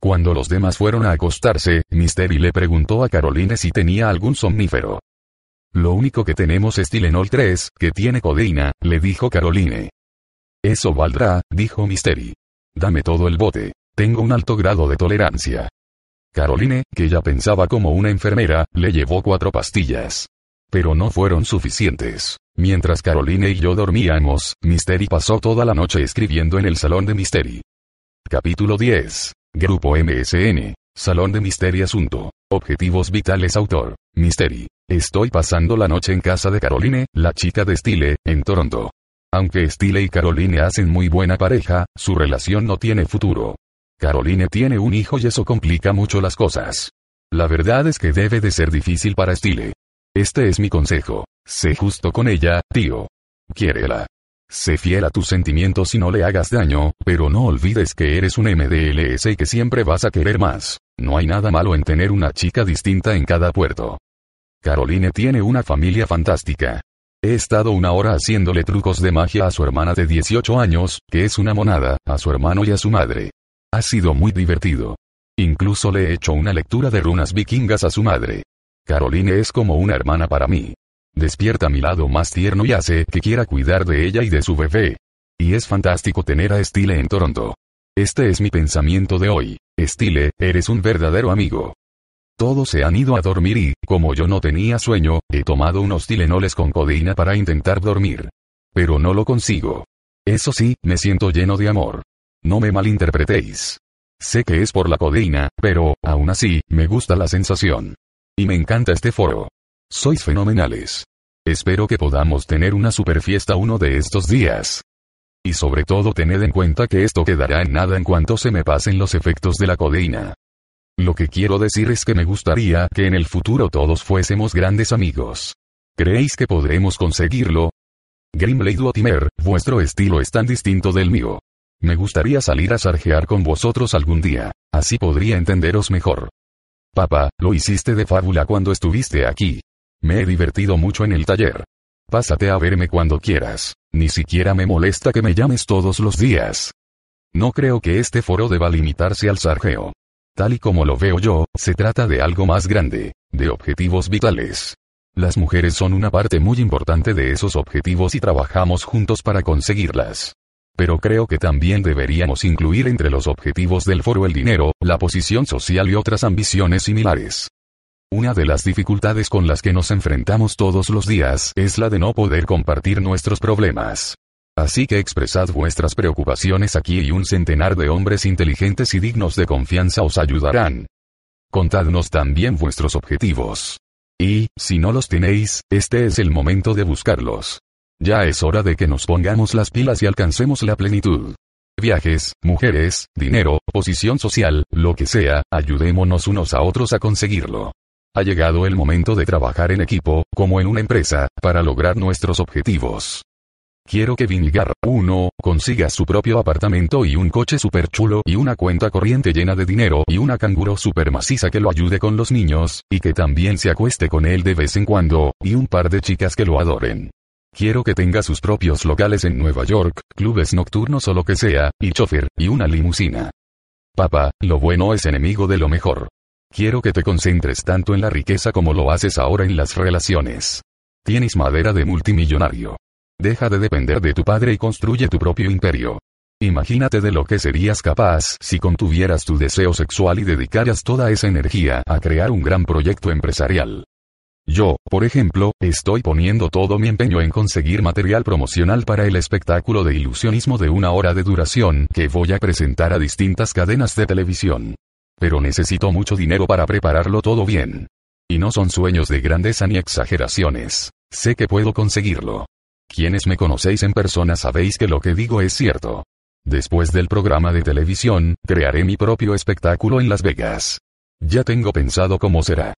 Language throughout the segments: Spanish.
Cuando los demás fueron a acostarse, Mystery le preguntó a Caroline si tenía algún somnífero. Lo único que tenemos es Tylenol 3, que tiene codeína, le dijo Caroline. Eso valdrá, dijo Mystery. Dame todo el bote. Tengo un alto grado de tolerancia. Caroline, que ya pensaba como una enfermera, le llevó cuatro pastillas. Pero no fueron suficientes. Mientras Caroline y yo dormíamos, Mystery pasó toda la noche escribiendo en el salón de Mystery. Capítulo 10. Grupo MSN. Salón de Mystery Asunto. Objetivos vitales Autor. Mystery. Estoy pasando la noche en casa de Caroline, la chica de Stile, en Toronto. Aunque Stile y Caroline hacen muy buena pareja, su relación no tiene futuro. Caroline tiene un hijo y eso complica mucho las cosas. La verdad es que debe de ser difícil para Stile. Este es mi consejo. Sé justo con ella, tío. Quiérela. Sé fiel a tus sentimientos y no le hagas daño, pero no olvides que eres un MDLS y que siempre vas a querer más. No hay nada malo en tener una chica distinta en cada puerto. Caroline tiene una familia fantástica. He estado una hora haciéndole trucos de magia a su hermana de 18 años, que es una monada, a su hermano y a su madre. Ha sido muy divertido. Incluso le he hecho una lectura de runas vikingas a su madre. Caroline es como una hermana para mí. Despierta mi lado más tierno y hace que quiera cuidar de ella y de su bebé. Y es fantástico tener a Stile en Toronto. Este es mi pensamiento de hoy. Stile, eres un verdadero amigo. Todos se han ido a dormir y, como yo no tenía sueño, he tomado unos tilenoles con codeína para intentar dormir. Pero no lo consigo. Eso sí, me siento lleno de amor. No me malinterpretéis. Sé que es por la codeína, pero, aún así, me gusta la sensación. Y me encanta este foro. Sois fenomenales. Espero que podamos tener una super fiesta uno de estos días. Y sobre todo tened en cuenta que esto quedará en nada en cuanto se me pasen los efectos de la codeína. Lo que quiero decir es que me gustaría que en el futuro todos fuésemos grandes amigos. ¿Creéis que podremos conseguirlo? Grimblade Watimer, vuestro estilo es tan distinto del mío. Me gustaría salir a sarjear con vosotros algún día, así podría entenderos mejor. Papá, lo hiciste de fábula cuando estuviste aquí. Me he divertido mucho en el taller. Pásate a verme cuando quieras, ni siquiera me molesta que me llames todos los días. No creo que este foro deba limitarse al sarjeo. Tal y como lo veo yo, se trata de algo más grande, de objetivos vitales. Las mujeres son una parte muy importante de esos objetivos y trabajamos juntos para conseguirlas. Pero creo que también deberíamos incluir entre los objetivos del foro el dinero, la posición social y otras ambiciones similares. Una de las dificultades con las que nos enfrentamos todos los días es la de no poder compartir nuestros problemas. Así que expresad vuestras preocupaciones aquí y un centenar de hombres inteligentes y dignos de confianza os ayudarán. Contadnos también vuestros objetivos. Y, si no los tenéis, este es el momento de buscarlos. Ya es hora de que nos pongamos las pilas y alcancemos la plenitud. Viajes, mujeres, dinero, posición social, lo que sea, ayudémonos unos a otros a conseguirlo. Ha llegado el momento de trabajar en equipo, como en una empresa, para lograr nuestros objetivos. Quiero que Vinigar 1 consiga su propio apartamento y un coche super chulo y una cuenta corriente llena de dinero y una canguro super maciza que lo ayude con los niños, y que también se acueste con él de vez en cuando, y un par de chicas que lo adoren. Quiero que tenga sus propios locales en Nueva York, clubes nocturnos o lo que sea, y chofer, y una limusina. Papá, lo bueno es enemigo de lo mejor. Quiero que te concentres tanto en la riqueza como lo haces ahora en las relaciones. Tienes madera de multimillonario. Deja de depender de tu padre y construye tu propio imperio. Imagínate de lo que serías capaz si contuvieras tu deseo sexual y dedicaras toda esa energía a crear un gran proyecto empresarial. Yo, por ejemplo, estoy poniendo todo mi empeño en conseguir material promocional para el espectáculo de ilusionismo de una hora de duración que voy a presentar a distintas cadenas de televisión. Pero necesito mucho dinero para prepararlo todo bien. Y no son sueños de grandeza ni exageraciones. Sé que puedo conseguirlo. Quienes me conocéis en persona sabéis que lo que digo es cierto. Después del programa de televisión, crearé mi propio espectáculo en Las Vegas. Ya tengo pensado cómo será.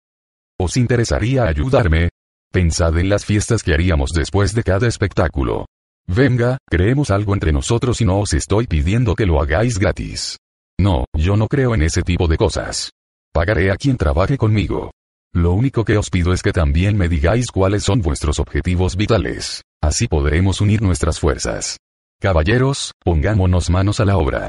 ¿Os interesaría ayudarme? Pensad en las fiestas que haríamos después de cada espectáculo. Venga, creemos algo entre nosotros y no os estoy pidiendo que lo hagáis gratis. No, yo no creo en ese tipo de cosas. Pagaré a quien trabaje conmigo. Lo único que os pido es que también me digáis cuáles son vuestros objetivos vitales. Así podremos unir nuestras fuerzas. Caballeros, pongámonos manos a la obra.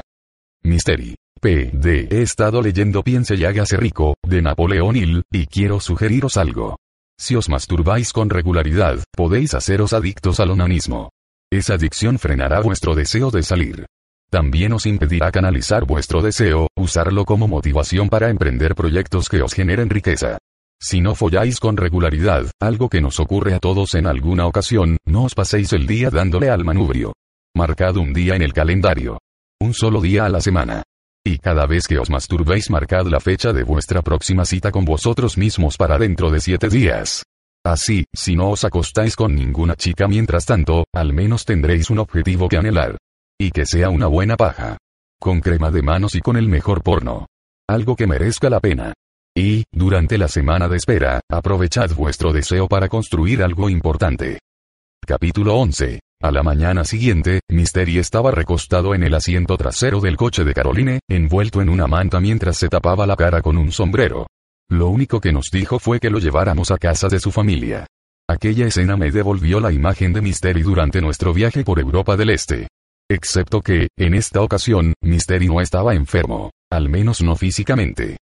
Misteri. P. D. He estado leyendo Piense y hágase rico, de Napoleón Hill, y quiero sugeriros algo. Si os masturbáis con regularidad, podéis haceros adictos al onanismo. Esa adicción frenará vuestro deseo de salir. También os impedirá canalizar vuestro deseo, usarlo como motivación para emprender proyectos que os generen riqueza. Si no folláis con regularidad, algo que nos ocurre a todos en alguna ocasión, no os paséis el día dándole al manubrio. Marcad un día en el calendario. Un solo día a la semana. Y cada vez que os masturbéis marcad la fecha de vuestra próxima cita con vosotros mismos para dentro de siete días. Así, si no os acostáis con ninguna chica mientras tanto, al menos tendréis un objetivo que anhelar. Y que sea una buena paja. Con crema de manos y con el mejor porno. Algo que merezca la pena. Y, durante la semana de espera, aprovechad vuestro deseo para construir algo importante. Capítulo 11. A la mañana siguiente, Mystery estaba recostado en el asiento trasero del coche de Caroline, envuelto en una manta mientras se tapaba la cara con un sombrero. Lo único que nos dijo fue que lo lleváramos a casa de su familia. Aquella escena me devolvió la imagen de Mystery durante nuestro viaje por Europa del Este. Excepto que, en esta ocasión, Mystery no estaba enfermo, al menos no físicamente.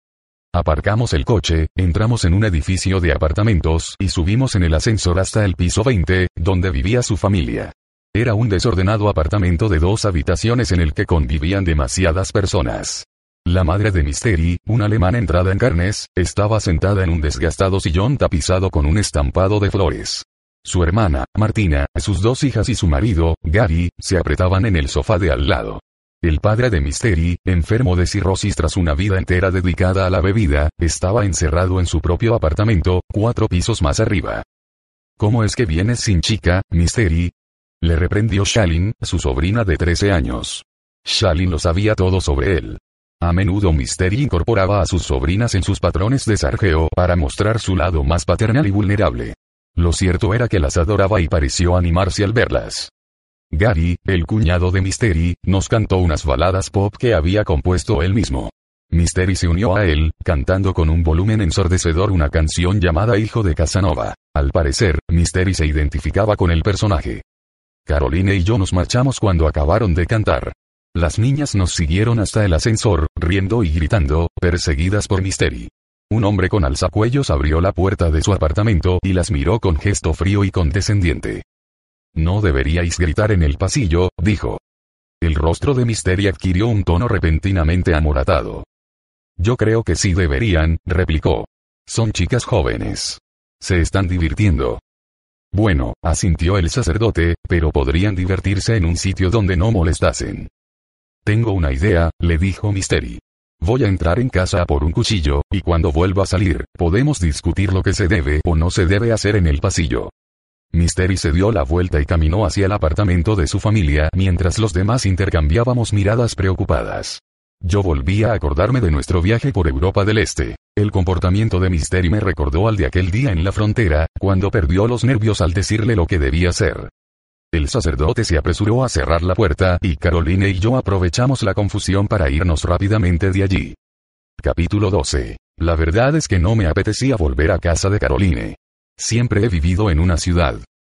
Aparcamos el coche, entramos en un edificio de apartamentos y subimos en el ascensor hasta el piso 20, donde vivía su familia. Era un desordenado apartamento de dos habitaciones en el que convivían demasiadas personas. La madre de Mystery, una alemana entrada en carnes, estaba sentada en un desgastado sillón tapizado con un estampado de flores. Su hermana, Martina, sus dos hijas y su marido, Gary, se apretaban en el sofá de al lado. El padre de Mystery, enfermo de cirrosis tras una vida entera dedicada a la bebida, estaba encerrado en su propio apartamento, cuatro pisos más arriba. ¿Cómo es que vienes sin chica, Mystery? Le reprendió Shalin, su sobrina de 13 años. Shalin lo sabía todo sobre él. A menudo Mystery incorporaba a sus sobrinas en sus patrones de sargeo para mostrar su lado más paternal y vulnerable. Lo cierto era que las adoraba y pareció animarse al verlas. Gary, el cuñado de Mystery, nos cantó unas baladas pop que había compuesto él mismo. Mystery se unió a él, cantando con un volumen ensordecedor una canción llamada Hijo de Casanova. Al parecer, Mystery se identificaba con el personaje. Caroline y yo nos marchamos cuando acabaron de cantar. Las niñas nos siguieron hasta el ascensor, riendo y gritando, perseguidas por Mystery. Un hombre con alzacuellos abrió la puerta de su apartamento y las miró con gesto frío y condescendiente. No deberíais gritar en el pasillo, dijo. El rostro de Mystery adquirió un tono repentinamente amoratado. Yo creo que sí deberían, replicó. Son chicas jóvenes. Se están divirtiendo. Bueno, asintió el sacerdote, pero podrían divertirse en un sitio donde no molestasen. Tengo una idea, le dijo Mystery. Voy a entrar en casa por un cuchillo, y cuando vuelva a salir, podemos discutir lo que se debe o no se debe hacer en el pasillo. Mystery se dio la vuelta y caminó hacia el apartamento de su familia mientras los demás intercambiábamos miradas preocupadas. Yo volví a acordarme de nuestro viaje por Europa del Este. El comportamiento de Mystery me recordó al de aquel día en la frontera, cuando perdió los nervios al decirle lo que debía hacer. El sacerdote se apresuró a cerrar la puerta y Caroline y yo aprovechamos la confusión para irnos rápidamente de allí. Capítulo 12. La verdad es que no me apetecía volver a casa de Caroline. Siempre he vivido en una ciudad.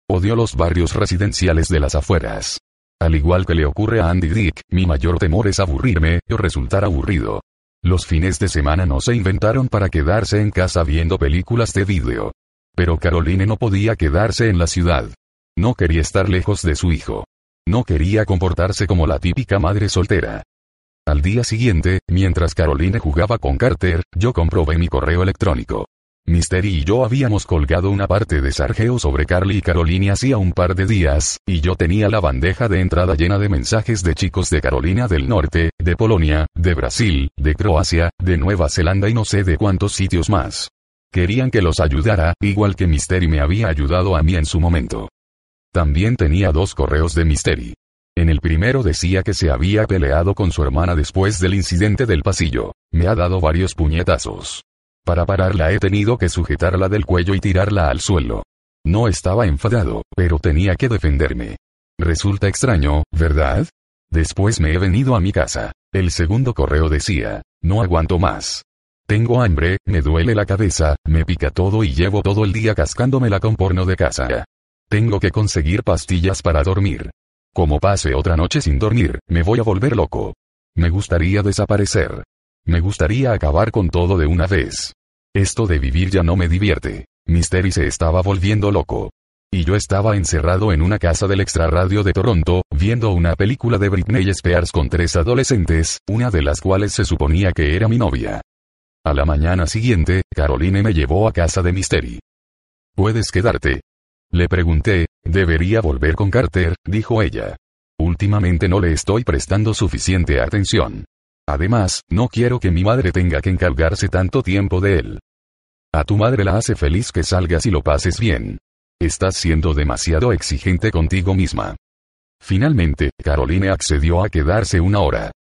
Odio los barrios residenciales de las afueras. Al igual que le ocurre a Andy Dick, mi mayor temor es aburrirme, o resultar aburrido. Los fines de semana no se inventaron para quedarse en casa viendo películas de vídeo. Pero Caroline no podía quedarse en la ciudad. No quería estar lejos de su hijo. No quería comportarse como la típica madre soltera. Al día siguiente, mientras Caroline jugaba con Carter, yo comprobé mi correo electrónico. Mystery y yo habíamos colgado una parte de sargeo sobre Carly y Carolina hacía un par de días, y yo tenía la bandeja de entrada llena de mensajes de chicos de Carolina del Norte, de Polonia, de Brasil, de Croacia, de Nueva Zelanda y no sé de cuántos sitios más. Querían que los ayudara, igual que Mystery me había ayudado a mí en su momento. También tenía dos correos de Mystery. En el primero decía que se había peleado con su hermana después del incidente del pasillo. Me ha dado varios puñetazos. Para pararla he tenido que sujetarla del cuello y tirarla al suelo. No estaba enfadado, pero tenía que defenderme. Resulta extraño, ¿verdad? Después me he venido a mi casa. El segundo correo decía, no aguanto más. Tengo hambre, me duele la cabeza, me pica todo y llevo todo el día cascándomela con porno de casa. Tengo que conseguir pastillas para dormir. Como pase otra noche sin dormir, me voy a volver loco. Me gustaría desaparecer. Me gustaría acabar con todo de una vez. Esto de vivir ya no me divierte. Mystery se estaba volviendo loco. Y yo estaba encerrado en una casa del extrarradio de Toronto, viendo una película de Britney Spears con tres adolescentes, una de las cuales se suponía que era mi novia. A la mañana siguiente, Caroline me llevó a casa de Mystery. ¿Puedes quedarte? Le pregunté, debería volver con Carter, dijo ella. Últimamente no le estoy prestando suficiente atención. Además, no quiero que mi madre tenga que encargarse tanto tiempo de él. A tu madre la hace feliz que salgas y lo pases bien. Estás siendo demasiado exigente contigo misma. Finalmente, Caroline accedió a quedarse una hora.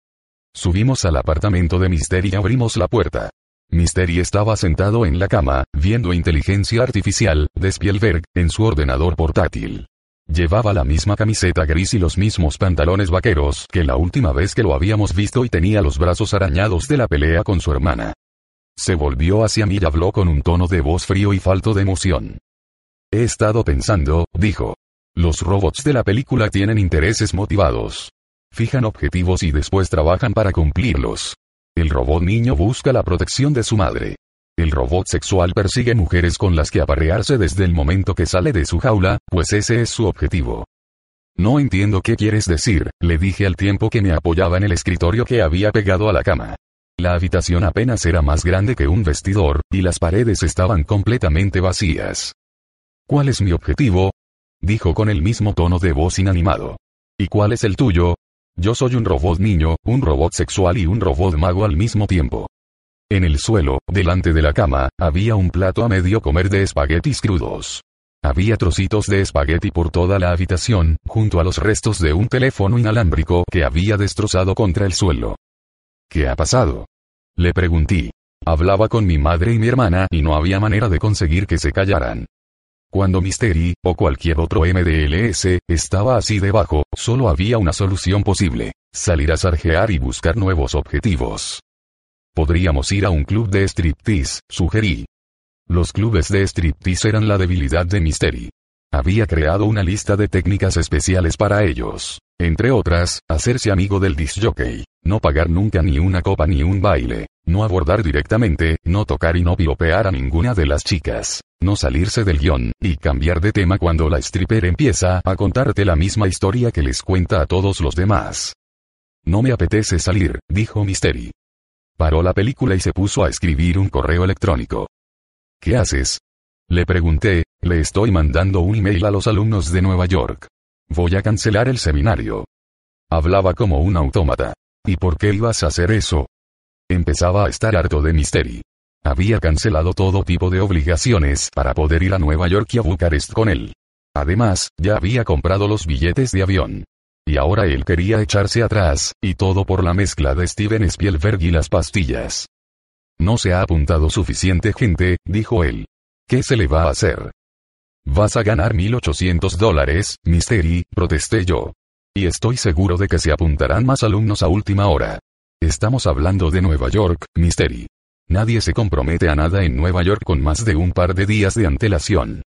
Subimos al apartamento de Mystery y abrimos la puerta. Mystery estaba sentado en la cama, viendo inteligencia artificial, de Spielberg, en su ordenador portátil. Llevaba la misma camiseta gris y los mismos pantalones vaqueros que la última vez que lo habíamos visto y tenía los brazos arañados de la pelea con su hermana. Se volvió hacia mí y habló con un tono de voz frío y falto de emoción. He estado pensando, dijo. Los robots de la película tienen intereses motivados. Fijan objetivos y después trabajan para cumplirlos. El robot niño busca la protección de su madre. El robot sexual persigue mujeres con las que aparearse desde el momento que sale de su jaula, pues ese es su objetivo. No entiendo qué quieres decir, le dije al tiempo que me apoyaba en el escritorio que había pegado a la cama. La habitación apenas era más grande que un vestidor, y las paredes estaban completamente vacías. ¿Cuál es mi objetivo? dijo con el mismo tono de voz inanimado. ¿Y cuál es el tuyo? Yo soy un robot niño, un robot sexual y un robot mago al mismo tiempo. En el suelo, delante de la cama, había un plato a medio comer de espaguetis crudos. Había trocitos de espagueti por toda la habitación, junto a los restos de un teléfono inalámbrico que había destrozado contra el suelo. ¿Qué ha pasado? Le pregunté. Hablaba con mi madre y mi hermana y no había manera de conseguir que se callaran. Cuando Mystery, o cualquier otro MDLS, estaba así debajo, solo había una solución posible. Salir a sarjear y buscar nuevos objetivos. Podríamos ir a un club de striptease, sugerí. Los clubes de striptease eran la debilidad de Mystery. Había creado una lista de técnicas especiales para ellos. Entre otras, hacerse amigo del disjockey, no pagar nunca ni una copa ni un baile, no abordar directamente, no tocar y no piropear a ninguna de las chicas, no salirse del guion, y cambiar de tema cuando la stripper empieza a contarte la misma historia que les cuenta a todos los demás. No me apetece salir, dijo Mystery. Paró la película y se puso a escribir un correo electrónico. ¿Qué haces? Le pregunté, le estoy mandando un email a los alumnos de Nueva York. Voy a cancelar el seminario. Hablaba como un autómata. ¿Y por qué ibas a hacer eso? Empezaba a estar harto de Mystery. Había cancelado todo tipo de obligaciones para poder ir a Nueva York y a Bucarest con él. Además, ya había comprado los billetes de avión. Y ahora él quería echarse atrás, y todo por la mezcla de Steven Spielberg y las pastillas. No se ha apuntado suficiente gente, dijo él. ¿Qué se le va a hacer? Vas a ganar 1800 dólares, Mystery, protesté yo. Y estoy seguro de que se apuntarán más alumnos a última hora. Estamos hablando de Nueva York, Mystery. Nadie se compromete a nada en Nueva York con más de un par de días de antelación.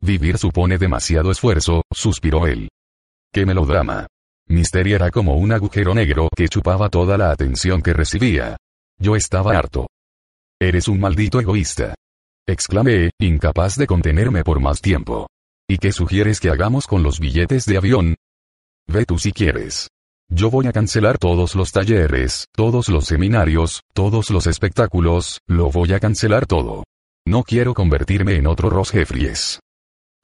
Vivir supone demasiado esfuerzo, suspiró él. ¡Qué melodrama! Mystery era como un agujero negro que chupaba toda la atención que recibía. Yo estaba harto. Eres un maldito egoísta. Exclamé, incapaz de contenerme por más tiempo. ¿Y qué sugieres que hagamos con los billetes de avión? Ve tú si quieres. Yo voy a cancelar todos los talleres, todos los seminarios, todos los espectáculos, lo voy a cancelar todo. No quiero convertirme en otro Ross Jeffries.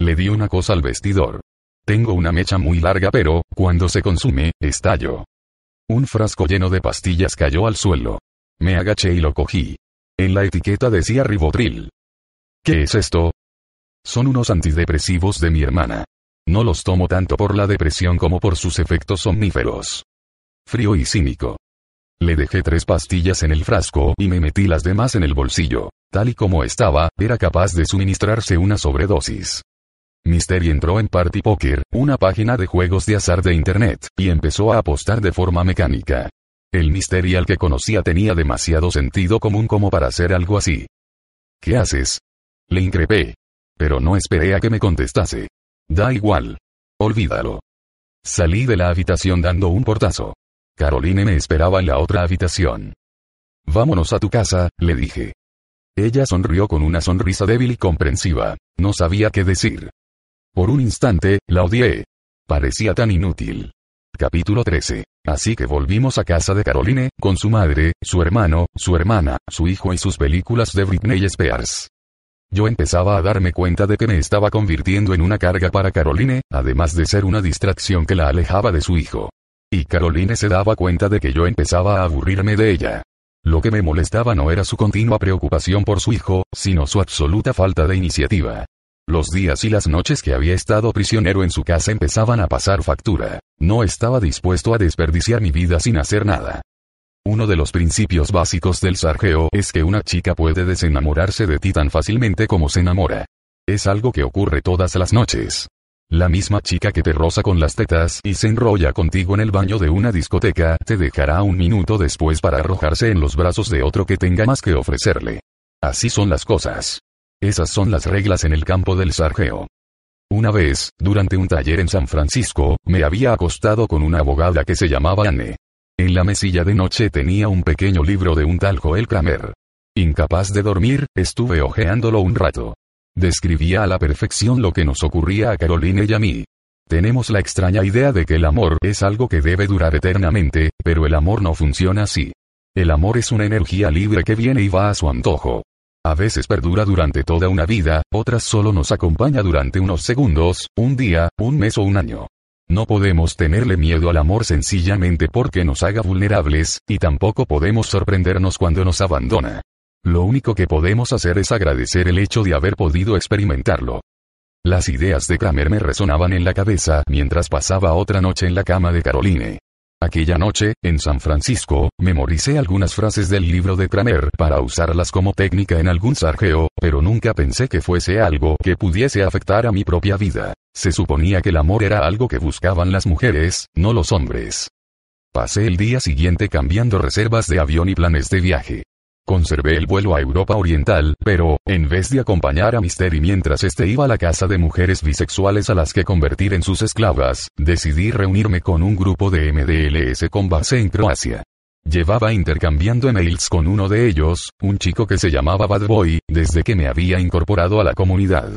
Le di una cosa al vestidor. Tengo una mecha muy larga pero, cuando se consume, estallo. Un frasco lleno de pastillas cayó al suelo. Me agaché y lo cogí. En la etiqueta decía Ribotril. ¿Qué es esto? Son unos antidepresivos de mi hermana. No los tomo tanto por la depresión como por sus efectos somníferos. Frío y cínico. Le dejé tres pastillas en el frasco y me metí las demás en el bolsillo. Tal y como estaba, era capaz de suministrarse una sobredosis. Mystery entró en Party Poker, una página de juegos de azar de Internet, y empezó a apostar de forma mecánica. El Mystery al que conocía tenía demasiado sentido común como para hacer algo así. ¿Qué haces? Le increpé. Pero no esperé a que me contestase. Da igual. Olvídalo. Salí de la habitación dando un portazo. Caroline me esperaba en la otra habitación. Vámonos a tu casa, le dije. Ella sonrió con una sonrisa débil y comprensiva. No sabía qué decir. Por un instante, la odié. Parecía tan inútil. Capítulo 13. Así que volvimos a casa de Caroline, con su madre, su hermano, su hermana, su hijo y sus películas de Britney Spears. Yo empezaba a darme cuenta de que me estaba convirtiendo en una carga para Caroline, además de ser una distracción que la alejaba de su hijo. Y Caroline se daba cuenta de que yo empezaba a aburrirme de ella. Lo que me molestaba no era su continua preocupación por su hijo, sino su absoluta falta de iniciativa. Los días y las noches que había estado prisionero en su casa empezaban a pasar factura. No estaba dispuesto a desperdiciar mi vida sin hacer nada. Uno de los principios básicos del sargeo es que una chica puede desenamorarse de ti tan fácilmente como se enamora. Es algo que ocurre todas las noches. La misma chica que te roza con las tetas y se enrolla contigo en el baño de una discoteca te dejará un minuto después para arrojarse en los brazos de otro que tenga más que ofrecerle. Así son las cosas. Esas son las reglas en el campo del sargeo. Una vez, durante un taller en San Francisco, me había acostado con una abogada que se llamaba Anne. En la mesilla de noche tenía un pequeño libro de un tal Joel Kramer. Incapaz de dormir, estuve hojeándolo un rato. Describía a la perfección lo que nos ocurría a Caroline y a mí. Tenemos la extraña idea de que el amor es algo que debe durar eternamente, pero el amor no funciona así. El amor es una energía libre que viene y va a su antojo. A veces perdura durante toda una vida, otras solo nos acompaña durante unos segundos, un día, un mes o un año. No podemos tenerle miedo al amor sencillamente porque nos haga vulnerables, y tampoco podemos sorprendernos cuando nos abandona. Lo único que podemos hacer es agradecer el hecho de haber podido experimentarlo. Las ideas de Kramer me resonaban en la cabeza mientras pasaba otra noche en la cama de Caroline. Aquella noche, en San Francisco, memoricé algunas frases del libro de Kramer para usarlas como técnica en algún sargeo, pero nunca pensé que fuese algo que pudiese afectar a mi propia vida. Se suponía que el amor era algo que buscaban las mujeres, no los hombres. Pasé el día siguiente cambiando reservas de avión y planes de viaje. Conservé el vuelo a Europa Oriental, pero, en vez de acompañar a Mystery mientras este iba a la casa de mujeres bisexuales a las que convertir en sus esclavas, decidí reunirme con un grupo de MDLS con base en Croacia. Llevaba intercambiando emails con uno de ellos, un chico que se llamaba Bad Boy, desde que me había incorporado a la comunidad.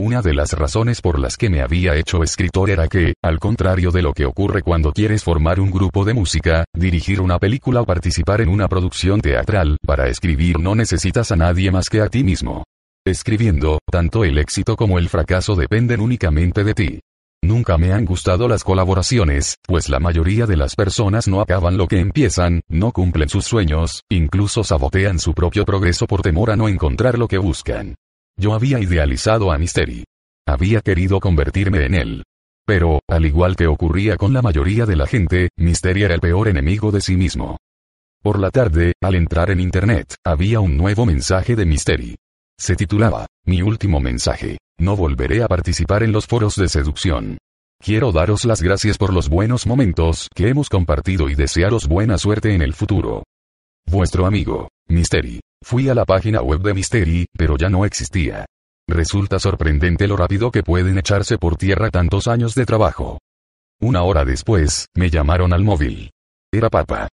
Una de las razones por las que me había hecho escritor era que, al contrario de lo que ocurre cuando quieres formar un grupo de música, dirigir una película o participar en una producción teatral, para escribir no necesitas a nadie más que a ti mismo. Escribiendo, tanto el éxito como el fracaso dependen únicamente de ti. Nunca me han gustado las colaboraciones, pues la mayoría de las personas no acaban lo que empiezan, no cumplen sus sueños, incluso sabotean su propio progreso por temor a no encontrar lo que buscan. Yo había idealizado a Mystery. Había querido convertirme en él. Pero, al igual que ocurría con la mayoría de la gente, Mystery era el peor enemigo de sí mismo. Por la tarde, al entrar en Internet, había un nuevo mensaje de Mystery. Se titulaba, Mi último mensaje. No volveré a participar en los foros de seducción. Quiero daros las gracias por los buenos momentos que hemos compartido y desearos buena suerte en el futuro. Vuestro amigo, Mystery. Fui a la página web de Mystery, pero ya no existía. Resulta sorprendente lo rápido que pueden echarse por tierra tantos años de trabajo. Una hora después, me llamaron al móvil. Era papá.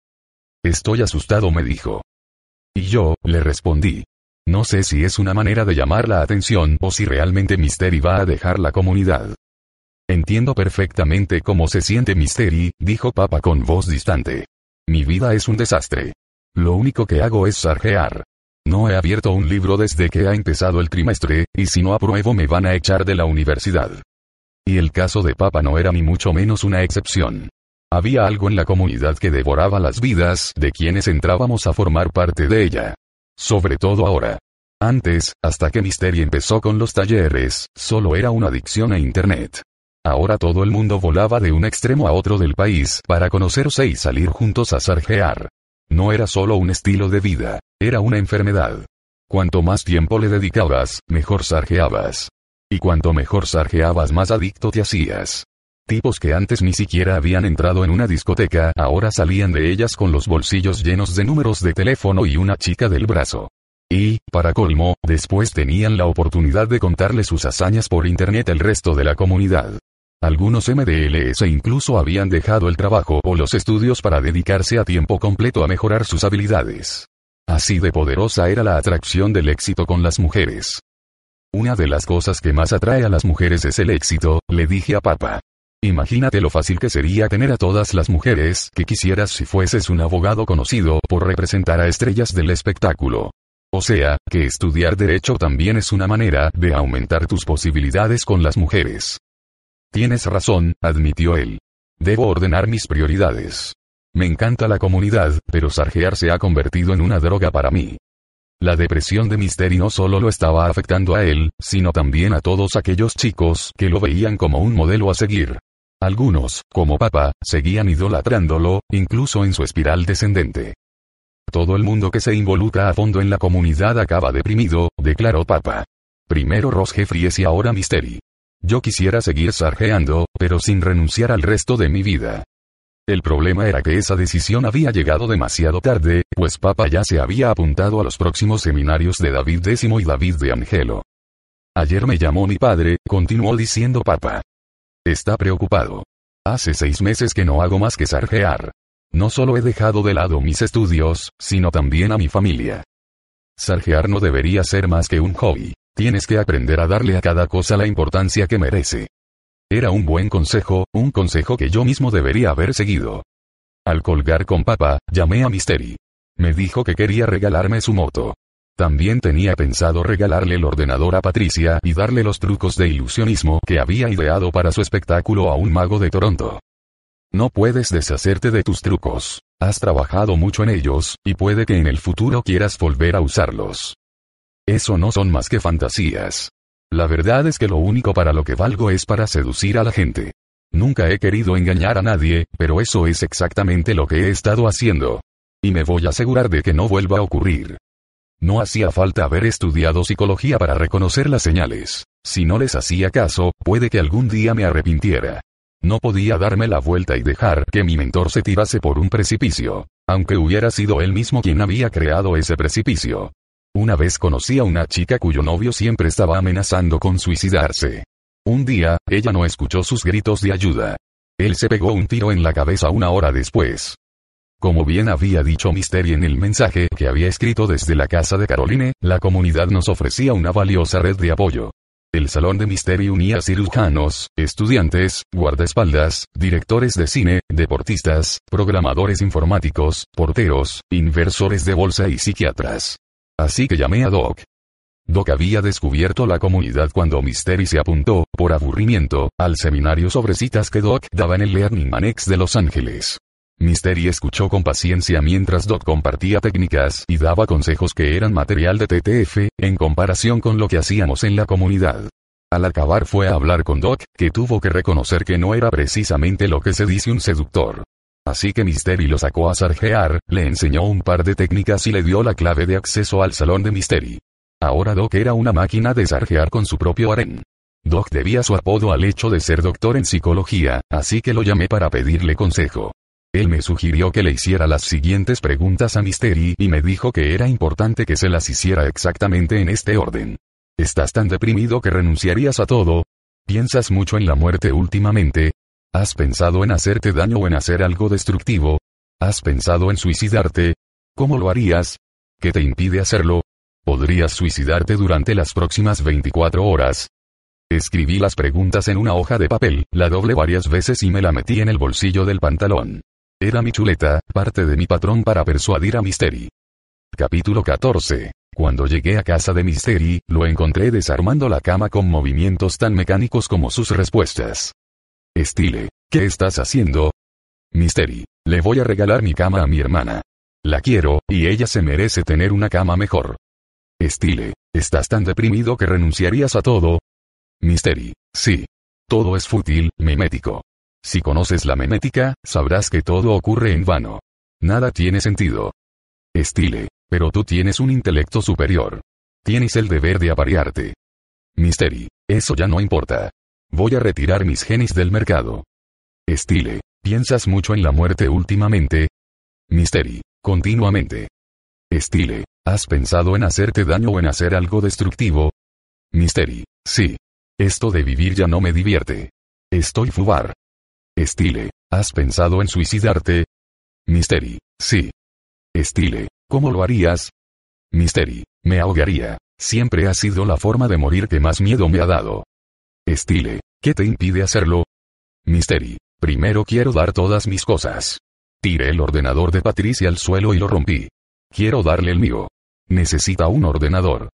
Estoy asustado, me dijo. Y yo, le respondí. No sé si es una manera de llamar la atención o si realmente Mystery va a dejar la comunidad. Entiendo perfectamente cómo se siente Mystery, dijo papá con voz distante. Mi vida es un desastre. Lo único que hago es sarjear. No he abierto un libro desde que ha empezado el trimestre, y si no apruebo me van a echar de la universidad. Y el caso de Papa no era ni mucho menos una excepción. Había algo en la comunidad que devoraba las vidas de quienes entrábamos a formar parte de ella. Sobre todo ahora. Antes, hasta que Mystery empezó con los talleres, solo era una adicción a Internet. Ahora todo el mundo volaba de un extremo a otro del país para conocerse y salir juntos a sarjear. No era solo un estilo de vida, era una enfermedad. Cuanto más tiempo le dedicabas, mejor sarjeabas. Y cuanto mejor sarjeabas más adicto te hacías. Tipos que antes ni siquiera habían entrado en una discoteca ahora salían de ellas con los bolsillos llenos de números de teléfono y una chica del brazo. Y, para colmo, después tenían la oportunidad de contarle sus hazañas por internet el resto de la comunidad. Algunos MDLS incluso habían dejado el trabajo o los estudios para dedicarse a tiempo completo a mejorar sus habilidades. Así de poderosa era la atracción del éxito con las mujeres. Una de las cosas que más atrae a las mujeres es el éxito, le dije a papá. Imagínate lo fácil que sería tener a todas las mujeres que quisieras si fueses un abogado conocido por representar a estrellas del espectáculo. O sea, que estudiar derecho también es una manera de aumentar tus posibilidades con las mujeres. Tienes razón, admitió él. Debo ordenar mis prioridades. Me encanta la comunidad, pero sarjear se ha convertido en una droga para mí. La depresión de Mystery no solo lo estaba afectando a él, sino también a todos aquellos chicos que lo veían como un modelo a seguir. Algunos, como papá, seguían idolatrándolo, incluso en su espiral descendente. Todo el mundo que se involucra a fondo en la comunidad acaba deprimido, declaró papá. Primero Ross Jeffries y ahora Mystery. Yo quisiera seguir sarjeando, pero sin renunciar al resto de mi vida. El problema era que esa decisión había llegado demasiado tarde, pues Papa ya se había apuntado a los próximos seminarios de David X y David de Angelo. Ayer me llamó mi padre, continuó diciendo Papa. Está preocupado. Hace seis meses que no hago más que sarjear. No solo he dejado de lado mis estudios, sino también a mi familia. Sarjear no debería ser más que un hobby. Tienes que aprender a darle a cada cosa la importancia que merece. Era un buen consejo, un consejo que yo mismo debería haber seguido. Al colgar con papá, llamé a Mystery. Me dijo que quería regalarme su moto. También tenía pensado regalarle el ordenador a Patricia y darle los trucos de ilusionismo que había ideado para su espectáculo a un mago de Toronto. No puedes deshacerte de tus trucos. Has trabajado mucho en ellos, y puede que en el futuro quieras volver a usarlos. Eso no son más que fantasías. La verdad es que lo único para lo que valgo es para seducir a la gente. Nunca he querido engañar a nadie, pero eso es exactamente lo que he estado haciendo. Y me voy a asegurar de que no vuelva a ocurrir. No hacía falta haber estudiado psicología para reconocer las señales. Si no les hacía caso, puede que algún día me arrepintiera. No podía darme la vuelta y dejar que mi mentor se tirase por un precipicio, aunque hubiera sido él mismo quien había creado ese precipicio. Una vez conocí a una chica cuyo novio siempre estaba amenazando con suicidarse. Un día, ella no escuchó sus gritos de ayuda. Él se pegó un tiro en la cabeza una hora después. Como bien había dicho Mystery en el mensaje que había escrito desde la casa de Caroline, la comunidad nos ofrecía una valiosa red de apoyo. El salón de Mystery unía cirujanos, estudiantes, guardaespaldas, directores de cine, deportistas, programadores informáticos, porteros, inversores de bolsa y psiquiatras. Así que llamé a Doc. Doc había descubierto la comunidad cuando Mystery se apuntó, por aburrimiento, al seminario sobre citas que Doc daba en el Learning Annex de Los Ángeles. Mystery escuchó con paciencia mientras Doc compartía técnicas y daba consejos que eran material de TTF, en comparación con lo que hacíamos en la comunidad. Al acabar fue a hablar con Doc, que tuvo que reconocer que no era precisamente lo que se dice un seductor. Así que Mystery lo sacó a sarjear, le enseñó un par de técnicas y le dio la clave de acceso al salón de Mystery. Ahora Doc era una máquina de sarjear con su propio harén. Doc debía su apodo al hecho de ser doctor en psicología, así que lo llamé para pedirle consejo. Él me sugirió que le hiciera las siguientes preguntas a Mystery y me dijo que era importante que se las hiciera exactamente en este orden. ¿Estás tan deprimido que renunciarías a todo? ¿Piensas mucho en la muerte últimamente? ¿Has pensado en hacerte daño o en hacer algo destructivo? ¿Has pensado en suicidarte? ¿Cómo lo harías? ¿Qué te impide hacerlo? ¿Podrías suicidarte durante las próximas 24 horas? Escribí las preguntas en una hoja de papel, la doble varias veces y me la metí en el bolsillo del pantalón. Era mi chuleta, parte de mi patrón para persuadir a Mystery. Capítulo 14. Cuando llegué a casa de Mystery, lo encontré desarmando la cama con movimientos tan mecánicos como sus respuestas. Estile, ¿qué estás haciendo? Mystery, le voy a regalar mi cama a mi hermana. La quiero, y ella se merece tener una cama mejor. Estile, ¿estás tan deprimido que renunciarías a todo? Mystery, sí. Todo es fútil, memético. Si conoces la memética, sabrás que todo ocurre en vano. Nada tiene sentido. Estile, pero tú tienes un intelecto superior. Tienes el deber de aparearte. Mystery, eso ya no importa. Voy a retirar mis genes del mercado. Estile. ¿Piensas mucho en la muerte últimamente? Mystery. Continuamente. Estile. ¿Has pensado en hacerte daño o en hacer algo destructivo? Mystery. Sí. Esto de vivir ya no me divierte. Estoy fubar. Estile, ¿has pensado en suicidarte? Misteri, sí. Estile, ¿cómo lo harías? Misteri, me ahogaría. Siempre ha sido la forma de morir que más miedo me ha dado. Estile, ¿qué te impide hacerlo? Misteri, primero quiero dar todas mis cosas. Tiré el ordenador de Patricia al suelo y lo rompí. Quiero darle el mío. Necesita un ordenador.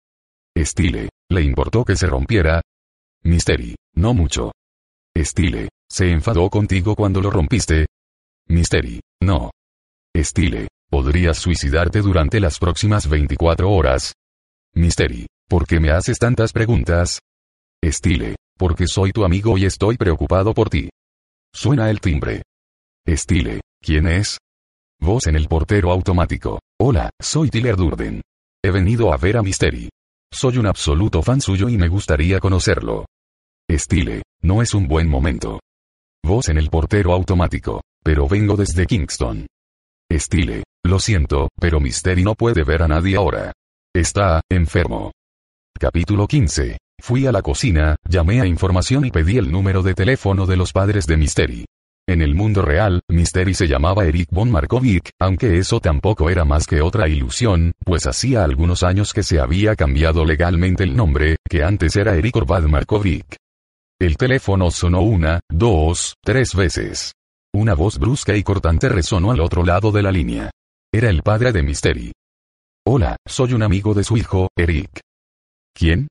Estile, ¿le importó que se rompiera? Misteri, no mucho. Estile, ¿se enfadó contigo cuando lo rompiste? Misteri, no. Estile, ¿podrías suicidarte durante las próximas 24 horas? Misteri, ¿por qué me haces tantas preguntas? Estile, porque soy tu amigo y estoy preocupado por ti. Suena el timbre. Estile, ¿quién es? Voz en el portero automático. Hola, soy Tiller Durden. He venido a ver a Misteri. Soy un absoluto fan suyo y me gustaría conocerlo. Estile, no es un buen momento. Voz en el portero automático. Pero vengo desde Kingston. Estile, lo siento, pero Misteri no puede ver a nadie ahora. Está, enfermo. Capítulo 15. Fui a la cocina, llamé a información y pedí el número de teléfono de los padres de Misteri. En el mundo real, Misteri se llamaba Eric von Markovic, aunque eso tampoco era más que otra ilusión, pues hacía algunos años que se había cambiado legalmente el nombre, que antes era Eric Orvad Markovic. El teléfono sonó una, dos, tres veces. Una voz brusca y cortante resonó al otro lado de la línea. Era el padre de Misteri. Hola, soy un amigo de su hijo, Eric. ¿Quién?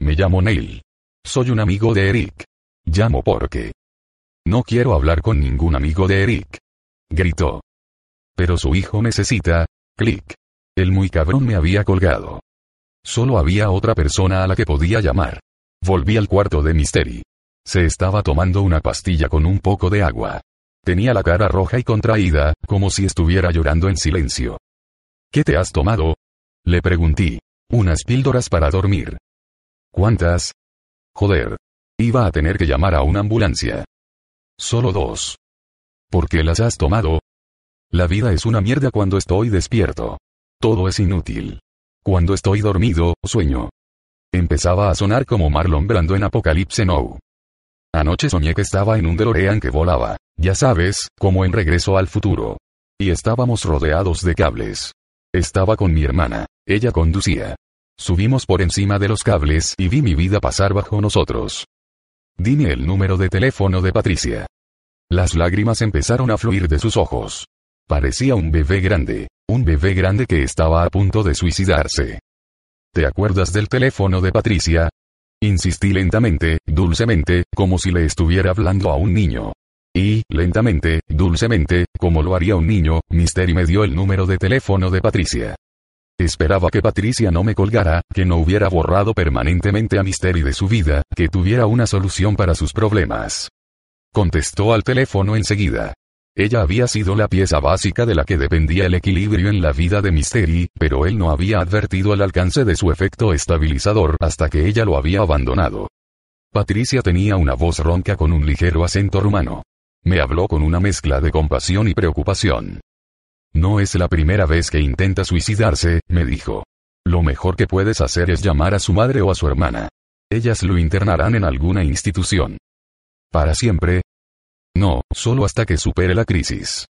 Me llamo Neil. Soy un amigo de Eric. Llamo porque. No quiero hablar con ningún amigo de Eric. Gritó. Pero su hijo necesita. Clic. El muy cabrón me había colgado. Solo había otra persona a la que podía llamar. Volví al cuarto de Misteri. Se estaba tomando una pastilla con un poco de agua. Tenía la cara roja y contraída, como si estuviera llorando en silencio. ¿Qué te has tomado? Le pregunté. Unas píldoras para dormir. ¿Cuántas? Joder. Iba a tener que llamar a una ambulancia. Solo dos. ¿Por qué las has tomado? La vida es una mierda cuando estoy despierto. Todo es inútil. Cuando estoy dormido, sueño. Empezaba a sonar como Marlon Brando en Apocalypse Now. Anoche soñé que estaba en un DeLorean que volaba, ya sabes, como en Regreso al Futuro. Y estábamos rodeados de cables. Estaba con mi hermana, ella conducía. Subimos por encima de los cables y vi mi vida pasar bajo nosotros. Dime el número de teléfono de Patricia. Las lágrimas empezaron a fluir de sus ojos. Parecía un bebé grande, un bebé grande que estaba a punto de suicidarse. ¿Te acuerdas del teléfono de Patricia? Insistí lentamente, dulcemente, como si le estuviera hablando a un niño. Y, lentamente, dulcemente, como lo haría un niño, Misteri me dio el número de teléfono de Patricia. Esperaba que Patricia no me colgara, que no hubiera borrado permanentemente a Misteri de su vida, que tuviera una solución para sus problemas. Contestó al teléfono enseguida. Ella había sido la pieza básica de la que dependía el equilibrio en la vida de Misteri, pero él no había advertido el alcance de su efecto estabilizador hasta que ella lo había abandonado. Patricia tenía una voz ronca con un ligero acento rumano. Me habló con una mezcla de compasión y preocupación. No es la primera vez que intenta suicidarse, me dijo. Lo mejor que puedes hacer es llamar a su madre o a su hermana. Ellas lo internarán en alguna institución. ¿Para siempre? No, solo hasta que supere la crisis.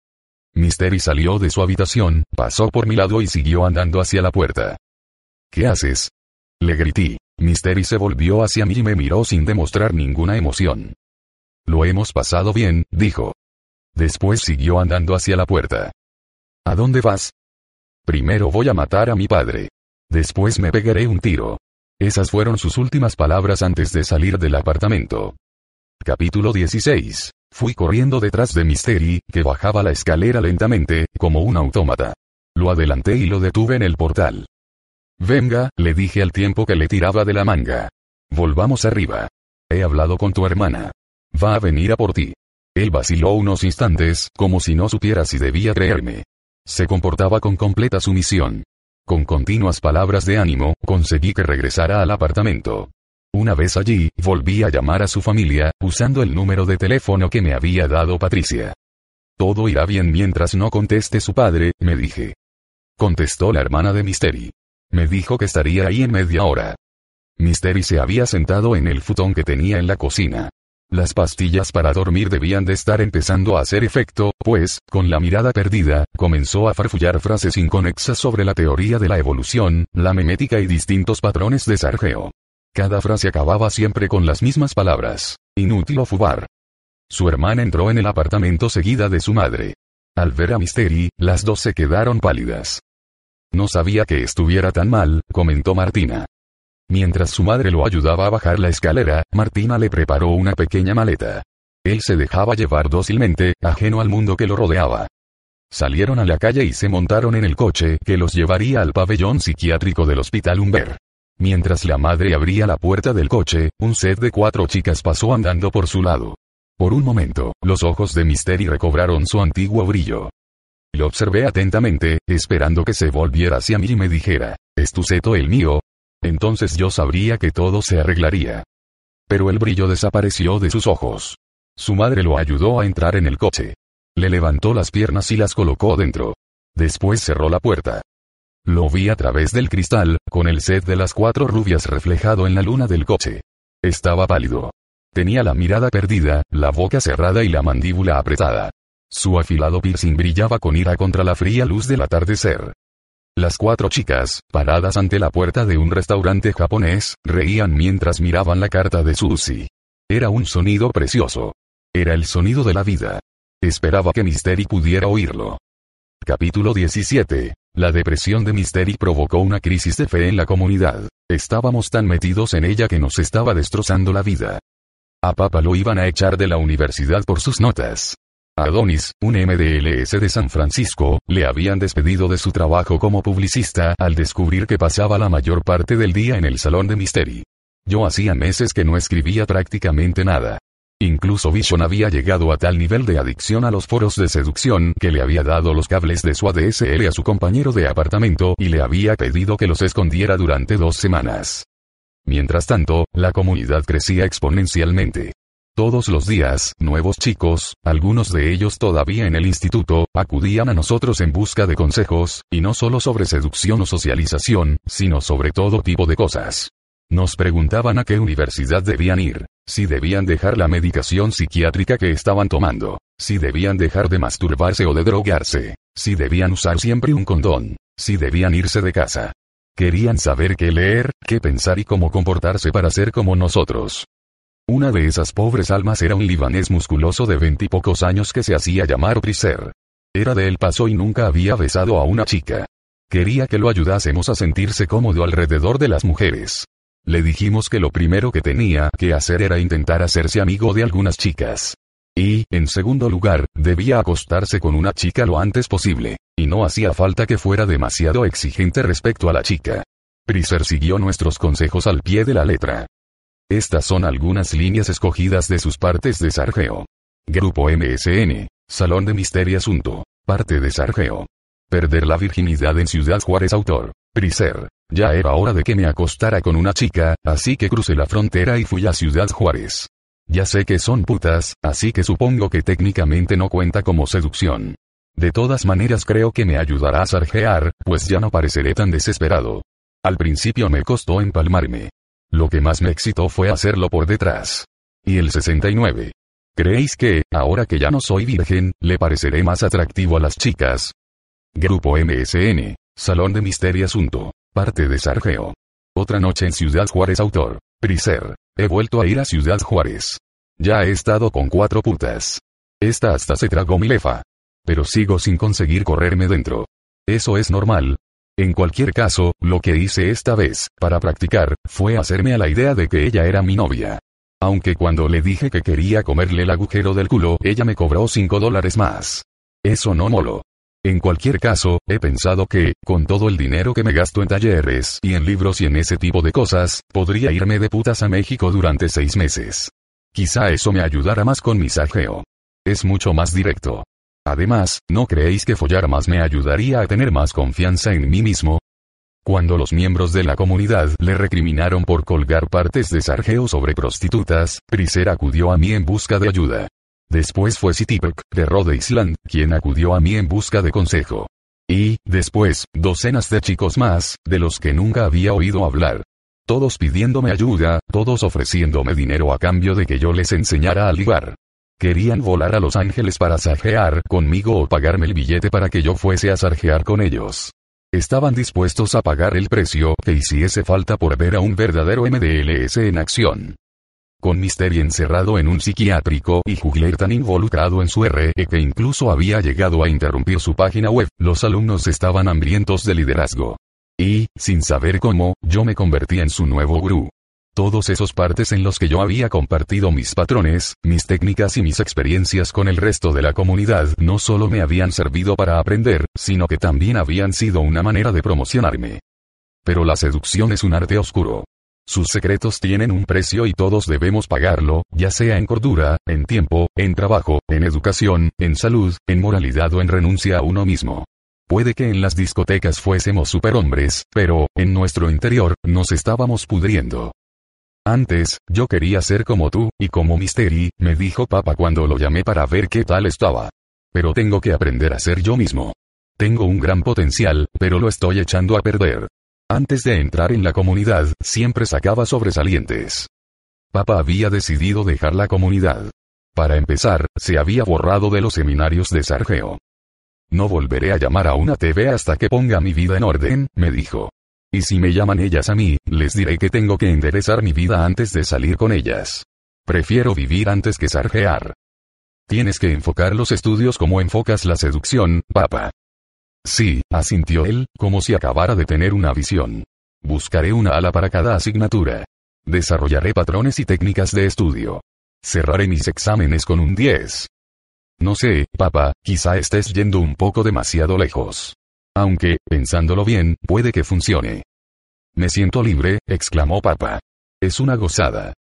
Misteri salió de su habitación, pasó por mi lado y siguió andando hacia la puerta. ¿Qué haces? Le grité. Misteri se volvió hacia mí y me miró sin demostrar ninguna emoción. Lo hemos pasado bien, dijo. Después siguió andando hacia la puerta. ¿A dónde vas? Primero voy a matar a mi padre. Después me pegaré un tiro. Esas fueron sus últimas palabras antes de salir del apartamento. Capítulo 16. Fui corriendo detrás de Misteri, que bajaba la escalera lentamente, como un autómata. Lo adelanté y lo detuve en el portal. Venga, le dije al tiempo que le tiraba de la manga. Volvamos arriba. He hablado con tu hermana. Va a venir a por ti. Él vaciló unos instantes, como si no supiera si debía creerme. Se comportaba con completa sumisión. Con continuas palabras de ánimo, conseguí que regresara al apartamento. Una vez allí, volví a llamar a su familia, usando el número de teléfono que me había dado Patricia. Todo irá bien mientras no conteste su padre, me dije. Contestó la hermana de Misteri. Me dijo que estaría ahí en media hora. Misteri se había sentado en el futón que tenía en la cocina. Las pastillas para dormir debían de estar empezando a hacer efecto, pues, con la mirada perdida, comenzó a farfullar frases inconexas sobre la teoría de la evolución, la memética y distintos patrones de Sargeo. Cada frase acababa siempre con las mismas palabras. Inútil o fubar. Su hermana entró en el apartamento seguida de su madre. Al ver a Misteri, las dos se quedaron pálidas. No sabía que estuviera tan mal, comentó Martina. Mientras su madre lo ayudaba a bajar la escalera, Martina le preparó una pequeña maleta. Él se dejaba llevar dócilmente, ajeno al mundo que lo rodeaba. Salieron a la calle y se montaron en el coche que los llevaría al pabellón psiquiátrico del Hospital Humber. Mientras la madre abría la puerta del coche, un set de cuatro chicas pasó andando por su lado. Por un momento, los ojos de Misteri recobraron su antiguo brillo. Lo observé atentamente, esperando que se volviera hacia mí y me dijera, ¿es tu seto el mío? Entonces yo sabría que todo se arreglaría. Pero el brillo desapareció de sus ojos. Su madre lo ayudó a entrar en el coche. Le levantó las piernas y las colocó dentro. Después cerró la puerta. Lo vi a través del cristal, con el set de las cuatro rubias reflejado en la luna del coche. Estaba pálido. Tenía la mirada perdida, la boca cerrada y la mandíbula apretada. Su afilado piercing brillaba con ira contra la fría luz del atardecer. Las cuatro chicas, paradas ante la puerta de un restaurante japonés, reían mientras miraban la carta de Susie. Era un sonido precioso. Era el sonido de la vida. Esperaba que Misteri pudiera oírlo. Capítulo 17. La depresión de Misteri provocó una crisis de fe en la comunidad. Estábamos tan metidos en ella que nos estaba destrozando la vida. A Papa lo iban a echar de la universidad por sus notas. Adonis, un MDLS de San Francisco, le habían despedido de su trabajo como publicista al descubrir que pasaba la mayor parte del día en el salón de Misteri. Yo hacía meses que no escribía prácticamente nada. Incluso Vision había llegado a tal nivel de adicción a los foros de seducción que le había dado los cables de su ADSL a su compañero de apartamento y le había pedido que los escondiera durante dos semanas. Mientras tanto, la comunidad crecía exponencialmente. Todos los días, nuevos chicos, algunos de ellos todavía en el instituto, acudían a nosotros en busca de consejos, y no solo sobre seducción o socialización, sino sobre todo tipo de cosas. Nos preguntaban a qué universidad debían ir, si debían dejar la medicación psiquiátrica que estaban tomando, si debían dejar de masturbarse o de drogarse, si debían usar siempre un condón, si debían irse de casa. Querían saber qué leer, qué pensar y cómo comportarse para ser como nosotros. Una de esas pobres almas era un libanés musculoso de veintipocos años que se hacía llamar Priser. Era de El Paso y nunca había besado a una chica. Quería que lo ayudásemos a sentirse cómodo alrededor de las mujeres. Le dijimos que lo primero que tenía que hacer era intentar hacerse amigo de algunas chicas. Y, en segundo lugar, debía acostarse con una chica lo antes posible, y no hacía falta que fuera demasiado exigente respecto a la chica. Priser siguió nuestros consejos al pie de la letra. Estas son algunas líneas escogidas de sus partes de Sargeo. Grupo MSN. Salón de Misterio Asunto. Parte de Sargeo. Perder la virginidad en Ciudad Juárez Autor. Priser. Ya era hora de que me acostara con una chica, así que crucé la frontera y fui a Ciudad Juárez. Ya sé que son putas, así que supongo que técnicamente no cuenta como seducción. De todas maneras creo que me ayudará a sarjear, pues ya no pareceré tan desesperado. Al principio me costó empalmarme. Lo que más me excitó fue hacerlo por detrás. Y el 69. ¿Creéis que, ahora que ya no soy virgen, le pareceré más atractivo a las chicas? Grupo MSN. Salón de Misterio Asunto. Parte de Sargeo. Otra noche en Ciudad Juárez Autor. Priser. He vuelto a ir a Ciudad Juárez. Ya he estado con cuatro putas. Esta hasta se tragó mi lefa. Pero sigo sin conseguir correrme dentro. Eso es normal, en cualquier caso, lo que hice esta vez, para practicar, fue hacerme a la idea de que ella era mi novia. Aunque cuando le dije que quería comerle el agujero del culo, ella me cobró 5 dólares más. Eso no molo. En cualquier caso, he pensado que, con todo el dinero que me gasto en talleres y en libros y en ese tipo de cosas, podría irme de putas a México durante seis meses. Quizá eso me ayudara más con mi sajeo. Es mucho más directo. Además, ¿no creéis que follar más me ayudaría a tener más confianza en mí mismo? Cuando los miembros de la comunidad le recriminaron por colgar partes de Sargeo sobre prostitutas, Priser acudió a mí en busca de ayuda. Después fue Citipek, de Rhode Island, quien acudió a mí en busca de consejo. Y, después, docenas de chicos más, de los que nunca había oído hablar. Todos pidiéndome ayuda, todos ofreciéndome dinero a cambio de que yo les enseñara a ligar. Querían volar a Los Ángeles para sarjear conmigo o pagarme el billete para que yo fuese a sarjear con ellos. Estaban dispuestos a pagar el precio que hiciese falta por ver a un verdadero MDLS en acción. Con Mystery encerrado en un psiquiátrico y Jugler tan involucrado en su RE que incluso había llegado a interrumpir su página web, los alumnos estaban hambrientos de liderazgo. Y, sin saber cómo, yo me convertí en su nuevo gurú. Todos esos partes en los que yo había compartido mis patrones, mis técnicas y mis experiencias con el resto de la comunidad no solo me habían servido para aprender, sino que también habían sido una manera de promocionarme. Pero la seducción es un arte oscuro. Sus secretos tienen un precio y todos debemos pagarlo, ya sea en cordura, en tiempo, en trabajo, en educación, en salud, en moralidad o en renuncia a uno mismo. Puede que en las discotecas fuésemos superhombres, pero, en nuestro interior, nos estábamos pudriendo. Antes, yo quería ser como tú, y como Mystery, me dijo papá cuando lo llamé para ver qué tal estaba. Pero tengo que aprender a ser yo mismo. Tengo un gran potencial, pero lo estoy echando a perder. Antes de entrar en la comunidad, siempre sacaba sobresalientes. Papá había decidido dejar la comunidad. Para empezar, se había borrado de los seminarios de Sargeo. No volveré a llamar a una TV hasta que ponga mi vida en orden, me dijo. Y si me llaman ellas a mí, les diré que tengo que enderezar mi vida antes de salir con ellas. Prefiero vivir antes que sarjear. Tienes que enfocar los estudios como enfocas la seducción, papá. Sí, asintió él, como si acabara de tener una visión. Buscaré una ala para cada asignatura. Desarrollaré patrones y técnicas de estudio. Cerraré mis exámenes con un 10. No sé, papá, quizá estés yendo un poco demasiado lejos. Aunque, pensándolo bien, puede que funcione. Me siento libre, exclamó papá. Es una gozada.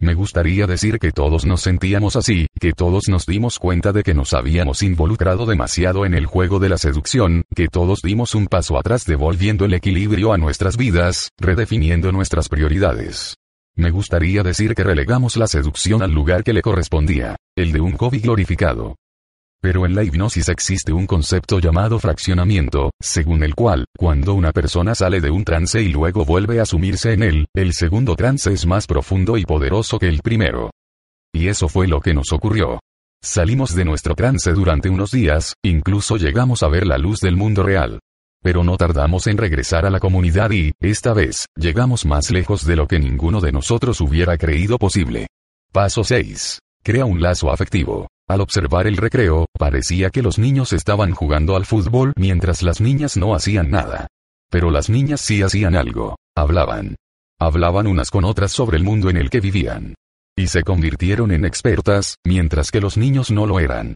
Me gustaría decir que todos nos sentíamos así, que todos nos dimos cuenta de que nos habíamos involucrado demasiado en el juego de la seducción, que todos dimos un paso atrás devolviendo el equilibrio a nuestras vidas, redefiniendo nuestras prioridades. Me gustaría decir que relegamos la seducción al lugar que le correspondía, el de un hobby glorificado. Pero en la hipnosis existe un concepto llamado fraccionamiento, según el cual, cuando una persona sale de un trance y luego vuelve a sumirse en él, el segundo trance es más profundo y poderoso que el primero. Y eso fue lo que nos ocurrió. Salimos de nuestro trance durante unos días, incluso llegamos a ver la luz del mundo real. Pero no tardamos en regresar a la comunidad y, esta vez, llegamos más lejos de lo que ninguno de nosotros hubiera creído posible. Paso 6. Crea un lazo afectivo. Al observar el recreo, parecía que los niños estaban jugando al fútbol mientras las niñas no hacían nada. Pero las niñas sí hacían algo. Hablaban. Hablaban unas con otras sobre el mundo en el que vivían. Y se convirtieron en expertas, mientras que los niños no lo eran.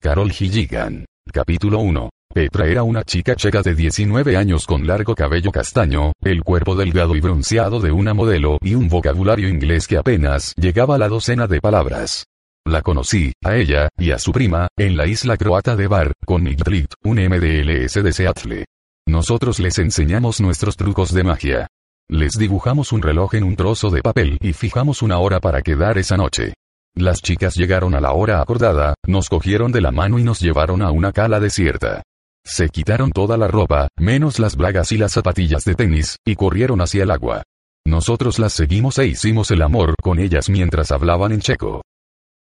Carol Gilligan. Capítulo 1. Petra era una chica checa de 19 años con largo cabello castaño, el cuerpo delgado y bronceado de una modelo y un vocabulario inglés que apenas llegaba a la docena de palabras. La conocí, a ella, y a su prima, en la isla croata de Bar, con Nick un MDLS de Seattle. Nosotros les enseñamos nuestros trucos de magia. Les dibujamos un reloj en un trozo de papel y fijamos una hora para quedar esa noche. Las chicas llegaron a la hora acordada, nos cogieron de la mano y nos llevaron a una cala desierta. Se quitaron toda la ropa, menos las bragas y las zapatillas de tenis, y corrieron hacia el agua. Nosotros las seguimos e hicimos el amor con ellas mientras hablaban en checo.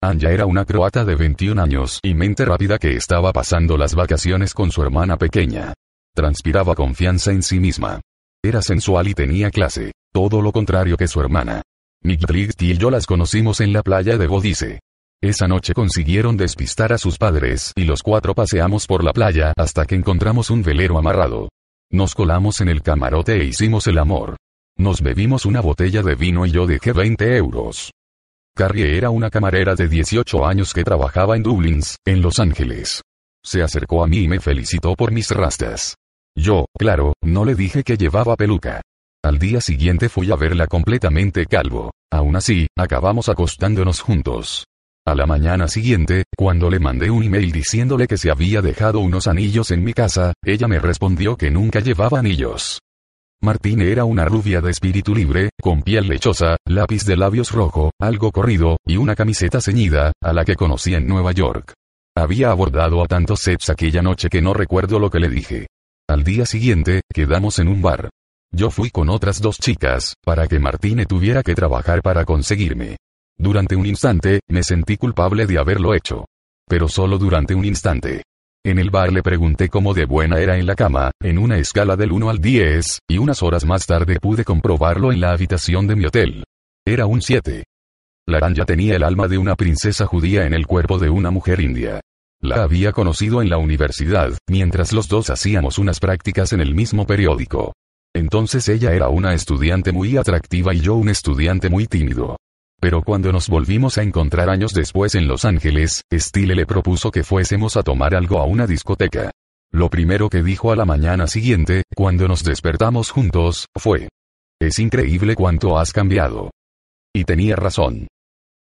Anja era una croata de 21 años y mente rápida que estaba pasando las vacaciones con su hermana pequeña. Transpiraba confianza en sí misma. Era sensual y tenía clase, todo lo contrario que su hermana. Nick y yo las conocimos en la playa de Bodice. Esa noche consiguieron despistar a sus padres y los cuatro paseamos por la playa hasta que encontramos un velero amarrado. Nos colamos en el camarote e hicimos el amor. Nos bebimos una botella de vino y yo dejé 20 euros. Carrie era una camarera de 18 años que trabajaba en Dublins, en Los Ángeles. Se acercó a mí y me felicitó por mis rastas. Yo, claro, no le dije que llevaba peluca. Al día siguiente fui a verla completamente calvo. Aún así, acabamos acostándonos juntos. A la mañana siguiente, cuando le mandé un email diciéndole que se había dejado unos anillos en mi casa, ella me respondió que nunca llevaba anillos. Martine era una rubia de espíritu libre, con piel lechosa, lápiz de labios rojo, algo corrido, y una camiseta ceñida, a la que conocí en Nueva York. Había abordado a tantos sets aquella noche que no recuerdo lo que le dije. Al día siguiente, quedamos en un bar. Yo fui con otras dos chicas, para que Martine tuviera que trabajar para conseguirme. Durante un instante, me sentí culpable de haberlo hecho. Pero solo durante un instante. En el bar le pregunté cómo de buena era en la cama, en una escala del 1 al 10, y unas horas más tarde pude comprobarlo en la habitación de mi hotel. Era un 7. Laranja tenía el alma de una princesa judía en el cuerpo de una mujer india. La había conocido en la universidad, mientras los dos hacíamos unas prácticas en el mismo periódico. Entonces ella era una estudiante muy atractiva y yo un estudiante muy tímido. Pero cuando nos volvimos a encontrar años después en Los Ángeles, Steele le propuso que fuésemos a tomar algo a una discoteca. Lo primero que dijo a la mañana siguiente, cuando nos despertamos juntos, fue. Es increíble cuánto has cambiado. Y tenía razón.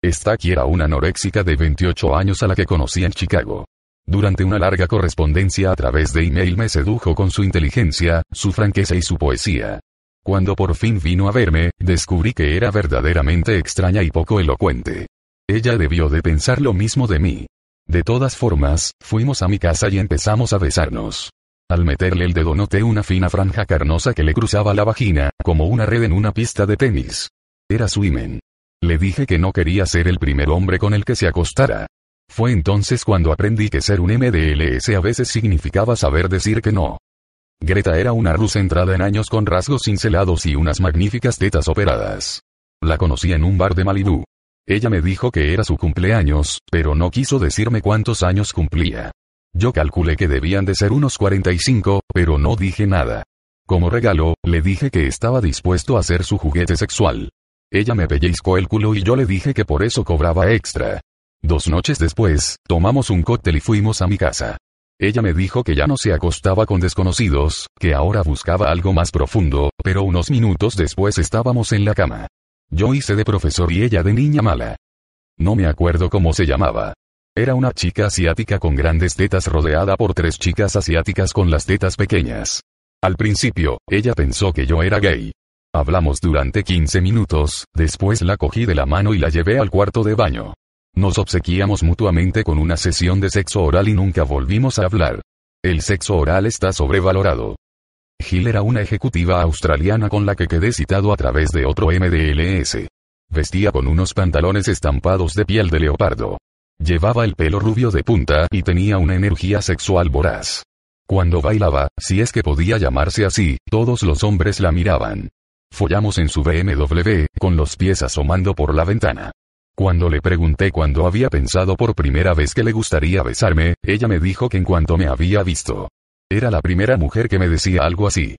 Esta era una anoréxica de 28 años a la que conocí en Chicago. Durante una larga correspondencia a través de email me sedujo con su inteligencia, su franqueza y su poesía. Cuando por fin vino a verme, descubrí que era verdaderamente extraña y poco elocuente. Ella debió de pensar lo mismo de mí. De todas formas, fuimos a mi casa y empezamos a besarnos. Al meterle el dedo noté una fina franja carnosa que le cruzaba la vagina, como una red en una pista de tenis. Era su imen. Le dije que no quería ser el primer hombre con el que se acostara. Fue entonces cuando aprendí que ser un MDLS a veces significaba saber decir que no. Greta era una rusa entrada en años con rasgos cincelados y unas magníficas tetas operadas. La conocí en un bar de Malibú. Ella me dijo que era su cumpleaños, pero no quiso decirme cuántos años cumplía. Yo calculé que debían de ser unos 45, pero no dije nada. Como regalo, le dije que estaba dispuesto a ser su juguete sexual. Ella me pellizcó el culo y yo le dije que por eso cobraba extra. Dos noches después, tomamos un cóctel y fuimos a mi casa. Ella me dijo que ya no se acostaba con desconocidos, que ahora buscaba algo más profundo, pero unos minutos después estábamos en la cama. Yo hice de profesor y ella de niña mala. No me acuerdo cómo se llamaba. Era una chica asiática con grandes tetas rodeada por tres chicas asiáticas con las tetas pequeñas. Al principio, ella pensó que yo era gay. Hablamos durante 15 minutos, después la cogí de la mano y la llevé al cuarto de baño. Nos obsequiamos mutuamente con una sesión de sexo oral y nunca volvimos a hablar. El sexo oral está sobrevalorado. Gil era una ejecutiva australiana con la que quedé citado a través de otro MDLS. Vestía con unos pantalones estampados de piel de leopardo. Llevaba el pelo rubio de punta y tenía una energía sexual voraz. Cuando bailaba, si es que podía llamarse así, todos los hombres la miraban. Follamos en su BMW, con los pies asomando por la ventana. Cuando le pregunté cuándo había pensado por primera vez que le gustaría besarme, ella me dijo que en cuanto me había visto. Era la primera mujer que me decía algo así.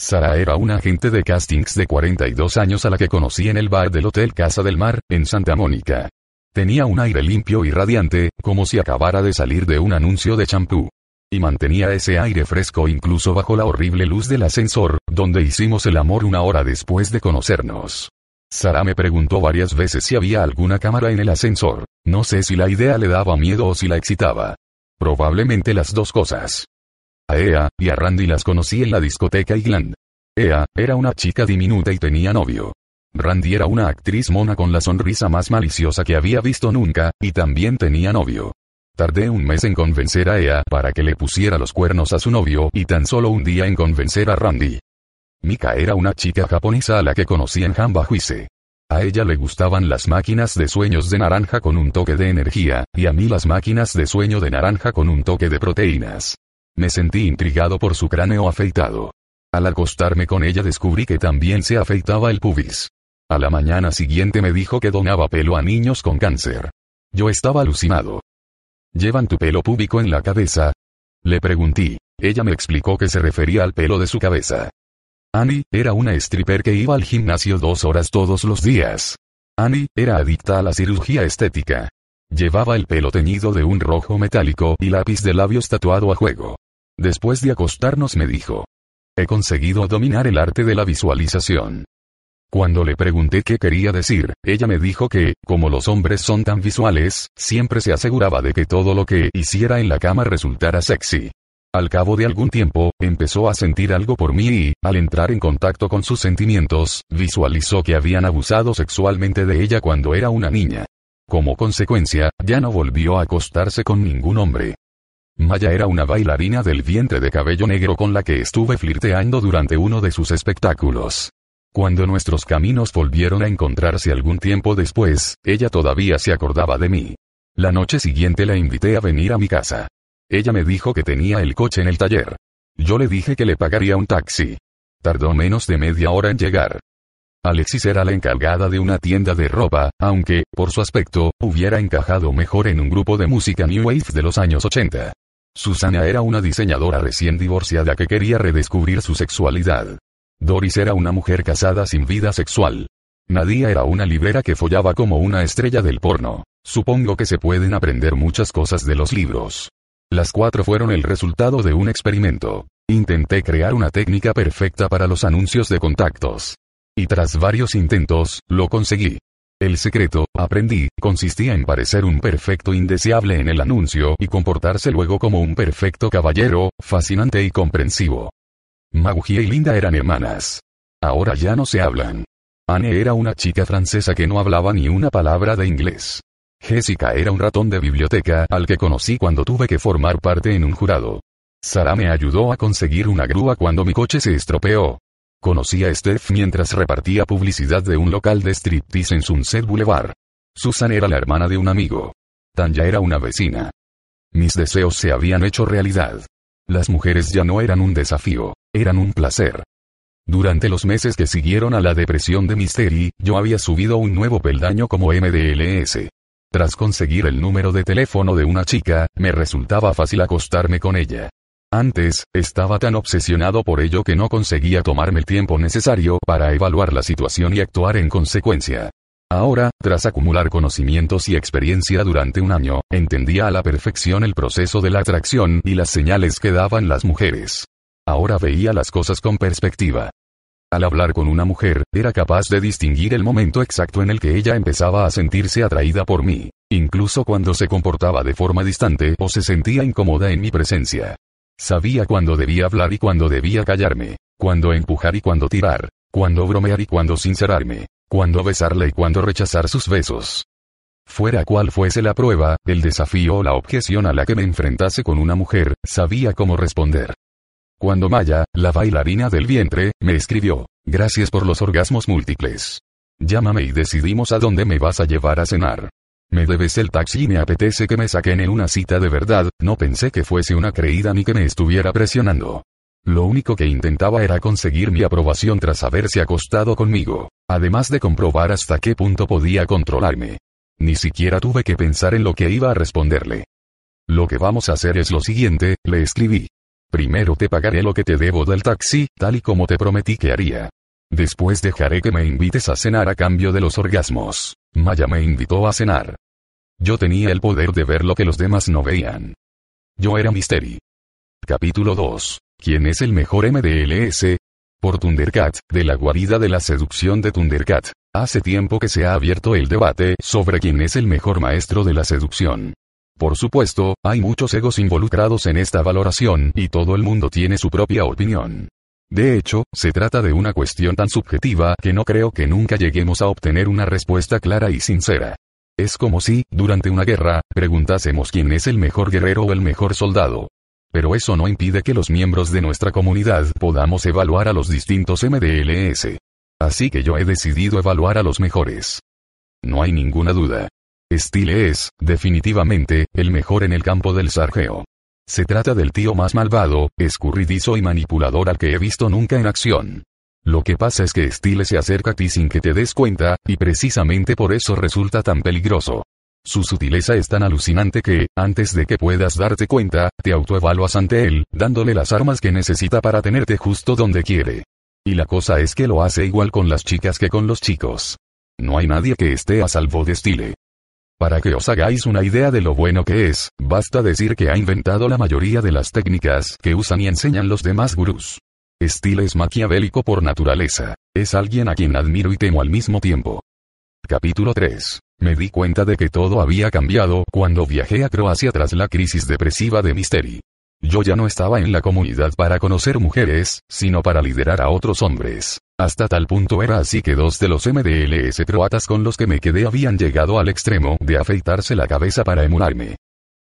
Sara era una agente de castings de 42 años a la que conocí en el bar del Hotel Casa del Mar, en Santa Mónica. Tenía un aire limpio y radiante, como si acabara de salir de un anuncio de champú. Y mantenía ese aire fresco incluso bajo la horrible luz del ascensor, donde hicimos el amor una hora después de conocernos. Sara me preguntó varias veces si había alguna cámara en el ascensor. No sé si la idea le daba miedo o si la excitaba. Probablemente las dos cosas. A Ea y a Randy las conocí en la discoteca Igland. Ea era una chica diminuta y tenía novio. Randy era una actriz mona con la sonrisa más maliciosa que había visto nunca, y también tenía novio. Tardé un mes en convencer a Ea para que le pusiera los cuernos a su novio y tan solo un día en convencer a Randy. Mika era una chica japonesa a la que conocí en Hanbajuise. A ella le gustaban las máquinas de sueños de naranja con un toque de energía, y a mí las máquinas de sueño de naranja con un toque de proteínas. Me sentí intrigado por su cráneo afeitado. Al acostarme con ella descubrí que también se afeitaba el pubis. A la mañana siguiente me dijo que donaba pelo a niños con cáncer. Yo estaba alucinado. ¿Llevan tu pelo púbico en la cabeza? Le pregunté. Ella me explicó que se refería al pelo de su cabeza. Annie, era una stripper que iba al gimnasio dos horas todos los días. Annie, era adicta a la cirugía estética. Llevaba el pelo teñido de un rojo metálico y lápiz de labios tatuado a juego. Después de acostarnos me dijo. He conseguido dominar el arte de la visualización. Cuando le pregunté qué quería decir, ella me dijo que, como los hombres son tan visuales, siempre se aseguraba de que todo lo que hiciera en la cama resultara sexy. Al cabo de algún tiempo, empezó a sentir algo por mí y, al entrar en contacto con sus sentimientos, visualizó que habían abusado sexualmente de ella cuando era una niña. Como consecuencia, ya no volvió a acostarse con ningún hombre. Maya era una bailarina del vientre de cabello negro con la que estuve flirteando durante uno de sus espectáculos. Cuando nuestros caminos volvieron a encontrarse algún tiempo después, ella todavía se acordaba de mí. La noche siguiente la invité a venir a mi casa. Ella me dijo que tenía el coche en el taller. Yo le dije que le pagaría un taxi. Tardó menos de media hora en llegar. Alexis era la encargada de una tienda de ropa, aunque, por su aspecto, hubiera encajado mejor en un grupo de música New Wave de los años 80. Susana era una diseñadora recién divorciada que quería redescubrir su sexualidad. Doris era una mujer casada sin vida sexual. Nadia era una librera que follaba como una estrella del porno. Supongo que se pueden aprender muchas cosas de los libros. Las cuatro fueron el resultado de un experimento. Intenté crear una técnica perfecta para los anuncios de contactos. Y tras varios intentos, lo conseguí. El secreto, aprendí, consistía en parecer un perfecto indeseable en el anuncio y comportarse luego como un perfecto caballero, fascinante y comprensivo. Magugie y Linda eran hermanas. Ahora ya no se hablan. Anne era una chica francesa que no hablaba ni una palabra de inglés. Jessica era un ratón de biblioteca al que conocí cuando tuve que formar parte en un jurado. Sara me ayudó a conseguir una grúa cuando mi coche se estropeó. Conocí a Steph mientras repartía publicidad de un local de striptease en Sunset Boulevard. Susan era la hermana de un amigo. Tanya era una vecina. Mis deseos se habían hecho realidad. Las mujeres ya no eran un desafío, eran un placer. Durante los meses que siguieron a la depresión de Mystery, yo había subido un nuevo peldaño como MDLS. Tras conseguir el número de teléfono de una chica, me resultaba fácil acostarme con ella. Antes, estaba tan obsesionado por ello que no conseguía tomarme el tiempo necesario para evaluar la situación y actuar en consecuencia. Ahora, tras acumular conocimientos y experiencia durante un año, entendía a la perfección el proceso de la atracción y las señales que daban las mujeres. Ahora veía las cosas con perspectiva. Al hablar con una mujer, era capaz de distinguir el momento exacto en el que ella empezaba a sentirse atraída por mí, incluso cuando se comportaba de forma distante o se sentía incómoda en mi presencia. Sabía cuándo debía hablar y cuándo debía callarme, cuándo empujar y cuándo tirar, cuándo bromear y cuándo sincerarme, cuándo besarle y cuándo rechazar sus besos. Fuera cual fuese la prueba, el desafío o la objeción a la que me enfrentase con una mujer, sabía cómo responder. Cuando Maya, la bailarina del vientre, me escribió, gracias por los orgasmos múltiples. Llámame y decidimos a dónde me vas a llevar a cenar. Me debes el taxi y me apetece que me saquen en una cita de verdad, no pensé que fuese una creída ni que me estuviera presionando. Lo único que intentaba era conseguir mi aprobación tras haberse acostado conmigo, además de comprobar hasta qué punto podía controlarme. Ni siquiera tuve que pensar en lo que iba a responderle. Lo que vamos a hacer es lo siguiente, le escribí. Primero te pagaré lo que te debo del taxi, tal y como te prometí que haría. Después dejaré que me invites a cenar a cambio de los orgasmos. Maya me invitó a cenar. Yo tenía el poder de ver lo que los demás no veían. Yo era Misteri. Capítulo 2. ¿Quién es el mejor MDLS? Por Thundercat, de la guarida de la seducción de Thundercat. Hace tiempo que se ha abierto el debate sobre quién es el mejor maestro de la seducción. Por supuesto, hay muchos egos involucrados en esta valoración y todo el mundo tiene su propia opinión. De hecho, se trata de una cuestión tan subjetiva que no creo que nunca lleguemos a obtener una respuesta clara y sincera. Es como si, durante una guerra, preguntásemos quién es el mejor guerrero o el mejor soldado. Pero eso no impide que los miembros de nuestra comunidad podamos evaluar a los distintos MDLS. Así que yo he decidido evaluar a los mejores. No hay ninguna duda. Stile es, definitivamente, el mejor en el campo del sargeo. Se trata del tío más malvado, escurridizo y manipulador al que he visto nunca en acción. Lo que pasa es que Stile se acerca a ti sin que te des cuenta, y precisamente por eso resulta tan peligroso. Su sutileza es tan alucinante que, antes de que puedas darte cuenta, te autoevaluas ante él, dándole las armas que necesita para tenerte justo donde quiere. Y la cosa es que lo hace igual con las chicas que con los chicos. No hay nadie que esté a salvo de Stile. Para que os hagáis una idea de lo bueno que es, basta decir que ha inventado la mayoría de las técnicas que usan y enseñan los demás gurús. Stile es maquiavélico por naturaleza. Es alguien a quien admiro y temo al mismo tiempo. Capítulo 3. Me di cuenta de que todo había cambiado cuando viajé a Croacia tras la crisis depresiva de Misteri. Yo ya no estaba en la comunidad para conocer mujeres, sino para liderar a otros hombres. Hasta tal punto era así que dos de los MDLS croatas con los que me quedé habían llegado al extremo de afeitarse la cabeza para emularme.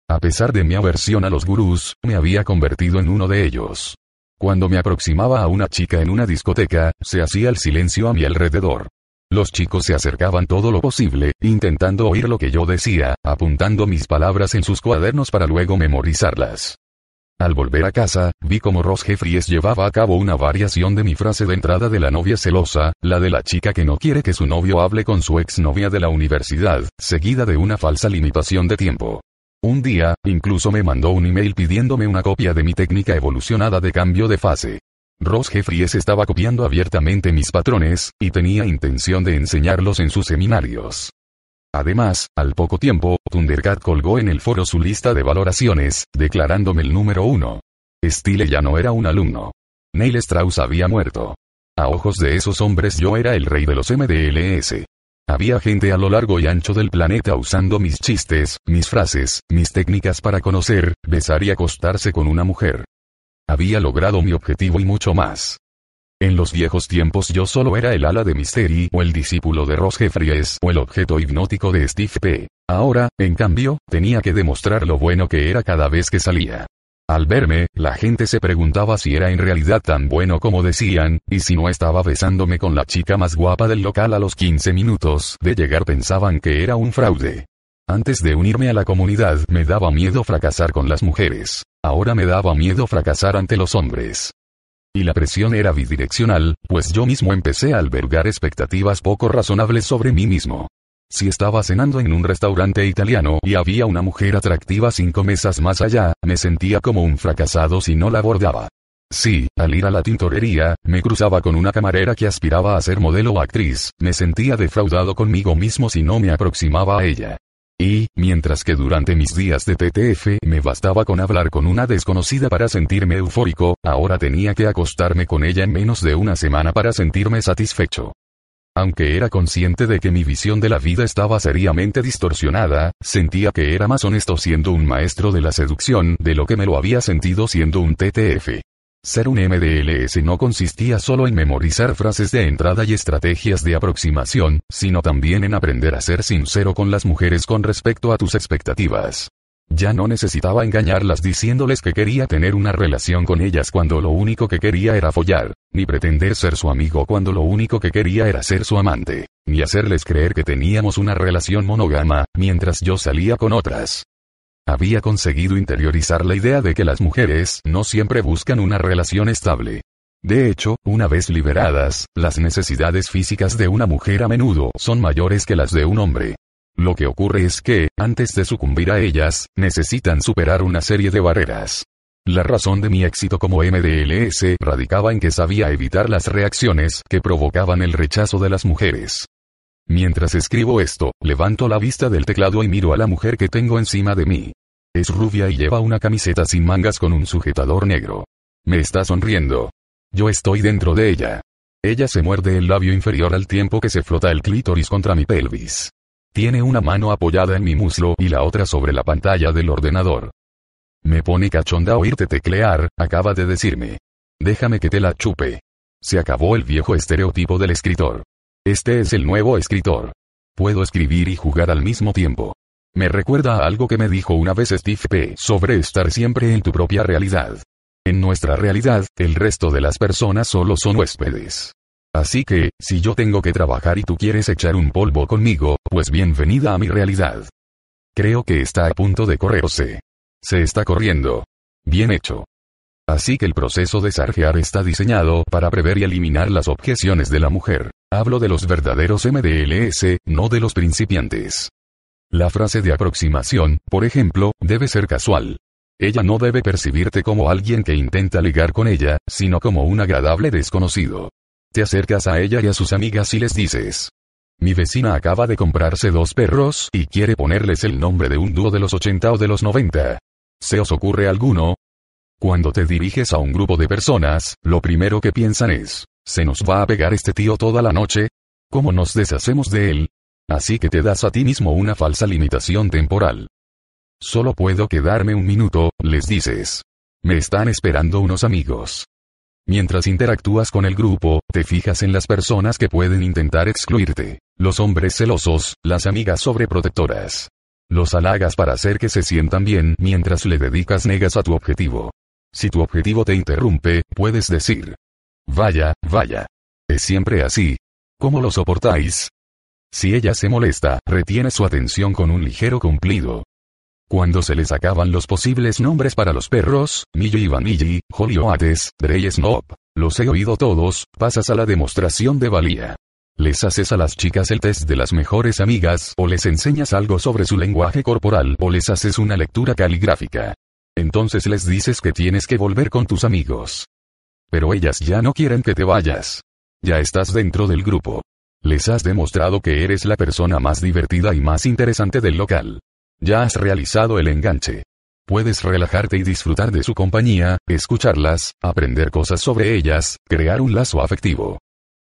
A pesar de mi aversión a los gurús, me había convertido en uno de ellos. Cuando me aproximaba a una chica en una discoteca, se hacía el silencio a mi alrededor. Los chicos se acercaban todo lo posible, intentando oír lo que yo decía, apuntando mis palabras en sus cuadernos para luego memorizarlas. Al volver a casa, vi como Ross Jeffries llevaba a cabo una variación de mi frase de entrada de la novia celosa, la de la chica que no quiere que su novio hable con su exnovia de la universidad, seguida de una falsa limitación de tiempo. Un día, incluso me mandó un email pidiéndome una copia de mi técnica evolucionada de cambio de fase. Ross Jeffries estaba copiando abiertamente mis patrones, y tenía intención de enseñarlos en sus seminarios. Además, al poco tiempo, Thundercat colgó en el foro su lista de valoraciones, declarándome el número uno. Stile ya no era un alumno. Neil Strauss había muerto. A ojos de esos hombres yo era el rey de los MDLS. Había gente a lo largo y ancho del planeta usando mis chistes, mis frases, mis técnicas para conocer, besar y acostarse con una mujer. Había logrado mi objetivo y mucho más. En los viejos tiempos yo solo era el ala de Mystery o el discípulo de Ross Jeffries o el objeto hipnótico de Steve P. Ahora, en cambio, tenía que demostrar lo bueno que era cada vez que salía. Al verme, la gente se preguntaba si era en realidad tan bueno como decían, y si no estaba besándome con la chica más guapa del local a los 15 minutos de llegar pensaban que era un fraude. Antes de unirme a la comunidad me daba miedo fracasar con las mujeres. Ahora me daba miedo fracasar ante los hombres. Y la presión era bidireccional, pues yo mismo empecé a albergar expectativas poco razonables sobre mí mismo. Si estaba cenando en un restaurante italiano y había una mujer atractiva cinco mesas más allá, me sentía como un fracasado si no la abordaba. Sí, al ir a la tintorería, me cruzaba con una camarera que aspiraba a ser modelo o actriz, me sentía defraudado conmigo mismo si no me aproximaba a ella. Y, mientras que durante mis días de TTF me bastaba con hablar con una desconocida para sentirme eufórico, ahora tenía que acostarme con ella en menos de una semana para sentirme satisfecho. Aunque era consciente de que mi visión de la vida estaba seriamente distorsionada, sentía que era más honesto siendo un maestro de la seducción de lo que me lo había sentido siendo un TTF. Ser un MDLS no consistía solo en memorizar frases de entrada y estrategias de aproximación, sino también en aprender a ser sincero con las mujeres con respecto a tus expectativas. Ya no necesitaba engañarlas diciéndoles que quería tener una relación con ellas cuando lo único que quería era follar, ni pretender ser su amigo cuando lo único que quería era ser su amante, ni hacerles creer que teníamos una relación monógama, mientras yo salía con otras. Había conseguido interiorizar la idea de que las mujeres no siempre buscan una relación estable. De hecho, una vez liberadas, las necesidades físicas de una mujer a menudo son mayores que las de un hombre. Lo que ocurre es que, antes de sucumbir a ellas, necesitan superar una serie de barreras. La razón de mi éxito como MDLS radicaba en que sabía evitar las reacciones que provocaban el rechazo de las mujeres. Mientras escribo esto, levanto la vista del teclado y miro a la mujer que tengo encima de mí. Es rubia y lleva una camiseta sin mangas con un sujetador negro. Me está sonriendo. Yo estoy dentro de ella. Ella se muerde el labio inferior al tiempo que se flota el clítoris contra mi pelvis. Tiene una mano apoyada en mi muslo y la otra sobre la pantalla del ordenador. Me pone cachonda oírte teclear, acaba de decirme. Déjame que te la chupe. Se acabó el viejo estereotipo del escritor. Este es el nuevo escritor. Puedo escribir y jugar al mismo tiempo. Me recuerda a algo que me dijo una vez Steve P. sobre estar siempre en tu propia realidad. En nuestra realidad, el resto de las personas solo son huéspedes. Así que, si yo tengo que trabajar y tú quieres echar un polvo conmigo, pues bienvenida a mi realidad. Creo que está a punto de correrse. Se está corriendo. Bien hecho. Así que el proceso de sarjear está diseñado para prever y eliminar las objeciones de la mujer. Hablo de los verdaderos MDLS, no de los principiantes. La frase de aproximación, por ejemplo, debe ser casual. Ella no debe percibirte como alguien que intenta ligar con ella, sino como un agradable desconocido. Te acercas a ella y a sus amigas y les dices. Mi vecina acaba de comprarse dos perros y quiere ponerles el nombre de un dúo de los 80 o de los 90. ¿Se os ocurre alguno? Cuando te diriges a un grupo de personas, lo primero que piensan es, ¿se nos va a pegar este tío toda la noche? ¿Cómo nos deshacemos de él? Así que te das a ti mismo una falsa limitación temporal. Solo puedo quedarme un minuto, les dices. Me están esperando unos amigos. Mientras interactúas con el grupo, te fijas en las personas que pueden intentar excluirte, los hombres celosos, las amigas sobreprotectoras. Los halagas para hacer que se sientan bien mientras le dedicas negas a tu objetivo. Si tu objetivo te interrumpe, puedes decir. Vaya, vaya. Es siempre así. ¿Cómo lo soportáis? Si ella se molesta, retiene su atención con un ligero cumplido. Cuando se les acaban los posibles nombres para los perros, Millie y Vanilli, Holly Oates, Drey Snob, los he oído todos, pasas a la demostración de valía. Les haces a las chicas el test de las mejores amigas, o les enseñas algo sobre su lenguaje corporal, o les haces una lectura caligráfica. Entonces les dices que tienes que volver con tus amigos. Pero ellas ya no quieren que te vayas. Ya estás dentro del grupo. Les has demostrado que eres la persona más divertida y más interesante del local. Ya has realizado el enganche. Puedes relajarte y disfrutar de su compañía, escucharlas, aprender cosas sobre ellas, crear un lazo afectivo.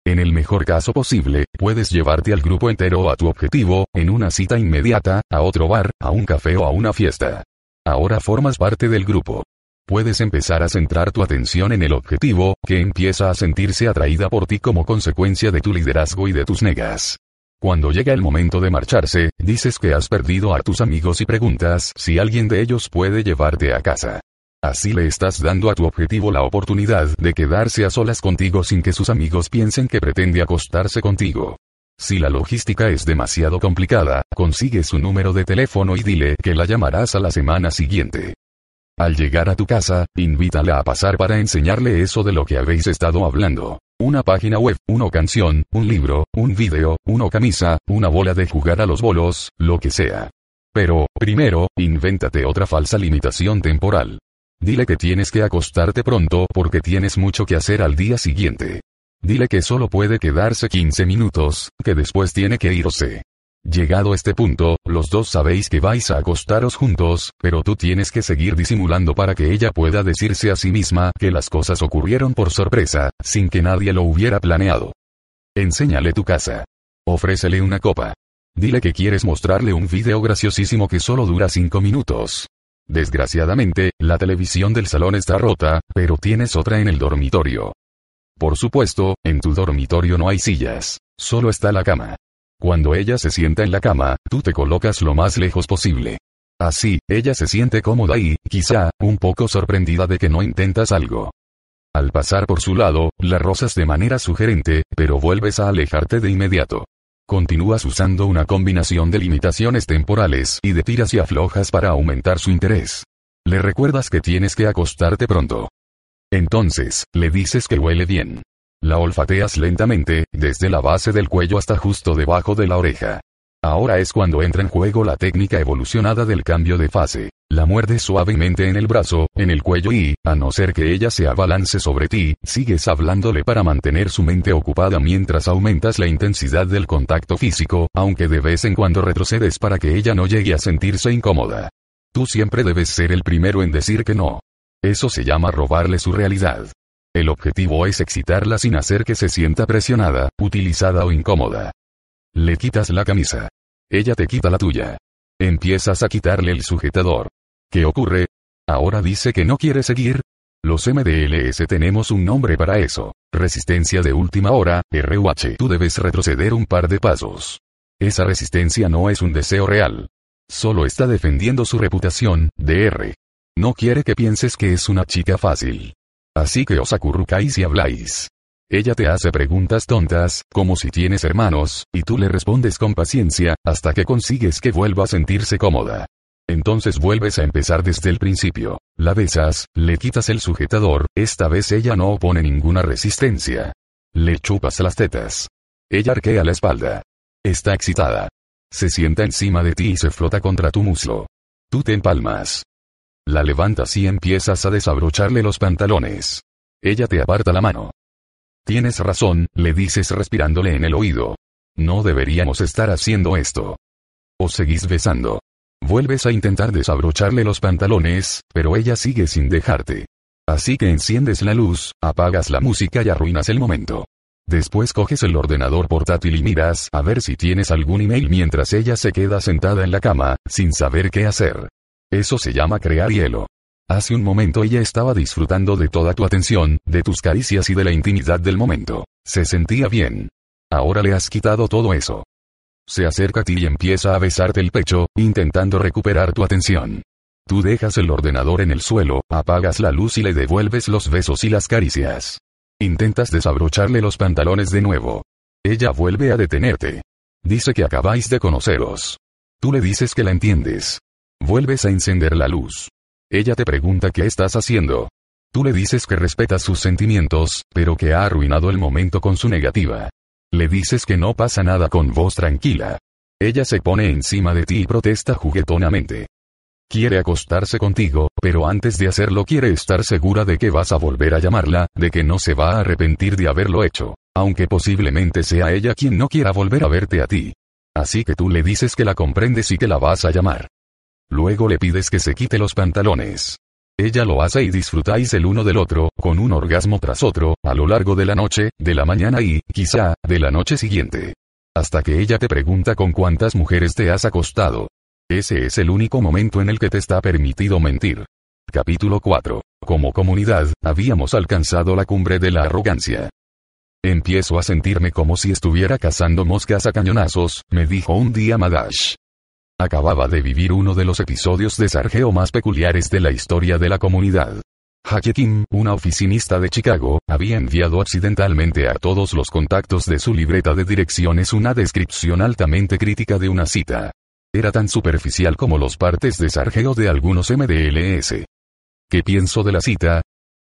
En el mejor caso posible, puedes llevarte al grupo entero a tu objetivo, en una cita inmediata, a otro bar, a un café o a una fiesta. Ahora formas parte del grupo. Puedes empezar a centrar tu atención en el objetivo, que empieza a sentirse atraída por ti como consecuencia de tu liderazgo y de tus negas. Cuando llega el momento de marcharse, dices que has perdido a tus amigos y preguntas si alguien de ellos puede llevarte a casa. Así le estás dando a tu objetivo la oportunidad de quedarse a solas contigo sin que sus amigos piensen que pretende acostarse contigo. Si la logística es demasiado complicada, consigue su número de teléfono y dile que la llamarás a la semana siguiente. Al llegar a tu casa, invítala a pasar para enseñarle eso de lo que habéis estado hablando. Una página web, una canción, un libro, un video, una camisa, una bola de jugar a los bolos, lo que sea. Pero, primero, invéntate otra falsa limitación temporal. Dile que tienes que acostarte pronto porque tienes mucho que hacer al día siguiente. Dile que solo puede quedarse 15 minutos, que después tiene que irse. Llegado este punto, los dos sabéis que vais a acostaros juntos, pero tú tienes que seguir disimulando para que ella pueda decirse a sí misma que las cosas ocurrieron por sorpresa, sin que nadie lo hubiera planeado. Enséñale tu casa. Ofrécele una copa. Dile que quieres mostrarle un video graciosísimo que solo dura 5 minutos. Desgraciadamente, la televisión del salón está rota, pero tienes otra en el dormitorio. Por supuesto, en tu dormitorio no hay sillas, solo está la cama. Cuando ella se sienta en la cama, tú te colocas lo más lejos posible. Así, ella se siente cómoda y, quizá, un poco sorprendida de que no intentas algo. Al pasar por su lado, la rozas de manera sugerente, pero vuelves a alejarte de inmediato. Continúas usando una combinación de limitaciones temporales y de tiras y aflojas para aumentar su interés. Le recuerdas que tienes que acostarte pronto. Entonces, le dices que huele bien. La olfateas lentamente, desde la base del cuello hasta justo debajo de la oreja. Ahora es cuando entra en juego la técnica evolucionada del cambio de fase. La muerdes suavemente en el brazo, en el cuello y, a no ser que ella se abalance sobre ti, sigues hablándole para mantener su mente ocupada mientras aumentas la intensidad del contacto físico, aunque de vez en cuando retrocedes para que ella no llegue a sentirse incómoda. Tú siempre debes ser el primero en decir que no. Eso se llama robarle su realidad. El objetivo es excitarla sin hacer que se sienta presionada, utilizada o incómoda. Le quitas la camisa. Ella te quita la tuya. Empiezas a quitarle el sujetador. ¿Qué ocurre? Ahora dice que no quiere seguir. Los MDLS tenemos un nombre para eso. Resistencia de última hora, RUH. Tú debes retroceder un par de pasos. Esa resistencia no es un deseo real. Solo está defendiendo su reputación, DR. No quiere que pienses que es una chica fácil. Así que os acurrucáis y habláis. Ella te hace preguntas tontas, como si tienes hermanos, y tú le respondes con paciencia, hasta que consigues que vuelva a sentirse cómoda. Entonces vuelves a empezar desde el principio. La besas, le quitas el sujetador, esta vez ella no opone ninguna resistencia. Le chupas las tetas. Ella arquea la espalda. Está excitada. Se sienta encima de ti y se frota contra tu muslo. Tú te empalmas. La levantas y empiezas a desabrocharle los pantalones. Ella te aparta la mano. Tienes razón, le dices respirándole en el oído. No deberíamos estar haciendo esto. O seguís besando. Vuelves a intentar desabrocharle los pantalones, pero ella sigue sin dejarte. Así que enciendes la luz, apagas la música y arruinas el momento. Después coges el ordenador portátil y miras a ver si tienes algún email mientras ella se queda sentada en la cama, sin saber qué hacer. Eso se llama crear hielo. Hace un momento ella estaba disfrutando de toda tu atención, de tus caricias y de la intimidad del momento. Se sentía bien. Ahora le has quitado todo eso. Se acerca a ti y empieza a besarte el pecho, intentando recuperar tu atención. Tú dejas el ordenador en el suelo, apagas la luz y le devuelves los besos y las caricias. Intentas desabrocharle los pantalones de nuevo. Ella vuelve a detenerte. Dice que acabáis de conoceros. Tú le dices que la entiendes. Vuelves a encender la luz. Ella te pregunta qué estás haciendo. Tú le dices que respetas sus sentimientos, pero que ha arruinado el momento con su negativa. Le dices que no pasa nada con voz tranquila. Ella se pone encima de ti y protesta juguetonamente. Quiere acostarse contigo, pero antes de hacerlo quiere estar segura de que vas a volver a llamarla, de que no se va a arrepentir de haberlo hecho, aunque posiblemente sea ella quien no quiera volver a verte a ti. Así que tú le dices que la comprendes y que la vas a llamar. Luego le pides que se quite los pantalones. Ella lo hace y disfrutáis el uno del otro, con un orgasmo tras otro, a lo largo de la noche, de la mañana y, quizá, de la noche siguiente. Hasta que ella te pregunta con cuántas mujeres te has acostado. Ese es el único momento en el que te está permitido mentir. Capítulo 4. Como comunidad, habíamos alcanzado la cumbre de la arrogancia. Empiezo a sentirme como si estuviera cazando moscas a cañonazos, me dijo un día Madash. Acababa de vivir uno de los episodios de sargeo más peculiares de la historia de la comunidad. Hake Kim, una oficinista de Chicago, había enviado accidentalmente a todos los contactos de su libreta de direcciones una descripción altamente crítica de una cita. Era tan superficial como los partes de sargeo de algunos MDLS. ¿Qué pienso de la cita?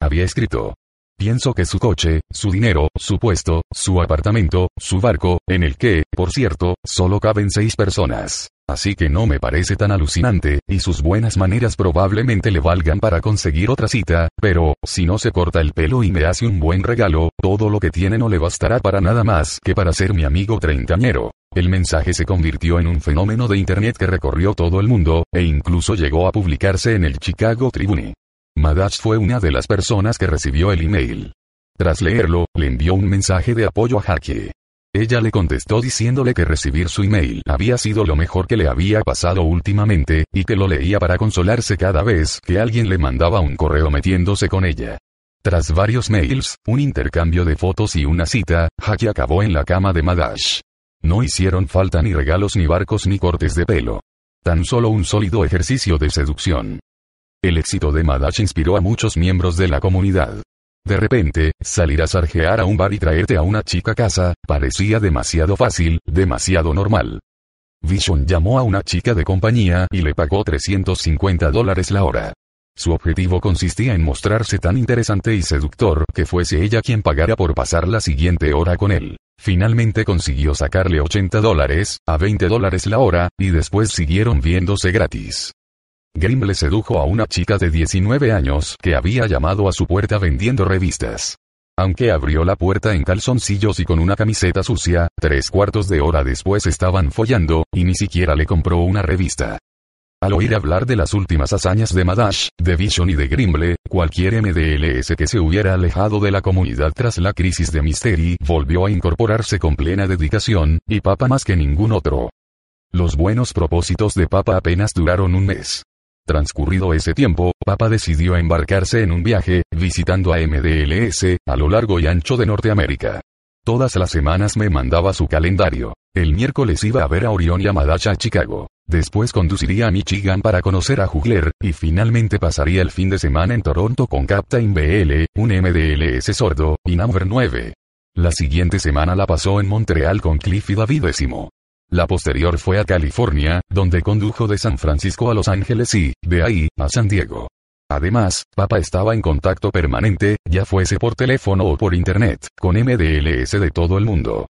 Había escrito. Pienso que su coche, su dinero, su puesto, su apartamento, su barco, en el que, por cierto, solo caben seis personas. Así que no me parece tan alucinante, y sus buenas maneras probablemente le valgan para conseguir otra cita, pero, si no se corta el pelo y me hace un buen regalo, todo lo que tiene no le bastará para nada más que para ser mi amigo treintañero. El mensaje se convirtió en un fenómeno de Internet que recorrió todo el mundo, e incluso llegó a publicarse en el Chicago Tribune. Madash fue una de las personas que recibió el email. Tras leerlo, le envió un mensaje de apoyo a Hake. Ella le contestó diciéndole que recibir su email había sido lo mejor que le había pasado últimamente, y que lo leía para consolarse cada vez que alguien le mandaba un correo metiéndose con ella. Tras varios mails, un intercambio de fotos y una cita, Haki acabó en la cama de Madash. No hicieron falta ni regalos ni barcos ni cortes de pelo. Tan solo un sólido ejercicio de seducción. El éxito de Madash inspiró a muchos miembros de la comunidad. De repente, salir a sarjear a un bar y traerte a una chica a casa, parecía demasiado fácil, demasiado normal. Vision llamó a una chica de compañía y le pagó 350 dólares la hora. Su objetivo consistía en mostrarse tan interesante y seductor que fuese ella quien pagara por pasar la siguiente hora con él. Finalmente consiguió sacarle 80 dólares, a 20 dólares la hora, y después siguieron viéndose gratis. Grimble sedujo a una chica de 19 años que había llamado a su puerta vendiendo revistas. Aunque abrió la puerta en calzoncillos y con una camiseta sucia, tres cuartos de hora después estaban follando, y ni siquiera le compró una revista. Al oír hablar de las últimas hazañas de Madash, de Vision y de Grimble, cualquier MDLS que se hubiera alejado de la comunidad tras la crisis de Mystery volvió a incorporarse con plena dedicación, y Papa más que ningún otro. Los buenos propósitos de Papa apenas duraron un mes. Transcurrido ese tiempo, Papa decidió embarcarse en un viaje, visitando a MDLS, a lo largo y ancho de Norteamérica. Todas las semanas me mandaba su calendario. El miércoles iba a ver a Orión y a Madacha a Chicago. Después conduciría a Michigan para conocer a Jugler, y finalmente pasaría el fin de semana en Toronto con Captain BL, un MDLS sordo, y Number 9. La siguiente semana la pasó en Montreal con Cliff y David la posterior fue a California, donde condujo de San Francisco a Los Ángeles y, de ahí, a San Diego. Además, Papa estaba en contacto permanente, ya fuese por teléfono o por internet, con MDLS de todo el mundo.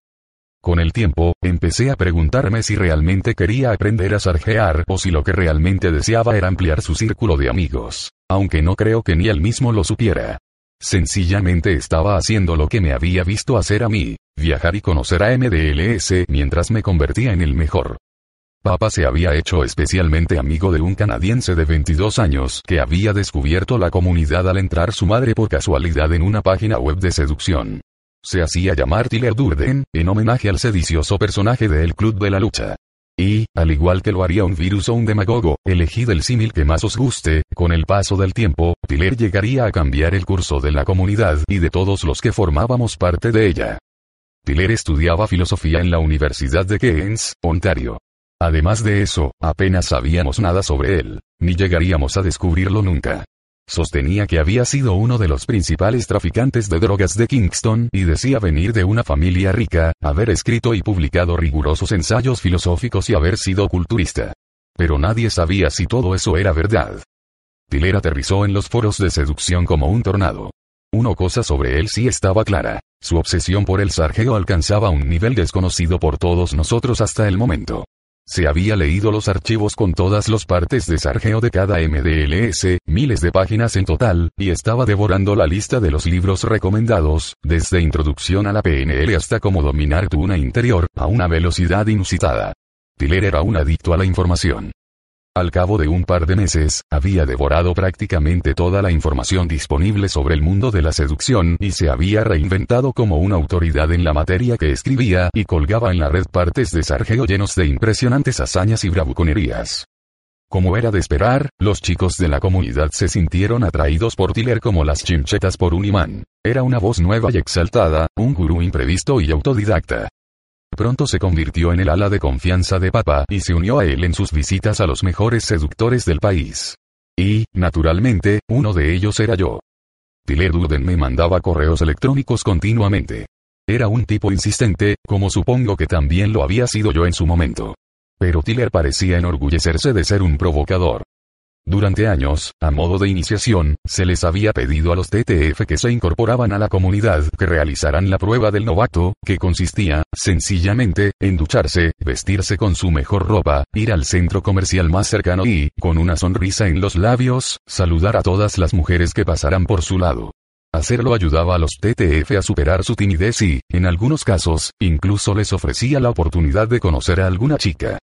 Con el tiempo, empecé a preguntarme si realmente quería aprender a sarjear o si lo que realmente deseaba era ampliar su círculo de amigos, aunque no creo que ni él mismo lo supiera. Sencillamente estaba haciendo lo que me había visto hacer a mí, viajar y conocer a MDLS mientras me convertía en el mejor. Papa se había hecho especialmente amigo de un canadiense de 22 años que había descubierto la comunidad al entrar su madre por casualidad en una página web de seducción. Se hacía llamar Tiller Durden, en homenaje al sedicioso personaje de El Club de la Lucha. Y, al igual que lo haría un virus o un demagogo, elegid el símil que más os guste, con el paso del tiempo, Tiller llegaría a cambiar el curso de la comunidad y de todos los que formábamos parte de ella. Tiller estudiaba filosofía en la Universidad de Keynes, Ontario. Además de eso, apenas sabíamos nada sobre él, ni llegaríamos a descubrirlo nunca. Sostenía que había sido uno de los principales traficantes de drogas de Kingston y decía venir de una familia rica, haber escrito y publicado rigurosos ensayos filosóficos y haber sido culturista. Pero nadie sabía si todo eso era verdad. Tiller aterrizó en los foros de seducción como un tornado. Una cosa sobre él sí estaba clara. Su obsesión por el sargeo alcanzaba un nivel desconocido por todos nosotros hasta el momento. Se había leído los archivos con todas las partes de sargeo de cada MDLS, miles de páginas en total, y estaba devorando la lista de los libros recomendados, desde Introducción a la PNL hasta cómo dominar tu una interior, a una velocidad inusitada. Tiller era un adicto a la información. Al cabo de un par de meses, había devorado prácticamente toda la información disponible sobre el mundo de la seducción y se había reinventado como una autoridad en la materia que escribía y colgaba en la red partes de sargeo llenos de impresionantes hazañas y bravuconerías. Como era de esperar, los chicos de la comunidad se sintieron atraídos por Tiller como las chinchetas por un imán. Era una voz nueva y exaltada, un gurú imprevisto y autodidacta. Pronto se convirtió en el ala de confianza de Papa y se unió a él en sus visitas a los mejores seductores del país. Y, naturalmente, uno de ellos era yo. Tiller Durden me mandaba correos electrónicos continuamente. Era un tipo insistente, como supongo que también lo había sido yo en su momento. Pero Tiller parecía enorgullecerse de ser un provocador. Durante años, a modo de iniciación, se les había pedido a los TTF que se incorporaban a la comunidad que realizaran la prueba del novato, que consistía, sencillamente, en ducharse, vestirse con su mejor ropa, ir al centro comercial más cercano y, con una sonrisa en los labios, saludar a todas las mujeres que pasaran por su lado. Hacerlo ayudaba a los TTF a superar su timidez y, en algunos casos, incluso les ofrecía la oportunidad de conocer a alguna chica.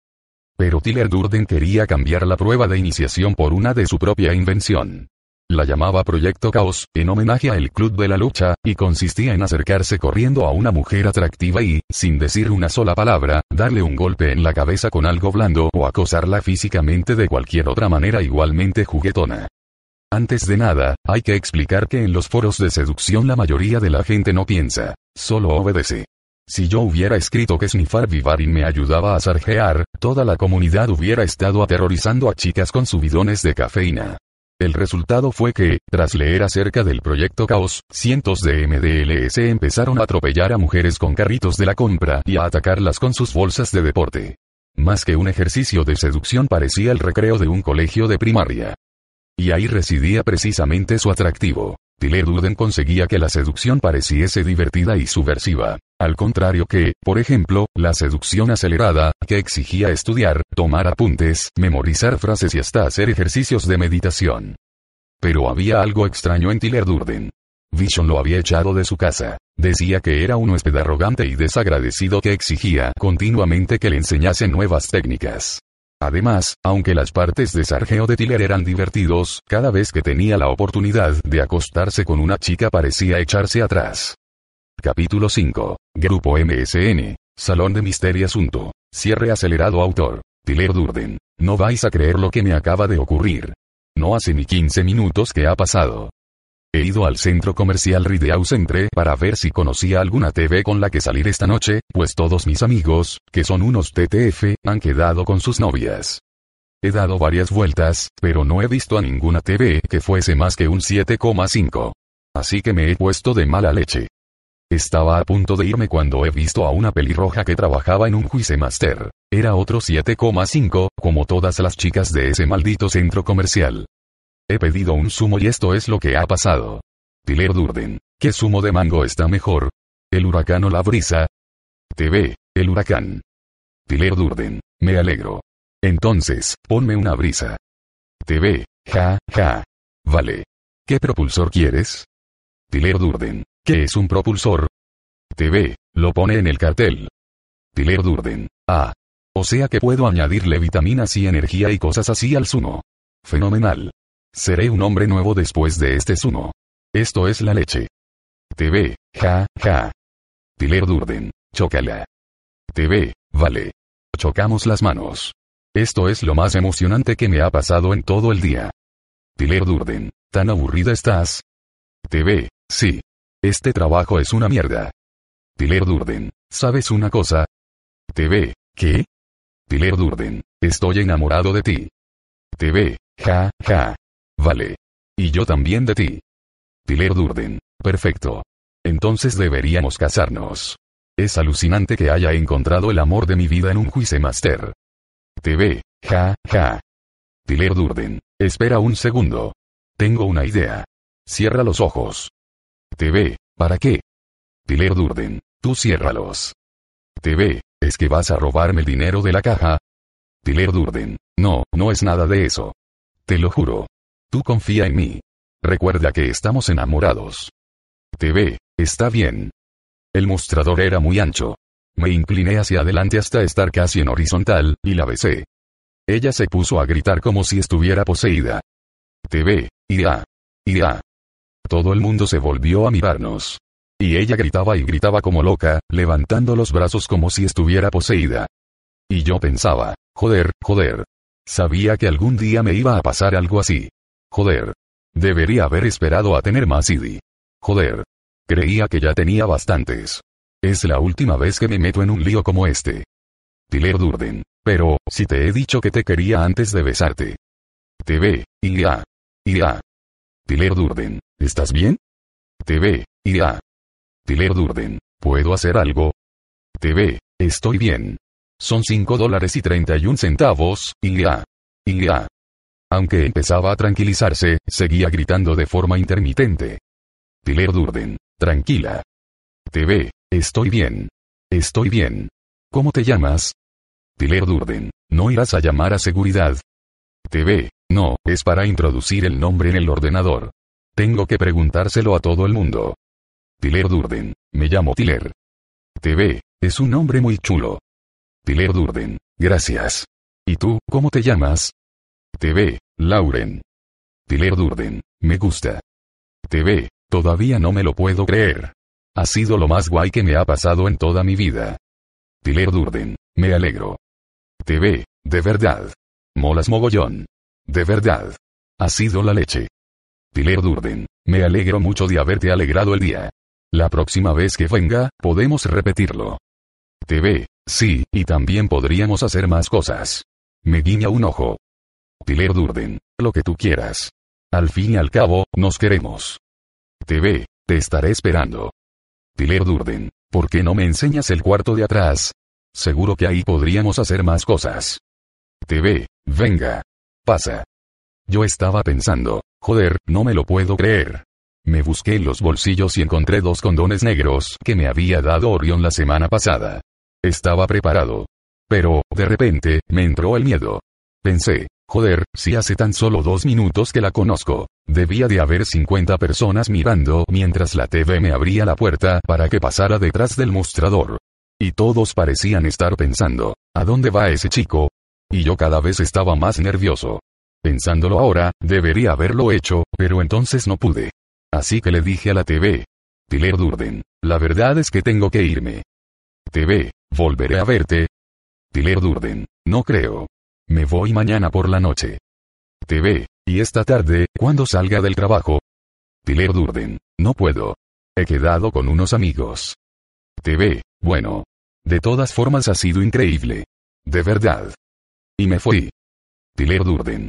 Pero Tiller Durden quería cambiar la prueba de iniciación por una de su propia invención. La llamaba Proyecto Caos, en homenaje a el Club de la Lucha, y consistía en acercarse corriendo a una mujer atractiva y, sin decir una sola palabra, darle un golpe en la cabeza con algo blando o acosarla físicamente de cualquier otra manera igualmente juguetona. Antes de nada, hay que explicar que en los foros de seducción la mayoría de la gente no piensa, solo obedece. Si yo hubiera escrito que Snifar Vivarin me ayudaba a sarjear, toda la comunidad hubiera estado aterrorizando a chicas con subidones de cafeína. El resultado fue que, tras leer acerca del proyecto Caos, cientos de MDLS empezaron a atropellar a mujeres con carritos de la compra y a atacarlas con sus bolsas de deporte. Más que un ejercicio de seducción parecía el recreo de un colegio de primaria. Y ahí residía precisamente su atractivo. Tiller Durden conseguía que la seducción pareciese divertida y subversiva. Al contrario que, por ejemplo, la seducción acelerada, que exigía estudiar, tomar apuntes, memorizar frases y hasta hacer ejercicios de meditación. Pero había algo extraño en Tiller Durden. Vision lo había echado de su casa. Decía que era un huésped arrogante y desagradecido que exigía continuamente que le enseñasen nuevas técnicas. Además, aunque las partes de sargeo de Tiller eran divertidos, cada vez que tenía la oportunidad de acostarse con una chica parecía echarse atrás. Capítulo 5. Grupo MSN. Salón de Misterio Asunto. Cierre acelerado autor. Tiller Durden. No vais a creer lo que me acaba de ocurrir. No hace ni 15 minutos que ha pasado. He ido al centro comercial Rideau Centre para ver si conocía alguna TV con la que salir esta noche, pues todos mis amigos, que son unos TTF, han quedado con sus novias. He dado varias vueltas, pero no he visto a ninguna TV que fuese más que un 7,5. Así que me he puesto de mala leche. Estaba a punto de irme cuando he visto a una pelirroja que trabajaba en un juice master. Era otro 7,5, como todas las chicas de ese maldito centro comercial. He pedido un zumo y esto es lo que ha pasado. Tiller Durden. ¿Qué zumo de mango está mejor? ¿El huracán o la brisa? TV. El huracán. Tiller Durden. Me alegro. Entonces, ponme una brisa. TV. Ja, ja. Vale. ¿Qué propulsor quieres? Tiller Durden. ¿Qué es un propulsor? TV. Lo pone en el cartel. Tiller Durden. Ah. O sea que puedo añadirle vitaminas y energía y cosas así al zumo. Fenomenal. Seré un hombre nuevo después de este zumo. Esto es la leche. TV, ja, ja. Tiller Durden, chócala. TV, vale. Chocamos las manos. Esto es lo más emocionante que me ha pasado en todo el día. Tiller Durden, ¿tan aburrida estás? TV, sí. Este trabajo es una mierda. Tyler Durden, ¿sabes una cosa? TV, ¿qué? Tyler Durden, estoy enamorado de ti. TV, ja, ja. Vale. Y yo también de ti. Tyler Durden, perfecto. Entonces deberíamos casarnos. Es alucinante que haya encontrado el amor de mi vida en un juice master. TV, ja, ja. Tyler Durden, espera un segundo. Tengo una idea. Cierra los ojos. TV, ¿para qué? Tyler Durden, tú ciérralos. TV, ¿es que vas a robarme el dinero de la caja? Tyler Durden, no, no es nada de eso. Te lo juro. Tú confía en mí. Recuerda que estamos enamorados. TV, está bien. El mostrador era muy ancho. Me incliné hacia adelante hasta estar casi en horizontal, y la besé. Ella se puso a gritar como si estuviera poseída. TV, irá. Irá. Todo el mundo se volvió a mirarnos. Y ella gritaba y gritaba como loca, levantando los brazos como si estuviera poseída. Y yo pensaba, joder, joder. Sabía que algún día me iba a pasar algo así. Joder. Debería haber esperado a tener más ID. Joder. Creía que ya tenía bastantes. Es la última vez que me meto en un lío como este. Tyler Durden. Pero, si te he dicho que te quería antes de besarte. Ya. Y ya. Tyler Durden. ¿Estás bien? Y ya. Tyler Durden. ¿Puedo hacer algo? Te ve, estoy bien. Son 5 dólares y 31 centavos, y ya. Aunque empezaba a tranquilizarse, seguía gritando de forma intermitente. Tyler Durden. Tranquila. Te ve, estoy bien. Estoy bien. ¿Cómo te llamas? Tyler Durden. ¿No irás a llamar a seguridad? TV. No, es para introducir el nombre en el ordenador. Tengo que preguntárselo a todo el mundo. Tyler Durden. Me llamo Tyler. TV. Es un nombre muy chulo. Tyler Durden. Gracias. ¿Y tú, cómo te llamas? TV. Lauren. Tyler Durden. Me gusta. TV. Todavía no me lo puedo creer. Ha sido lo más guay que me ha pasado en toda mi vida. Tyler Durden. Me alegro. TV, de verdad. Molas mogollón. De verdad. Ha sido la leche. Tyler Durden, me alegro mucho de haberte alegrado el día. La próxima vez que venga, podemos repetirlo. TV, sí, y también podríamos hacer más cosas. Me guiña un ojo. Tyler Durden, lo que tú quieras. Al fin y al cabo, nos queremos. TV, te estaré esperando. Tyler Durden, ¿por qué no me enseñas el cuarto de atrás? Seguro que ahí podríamos hacer más cosas. TV, venga. Pasa. Yo estaba pensando, joder, no me lo puedo creer. Me busqué en los bolsillos y encontré dos condones negros que me había dado Orion la semana pasada. Estaba preparado. Pero, de repente, me entró el miedo. Pensé, joder, si hace tan solo dos minutos que la conozco. Debía de haber 50 personas mirando mientras la TV me abría la puerta para que pasara detrás del mostrador. Y todos parecían estar pensando, ¿a dónde va ese chico? Y yo cada vez estaba más nervioso. Pensándolo ahora, debería haberlo hecho, pero entonces no pude. Así que le dije a la TV. Tyler Durden, la verdad es que tengo que irme. TV, volveré a verte. Tyler Durden, no creo. Me voy mañana por la noche. TV, y esta tarde, cuando salga del trabajo. Tyler Durden, no puedo. He quedado con unos amigos. TV, bueno, de todas formas ha sido increíble. De verdad. Y me fui. Tyler Durden.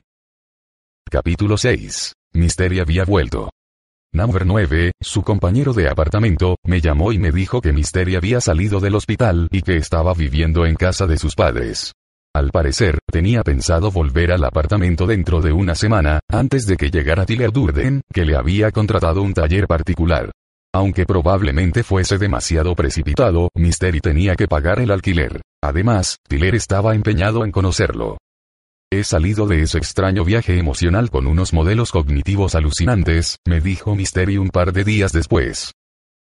Capítulo 6. Mystery había vuelto. Number 9, su compañero de apartamento, me llamó y me dijo que Mystery había salido del hospital y que estaba viviendo en casa de sus padres. Al parecer, tenía pensado volver al apartamento dentro de una semana, antes de que llegara Tyler Durden, que le había contratado un taller particular. Aunque probablemente fuese demasiado precipitado, Mystery tenía que pagar el alquiler. Además, Tiller estaba empeñado en conocerlo. He salido de ese extraño viaje emocional con unos modelos cognitivos alucinantes, me dijo Mystery un par de días después.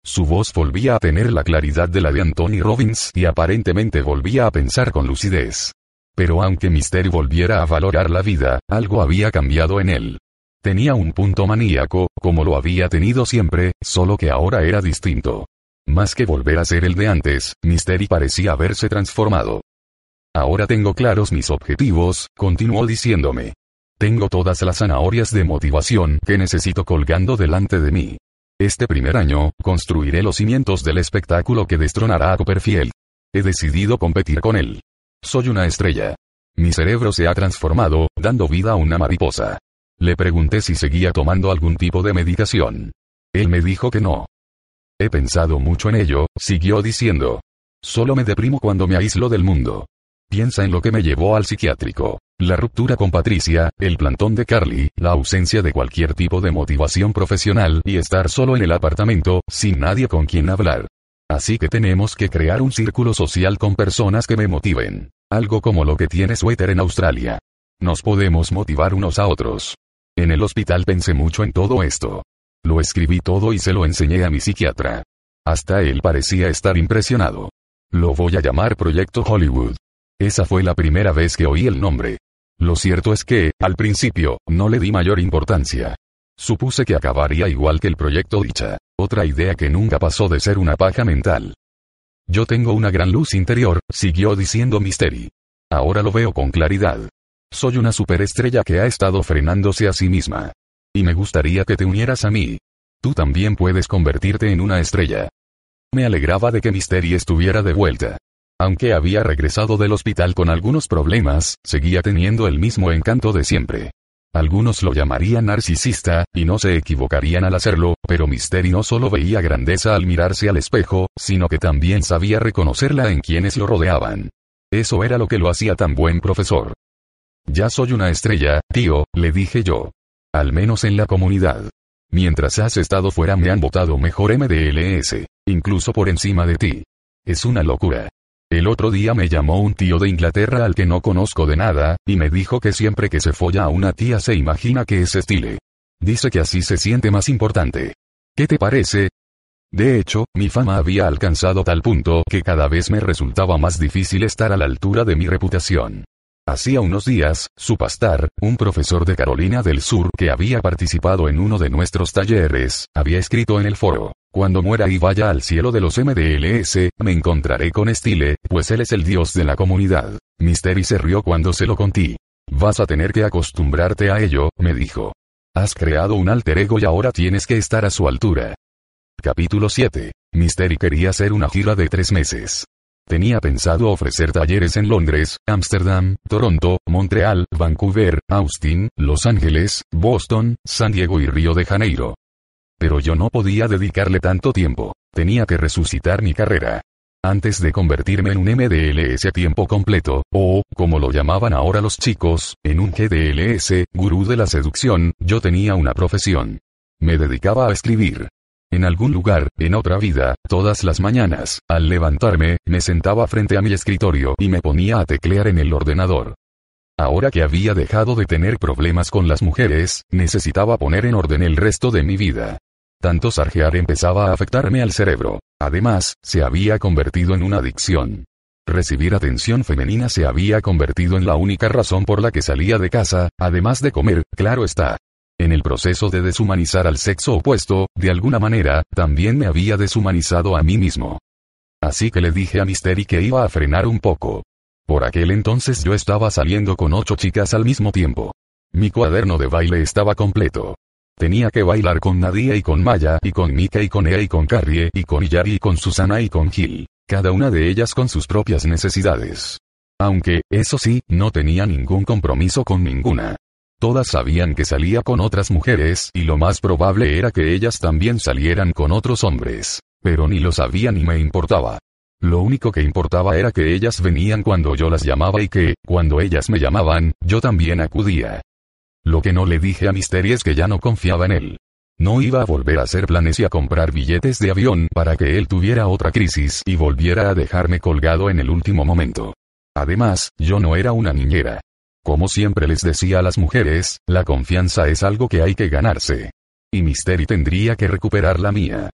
Su voz volvía a tener la claridad de la de Anthony Robbins y aparentemente volvía a pensar con lucidez. Pero aunque Mystery volviera a valorar la vida, algo había cambiado en él. Tenía un punto maníaco, como lo había tenido siempre, solo que ahora era distinto. Más que volver a ser el de antes, Mystery parecía haberse transformado. Ahora tengo claros mis objetivos, continuó diciéndome. Tengo todas las zanahorias de motivación que necesito colgando delante de mí. Este primer año, construiré los cimientos del espectáculo que destronará a Copperfield. He decidido competir con él. Soy una estrella. Mi cerebro se ha transformado, dando vida a una mariposa. Le pregunté si seguía tomando algún tipo de medicación. Él me dijo que no. He pensado mucho en ello, siguió diciendo. Solo me deprimo cuando me aíslo del mundo. Piensa en lo que me llevó al psiquiátrico. La ruptura con Patricia, el plantón de Carly, la ausencia de cualquier tipo de motivación profesional y estar solo en el apartamento, sin nadie con quien hablar. Así que tenemos que crear un círculo social con personas que me motiven. Algo como lo que tiene Sweater en Australia. Nos podemos motivar unos a otros. En el hospital pensé mucho en todo esto. Lo escribí todo y se lo enseñé a mi psiquiatra. Hasta él parecía estar impresionado. Lo voy a llamar Proyecto Hollywood. Esa fue la primera vez que oí el nombre. Lo cierto es que, al principio, no le di mayor importancia. Supuse que acabaría igual que el proyecto Dicha, otra idea que nunca pasó de ser una paja mental. Yo tengo una gran luz interior, siguió diciendo Mystery. Ahora lo veo con claridad. Soy una superestrella que ha estado frenándose a sí misma. Y me gustaría que te unieras a mí. Tú también puedes convertirte en una estrella. Me alegraba de que Mystery estuviera de vuelta. Aunque había regresado del hospital con algunos problemas, seguía teniendo el mismo encanto de siempre. Algunos lo llamarían narcisista, y no se equivocarían al hacerlo, pero Mystery no solo veía grandeza al mirarse al espejo, sino que también sabía reconocerla en quienes lo rodeaban. Eso era lo que lo hacía tan buen profesor. Ya soy una estrella, tío, le dije yo. Al menos en la comunidad. Mientras has estado fuera me han votado mejor MDLS, incluso por encima de ti. Es una locura. El otro día me llamó un tío de Inglaterra al que no conozco de nada, y me dijo que siempre que se folla a una tía se imagina que es estile. Dice que así se siente más importante. ¿Qué te parece? De hecho, mi fama había alcanzado tal punto que cada vez me resultaba más difícil estar a la altura de mi reputación. Hacía unos días, su pastor, un profesor de Carolina del Sur que había participado en uno de nuestros talleres, había escrito en el foro, cuando muera y vaya al cielo de los MDLS, me encontraré con Stile, pues él es el dios de la comunidad. Mystery se rió cuando se lo conté. Vas a tener que acostumbrarte a ello, me dijo. Has creado un alter ego y ahora tienes que estar a su altura. Capítulo 7. Mystery quería hacer una gira de tres meses. Tenía pensado ofrecer talleres en Londres, Ámsterdam, Toronto, Montreal, Vancouver, Austin, Los Ángeles, Boston, San Diego y Río de Janeiro. Pero yo no podía dedicarle tanto tiempo. Tenía que resucitar mi carrera. Antes de convertirme en un MDLS a tiempo completo, o, como lo llamaban ahora los chicos, en un GDLS, gurú de la seducción, yo tenía una profesión. Me dedicaba a escribir. En algún lugar, en otra vida, todas las mañanas, al levantarme, me sentaba frente a mi escritorio y me ponía a teclear en el ordenador. Ahora que había dejado de tener problemas con las mujeres, necesitaba poner en orden el resto de mi vida. Tanto sarjear empezaba a afectarme al cerebro. Además, se había convertido en una adicción. Recibir atención femenina se había convertido en la única razón por la que salía de casa, además de comer, claro está. En el proceso de deshumanizar al sexo opuesto, de alguna manera, también me había deshumanizado a mí mismo. Así que le dije a Mystery que iba a frenar un poco. Por aquel entonces yo estaba saliendo con ocho chicas al mismo tiempo. Mi cuaderno de baile estaba completo. Tenía que bailar con Nadia y con Maya y con Mika y con Ea y con Carrie y con Yari y con Susana y con Gil. Cada una de ellas con sus propias necesidades. Aunque, eso sí, no tenía ningún compromiso con ninguna. Todas sabían que salía con otras mujeres y lo más probable era que ellas también salieran con otros hombres. Pero ni lo sabía ni me importaba. Lo único que importaba era que ellas venían cuando yo las llamaba y que, cuando ellas me llamaban, yo también acudía. Lo que no le dije a Mystery es que ya no confiaba en él. No iba a volver a hacer planes y a comprar billetes de avión para que él tuviera otra crisis y volviera a dejarme colgado en el último momento. Además, yo no era una niñera. Como siempre les decía a las mujeres, la confianza es algo que hay que ganarse. Y Mystery tendría que recuperar la mía.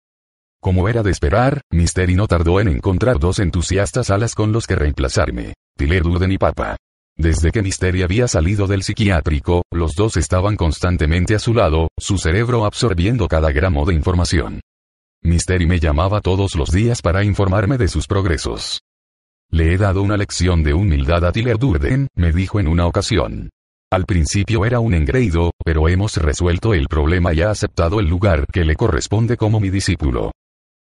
Como era de esperar, Mystery no tardó en encontrar dos entusiastas alas con los que reemplazarme, Tyler Durden y Papa. Desde que Mystery había salido del psiquiátrico, los dos estaban constantemente a su lado, su cerebro absorbiendo cada gramo de información. Mystery me llamaba todos los días para informarme de sus progresos. Le he dado una lección de humildad a Tyler Durden, me dijo en una ocasión. Al principio era un engreído, pero hemos resuelto el problema y ha aceptado el lugar que le corresponde como mi discípulo.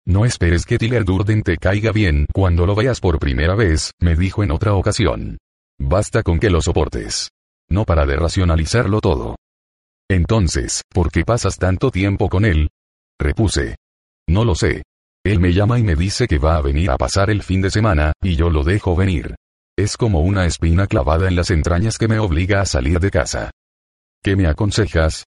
No esperes que Tiller Durden te caiga bien cuando lo veas por primera vez, me dijo en otra ocasión. Basta con que lo soportes. No para de racionalizarlo todo. Entonces, ¿por qué pasas tanto tiempo con él? Repuse. No lo sé. Él me llama y me dice que va a venir a pasar el fin de semana, y yo lo dejo venir. Es como una espina clavada en las entrañas que me obliga a salir de casa. ¿Qué me aconsejas?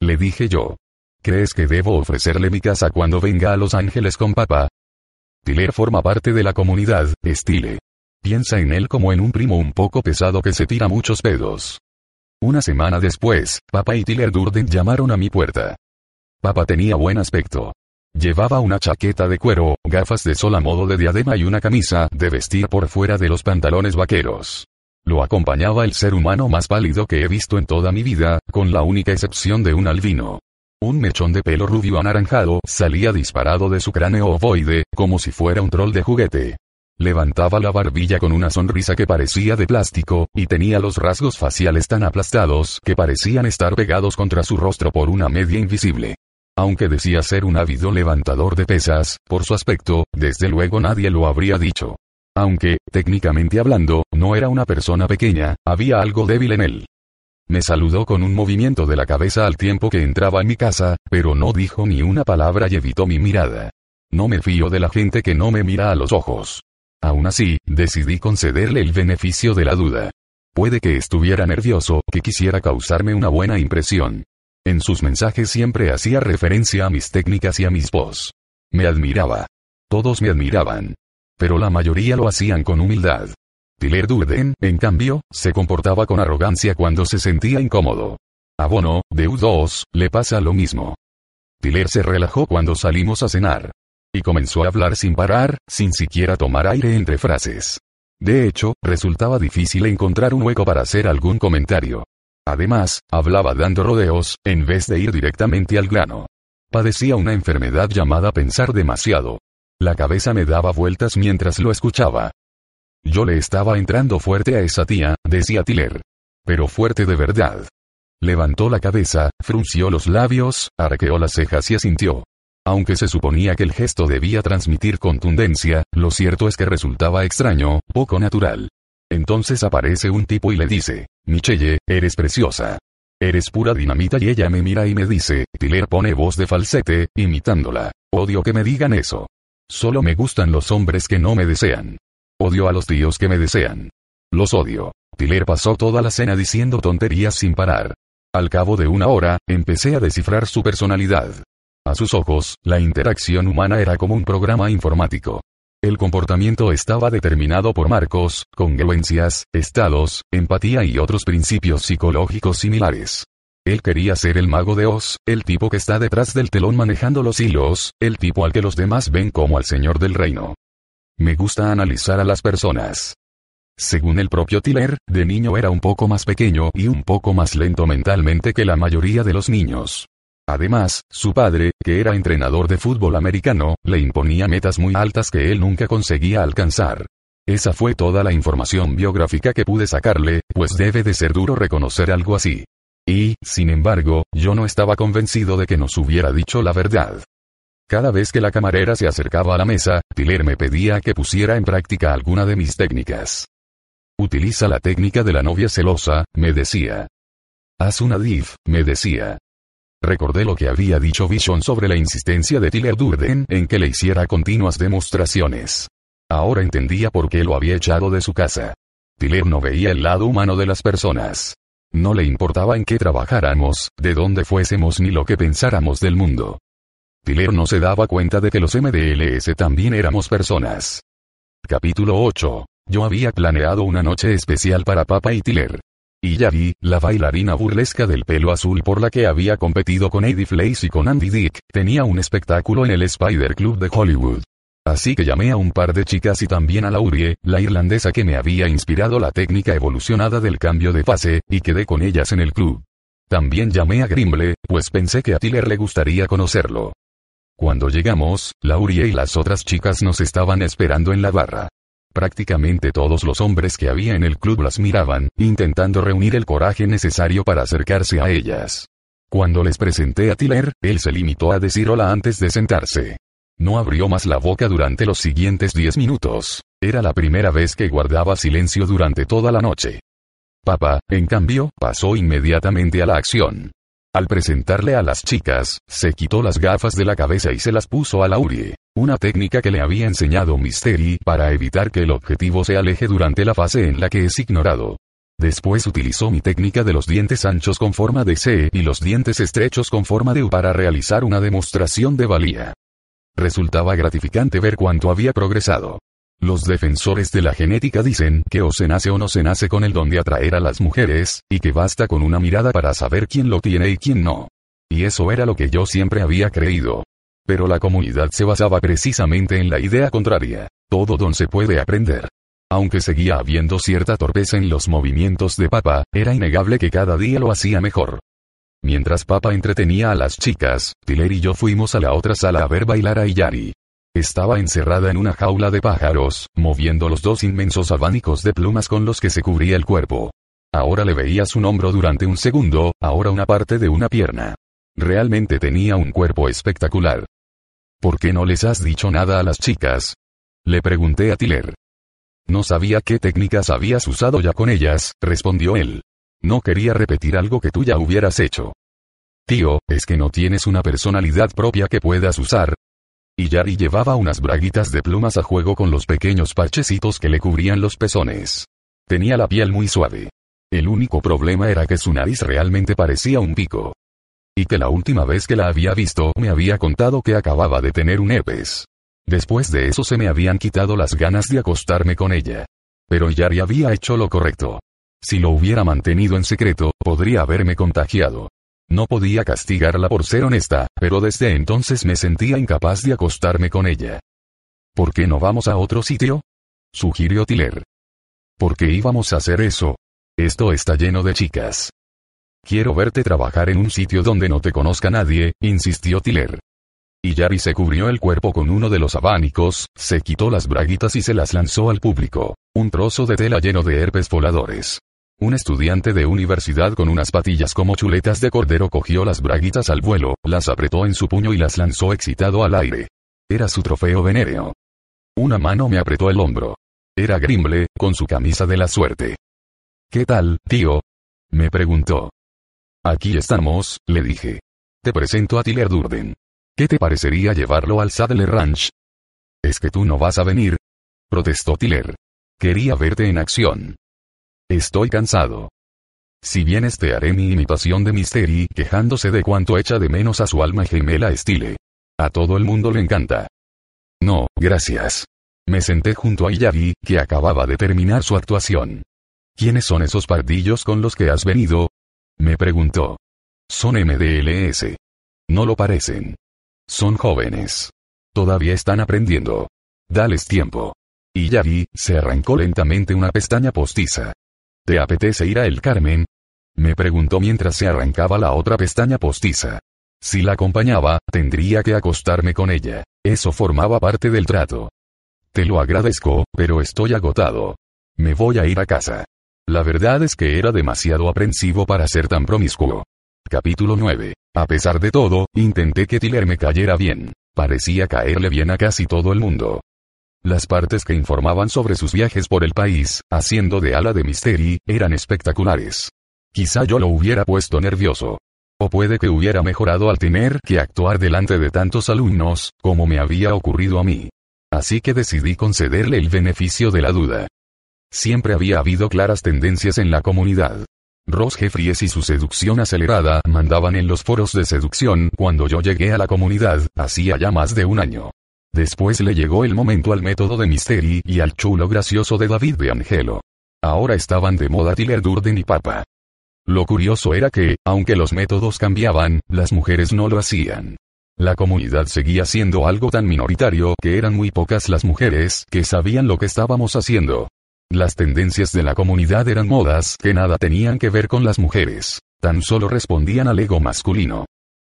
Le dije yo. ¿Crees que debo ofrecerle mi casa cuando venga a Los Ángeles con papá? Tiller forma parte de la comunidad, Stile. Piensa en él como en un primo un poco pesado que se tira muchos pedos. Una semana después, papá y Tiller Durden llamaron a mi puerta. Papá tenía buen aspecto. Llevaba una chaqueta de cuero, gafas de sol a modo de diadema y una camisa de vestir por fuera de los pantalones vaqueros. Lo acompañaba el ser humano más pálido que he visto en toda mi vida, con la única excepción de un albino. Un mechón de pelo rubio anaranjado salía disparado de su cráneo ovoide, como si fuera un troll de juguete. Levantaba la barbilla con una sonrisa que parecía de plástico, y tenía los rasgos faciales tan aplastados que parecían estar pegados contra su rostro por una media invisible. Aunque decía ser un ávido levantador de pesas, por su aspecto, desde luego nadie lo habría dicho. Aunque, técnicamente hablando, no era una persona pequeña, había algo débil en él. Me saludó con un movimiento de la cabeza al tiempo que entraba en mi casa, pero no dijo ni una palabra y evitó mi mirada. No me fío de la gente que no me mira a los ojos. Aún así, decidí concederle el beneficio de la duda. Puede que estuviera nervioso, que quisiera causarme una buena impresión. En sus mensajes siempre hacía referencia a mis técnicas y a mis voz. Me admiraba. Todos me admiraban. Pero la mayoría lo hacían con humildad. Tiller Durden, en cambio, se comportaba con arrogancia cuando se sentía incómodo. A Bono, de U2, le pasa lo mismo. Tiller se relajó cuando salimos a cenar. Y comenzó a hablar sin parar, sin siquiera tomar aire entre frases. De hecho, resultaba difícil encontrar un hueco para hacer algún comentario. Además, hablaba dando rodeos, en vez de ir directamente al grano. Padecía una enfermedad llamada pensar demasiado. La cabeza me daba vueltas mientras lo escuchaba. Yo le estaba entrando fuerte a esa tía, decía Tiller. Pero fuerte de verdad. Levantó la cabeza, frunció los labios, arqueó las cejas y asintió. Aunque se suponía que el gesto debía transmitir contundencia, lo cierto es que resultaba extraño, poco natural. Entonces aparece un tipo y le dice, Michelle, eres preciosa. Eres pura dinamita y ella me mira y me dice, Tiller pone voz de falsete, imitándola. Odio que me digan eso. Solo me gustan los hombres que no me desean. Odio a los tíos que me desean. Los odio. Tiller pasó toda la cena diciendo tonterías sin parar. Al cabo de una hora, empecé a descifrar su personalidad. A sus ojos, la interacción humana era como un programa informático. El comportamiento estaba determinado por marcos, congruencias, estados, empatía y otros principios psicológicos similares. Él quería ser el mago de Oz, el tipo que está detrás del telón manejando los hilos, el tipo al que los demás ven como al señor del reino. Me gusta analizar a las personas. Según el propio Tiller, de niño era un poco más pequeño y un poco más lento mentalmente que la mayoría de los niños. Además, su padre, que era entrenador de fútbol americano, le imponía metas muy altas que él nunca conseguía alcanzar. Esa fue toda la información biográfica que pude sacarle, pues debe de ser duro reconocer algo así. Y, sin embargo, yo no estaba convencido de que nos hubiera dicho la verdad. Cada vez que la camarera se acercaba a la mesa, Tiller me pedía que pusiera en práctica alguna de mis técnicas. Utiliza la técnica de la novia celosa, me decía. Haz una div, me decía. Recordé lo que había dicho Vision sobre la insistencia de Tiller Durden en que le hiciera continuas demostraciones. Ahora entendía por qué lo había echado de su casa. Tiller no veía el lado humano de las personas. No le importaba en qué trabajáramos, de dónde fuésemos ni lo que pensáramos del mundo. Tiller no se daba cuenta de que los MDLS también éramos personas. Capítulo 8. Yo había planeado una noche especial para Papa y Tiller. Y Yari, la bailarina burlesca del pelo azul por la que había competido con Eddie Flace y con Andy Dick, tenía un espectáculo en el Spider Club de Hollywood. Así que llamé a un par de chicas y también a Laurie, la irlandesa que me había inspirado la técnica evolucionada del cambio de fase, y quedé con ellas en el club. También llamé a Grimble, pues pensé que a Tiller le gustaría conocerlo. Cuando llegamos, Laurie y las otras chicas nos estaban esperando en la barra. Prácticamente todos los hombres que había en el club las miraban, intentando reunir el coraje necesario para acercarse a ellas. Cuando les presenté a Tiller, él se limitó a decir hola antes de sentarse. No abrió más la boca durante los siguientes diez minutos. Era la primera vez que guardaba silencio durante toda la noche. Papa, en cambio, pasó inmediatamente a la acción. Al presentarle a las chicas, se quitó las gafas de la cabeza y se las puso a Laurie, una técnica que le había enseñado Mystery para evitar que el objetivo se aleje durante la fase en la que es ignorado. Después utilizó mi técnica de los dientes anchos con forma de C y los dientes estrechos con forma de U para realizar una demostración de valía. Resultaba gratificante ver cuánto había progresado. Los defensores de la genética dicen que o se nace o no se nace con el don de atraer a las mujeres, y que basta con una mirada para saber quién lo tiene y quién no. Y eso era lo que yo siempre había creído. Pero la comunidad se basaba precisamente en la idea contraria. Todo don se puede aprender. Aunque seguía habiendo cierta torpeza en los movimientos de Papa, era innegable que cada día lo hacía mejor. Mientras Papa entretenía a las chicas, Tiller y yo fuimos a la otra sala a ver bailar a Iyari. Estaba encerrada en una jaula de pájaros, moviendo los dos inmensos abanicos de plumas con los que se cubría el cuerpo. Ahora le veías un hombro durante un segundo, ahora una parte de una pierna. Realmente tenía un cuerpo espectacular. ¿Por qué no les has dicho nada a las chicas? Le pregunté a Tiller. No sabía qué técnicas habías usado ya con ellas, respondió él. No quería repetir algo que tú ya hubieras hecho. Tío, es que no tienes una personalidad propia que puedas usar, y Yari llevaba unas braguitas de plumas a juego con los pequeños parchecitos que le cubrían los pezones. Tenía la piel muy suave. El único problema era que su nariz realmente parecía un pico. Y que la última vez que la había visto me había contado que acababa de tener un herpes. Después de eso se me habían quitado las ganas de acostarme con ella. Pero Yari había hecho lo correcto. Si lo hubiera mantenido en secreto, podría haberme contagiado. No podía castigarla por ser honesta, pero desde entonces me sentía incapaz de acostarme con ella. ¿Por qué no vamos a otro sitio? sugirió Tiller. ¿Por qué íbamos a hacer eso? Esto está lleno de chicas. Quiero verte trabajar en un sitio donde no te conozca nadie, insistió Tiller. Y Yari se cubrió el cuerpo con uno de los abanicos, se quitó las braguitas y se las lanzó al público. Un trozo de tela lleno de herpes voladores. Un estudiante de universidad con unas patillas como chuletas de cordero cogió las braguitas al vuelo, las apretó en su puño y las lanzó excitado al aire. Era su trofeo venéreo. Una mano me apretó el hombro. Era Grimble, con su camisa de la suerte. ¿Qué tal, tío? me preguntó. Aquí estamos, le dije. Te presento a Tiller Durden. ¿Qué te parecería llevarlo al Saddle Ranch? ¿Es que tú no vas a venir? protestó Tiller. Quería verte en acción. Estoy cansado. Si vienes te haré mi imitación de Mystery, quejándose de cuánto echa de menos a su alma gemela Stile. A todo el mundo le encanta. No, gracias. Me senté junto a Iyari, que acababa de terminar su actuación. ¿Quiénes son esos pardillos con los que has venido? Me preguntó. Son MDLS. No lo parecen. Son jóvenes. Todavía están aprendiendo. Dales tiempo. Iyari, se arrancó lentamente una pestaña postiza. ¿Te apetece ir a El Carmen? Me preguntó mientras se arrancaba la otra pestaña postiza. Si la acompañaba, tendría que acostarme con ella. Eso formaba parte del trato. Te lo agradezco, pero estoy agotado. Me voy a ir a casa. La verdad es que era demasiado aprensivo para ser tan promiscuo. Capítulo 9. A pesar de todo, intenté que Tiller me cayera bien. Parecía caerle bien a casi todo el mundo. Las partes que informaban sobre sus viajes por el país, haciendo de ala de Mystery, eran espectaculares. Quizá yo lo hubiera puesto nervioso. O puede que hubiera mejorado al tener que actuar delante de tantos alumnos, como me había ocurrido a mí. Así que decidí concederle el beneficio de la duda. Siempre había habido claras tendencias en la comunidad. Ross Jeffries y su seducción acelerada mandaban en los foros de seducción cuando yo llegué a la comunidad, hacía ya más de un año. Después le llegó el momento al método de Misteri y al chulo gracioso de David de Angelo. Ahora estaban de moda Tiller Durden y Papa. Lo curioso era que, aunque los métodos cambiaban, las mujeres no lo hacían. La comunidad seguía siendo algo tan minoritario que eran muy pocas las mujeres que sabían lo que estábamos haciendo. Las tendencias de la comunidad eran modas que nada tenían que ver con las mujeres, tan solo respondían al ego masculino.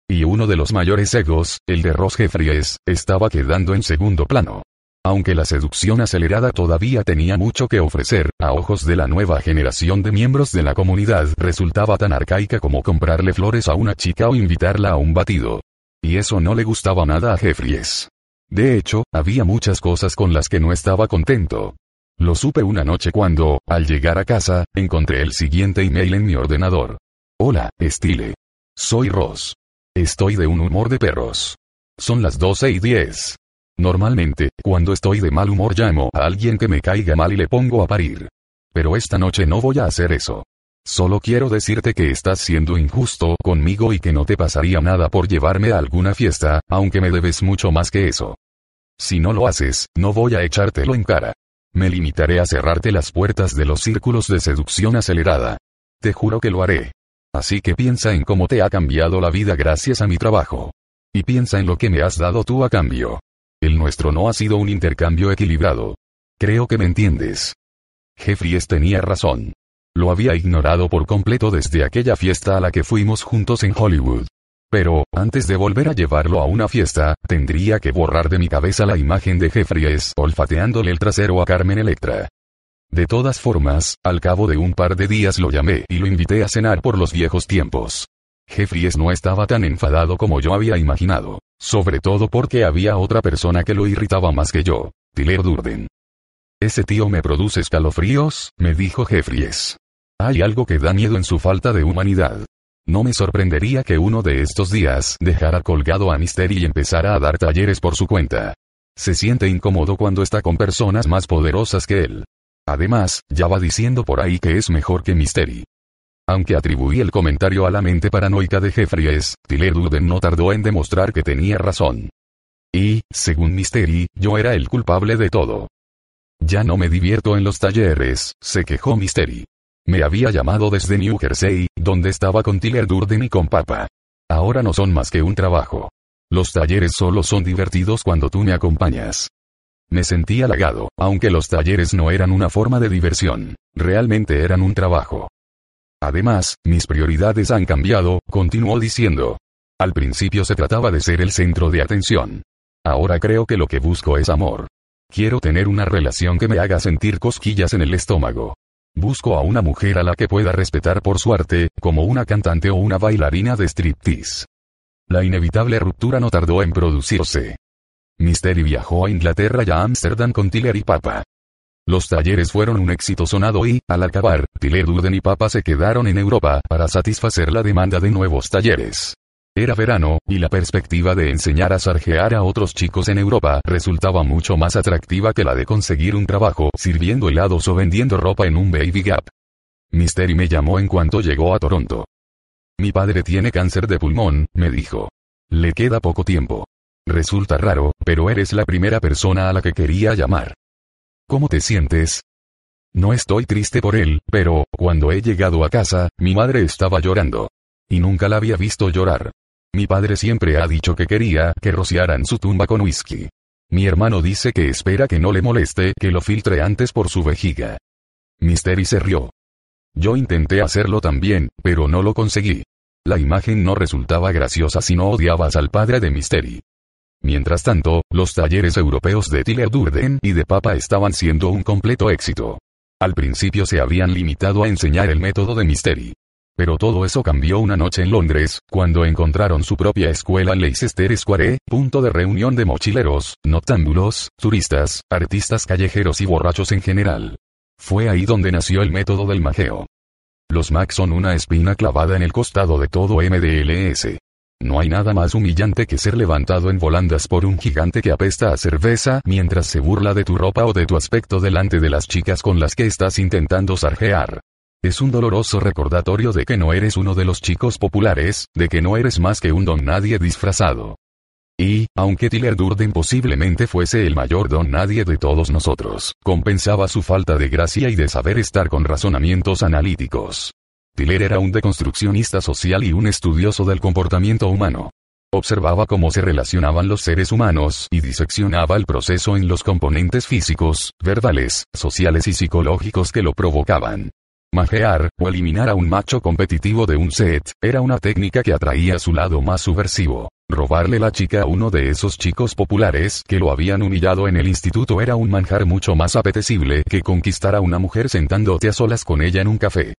Y uno de los mayores egos, el de Ross Jeffries, estaba quedando en segundo plano. Aunque la seducción acelerada todavía tenía mucho que ofrecer, a ojos de la nueva generación de miembros de la comunidad resultaba tan arcaica como comprarle flores a una chica o invitarla a un batido. Y eso no le gustaba nada a Jeffries. De hecho, había muchas cosas con las que no estaba contento. Lo supe una noche cuando, al llegar a casa, encontré el siguiente email en mi ordenador. Hola, Stile. Soy Ross. Estoy de un humor de perros. Son las 12 y 10. Normalmente, cuando estoy de mal humor llamo a alguien que me caiga mal y le pongo a parir. Pero esta noche no voy a hacer eso. Solo quiero decirte que estás siendo injusto conmigo y que no te pasaría nada por llevarme a alguna fiesta, aunque me debes mucho más que eso. Si no lo haces, no voy a echártelo en cara. Me limitaré a cerrarte las puertas de los círculos de seducción acelerada. Te juro que lo haré. Así que piensa en cómo te ha cambiado la vida gracias a mi trabajo. Y piensa en lo que me has dado tú a cambio. El nuestro no ha sido un intercambio equilibrado. Creo que me entiendes. Jeffries tenía razón. Lo había ignorado por completo desde aquella fiesta a la que fuimos juntos en Hollywood. Pero, antes de volver a llevarlo a una fiesta, tendría que borrar de mi cabeza la imagen de Jeffries olfateándole el trasero a Carmen Electra. De todas formas, al cabo de un par de días lo llamé y lo invité a cenar por los viejos tiempos. Jeffries no estaba tan enfadado como yo había imaginado, sobre todo porque había otra persona que lo irritaba más que yo, Tyler Durden. Ese tío me produce escalofríos, me dijo Jeffries. Hay algo que da miedo en su falta de humanidad. No me sorprendería que uno de estos días dejara colgado a Mystery y empezara a dar talleres por su cuenta. Se siente incómodo cuando está con personas más poderosas que él. Además, ya va diciendo por ahí que es mejor que Mystery. Aunque atribuí el comentario a la mente paranoica de Jeffries, Tyler no tardó en demostrar que tenía razón. Y, según Mystery, yo era el culpable de todo. Ya no me divierto en los talleres, se quejó Mystery. Me había llamado desde New Jersey, donde estaba con Tiller Durden y con Papa. Ahora no son más que un trabajo. Los talleres solo son divertidos cuando tú me acompañas. Me sentí halagado, aunque los talleres no eran una forma de diversión, realmente eran un trabajo. Además, mis prioridades han cambiado, continuó diciendo. Al principio se trataba de ser el centro de atención. Ahora creo que lo que busco es amor. Quiero tener una relación que me haga sentir cosquillas en el estómago. Busco a una mujer a la que pueda respetar por su arte, como una cantante o una bailarina de striptease. La inevitable ruptura no tardó en producirse. Mystery viajó a Inglaterra y a Ámsterdam con Tiller y Papa. Los talleres fueron un éxito sonado y, al acabar, Tiller Duden y Papa se quedaron en Europa para satisfacer la demanda de nuevos talleres. Era verano, y la perspectiva de enseñar a sarjear a otros chicos en Europa resultaba mucho más atractiva que la de conseguir un trabajo sirviendo helados o vendiendo ropa en un Baby Gap. Mystery me llamó en cuanto llegó a Toronto. Mi padre tiene cáncer de pulmón, me dijo. Le queda poco tiempo. Resulta raro, pero eres la primera persona a la que quería llamar. ¿Cómo te sientes? No estoy triste por él, pero, cuando he llegado a casa, mi madre estaba llorando. Y nunca la había visto llorar. Mi padre siempre ha dicho que quería que rociaran su tumba con whisky. Mi hermano dice que espera que no le moleste que lo filtre antes por su vejiga. Mystery se rió. Yo intenté hacerlo también, pero no lo conseguí. La imagen no resultaba graciosa si no odiabas al padre de Mystery. Mientras tanto, los talleres europeos de Tiller Durden y de Papa estaban siendo un completo éxito. Al principio se habían limitado a enseñar el método de Mystery. Pero todo eso cambió una noche en Londres, cuando encontraron su propia escuela en Leicester Square, punto de reunión de mochileros, noctámbulos, turistas, artistas callejeros y borrachos en general. Fue ahí donde nació el método del majeo. Los Macs son una espina clavada en el costado de todo MDLS. No hay nada más humillante que ser levantado en volandas por un gigante que apesta a cerveza mientras se burla de tu ropa o de tu aspecto delante de las chicas con las que estás intentando sarjear. Es un doloroso recordatorio de que no eres uno de los chicos populares, de que no eres más que un don nadie disfrazado. Y, aunque Tiller Durden posiblemente fuese el mayor don nadie de todos nosotros, compensaba su falta de gracia y de saber estar con razonamientos analíticos. Tiller era un deconstruccionista social y un estudioso del comportamiento humano. Observaba cómo se relacionaban los seres humanos y diseccionaba el proceso en los componentes físicos, verbales, sociales y psicológicos que lo provocaban. Majear, o eliminar a un macho competitivo de un set, era una técnica que atraía su lado más subversivo. Robarle la chica a uno de esos chicos populares que lo habían humillado en el instituto era un manjar mucho más apetecible que conquistar a una mujer sentándote a solas con ella en un café.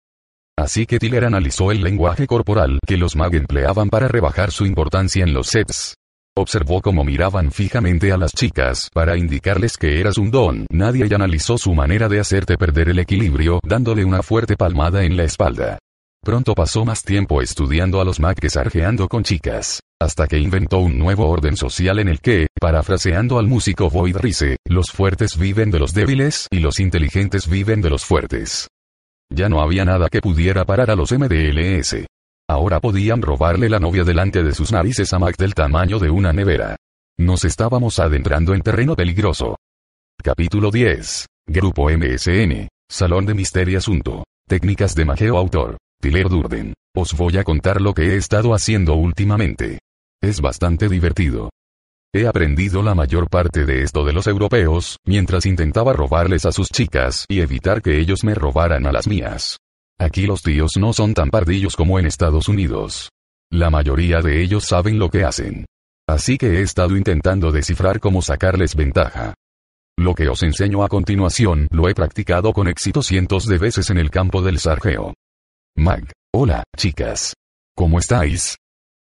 Así que Tiller analizó el lenguaje corporal que los mag empleaban para rebajar su importancia en los sets. Observó cómo miraban fijamente a las chicas para indicarles que eras un don. Nadie analizó su manera de hacerte perder el equilibrio dándole una fuerte palmada en la espalda. Pronto pasó más tiempo estudiando a los mag que sarjeando con chicas, hasta que inventó un nuevo orden social en el que, parafraseando al músico Boyd Rice, los fuertes viven de los débiles y los inteligentes viven de los fuertes. Ya no había nada que pudiera parar a los MDLS. Ahora podían robarle la novia delante de sus narices a Mac del tamaño de una nevera. Nos estábamos adentrando en terreno peligroso. Capítulo 10. Grupo MSN. Salón de Misterio Asunto. Técnicas de mageo autor. Tiller Durden. Os voy a contar lo que he estado haciendo últimamente. Es bastante divertido. He aprendido la mayor parte de esto de los europeos, mientras intentaba robarles a sus chicas y evitar que ellos me robaran a las mías. Aquí los tíos no son tan pardillos como en Estados Unidos. La mayoría de ellos saben lo que hacen. Así que he estado intentando descifrar cómo sacarles ventaja. Lo que os enseño a continuación lo he practicado con éxito cientos de veces en el campo del sargeo. Mag. Hola, chicas. ¿Cómo estáis?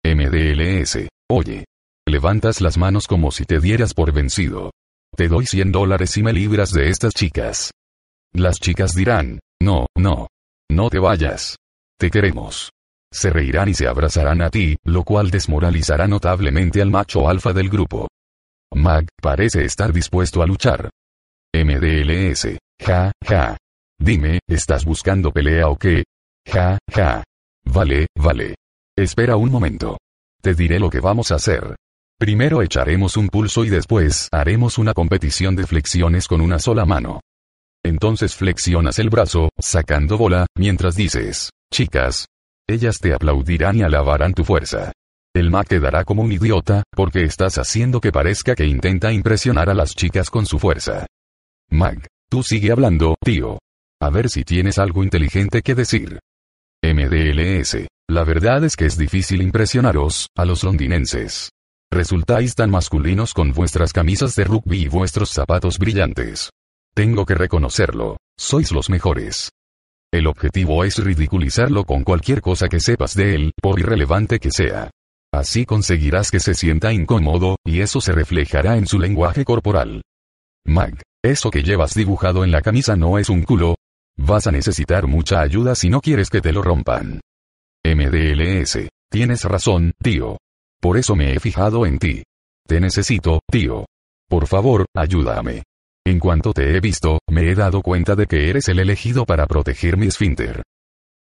MDLS. Oye. Levantas las manos como si te dieras por vencido. Te doy 100 dólares y me libras de estas chicas. Las chicas dirán, no, no, no te vayas. Te queremos. Se reirán y se abrazarán a ti, lo cual desmoralizará notablemente al macho alfa del grupo. Mag parece estar dispuesto a luchar. MDLS. Ja, ja. Dime, ¿estás buscando pelea o qué? Ja, ja. Vale, vale. Espera un momento. Te diré lo que vamos a hacer. Primero echaremos un pulso y después haremos una competición de flexiones con una sola mano. Entonces flexionas el brazo, sacando bola, mientras dices, chicas. Ellas te aplaudirán y alabarán tu fuerza. El Mac quedará como un idiota, porque estás haciendo que parezca que intenta impresionar a las chicas con su fuerza. Mag, tú sigue hablando, tío. A ver si tienes algo inteligente que decir. MDLS. La verdad es que es difícil impresionaros, a los londinenses. Resultáis tan masculinos con vuestras camisas de rugby y vuestros zapatos brillantes. Tengo que reconocerlo, sois los mejores. El objetivo es ridiculizarlo con cualquier cosa que sepas de él, por irrelevante que sea. Así conseguirás que se sienta incómodo, y eso se reflejará en su lenguaje corporal. Mag, eso que llevas dibujado en la camisa no es un culo. Vas a necesitar mucha ayuda si no quieres que te lo rompan. MDLS. Tienes razón, tío. Por eso me he fijado en ti. Te necesito, tío. Por favor, ayúdame. En cuanto te he visto, me he dado cuenta de que eres el elegido para proteger mi esfínter.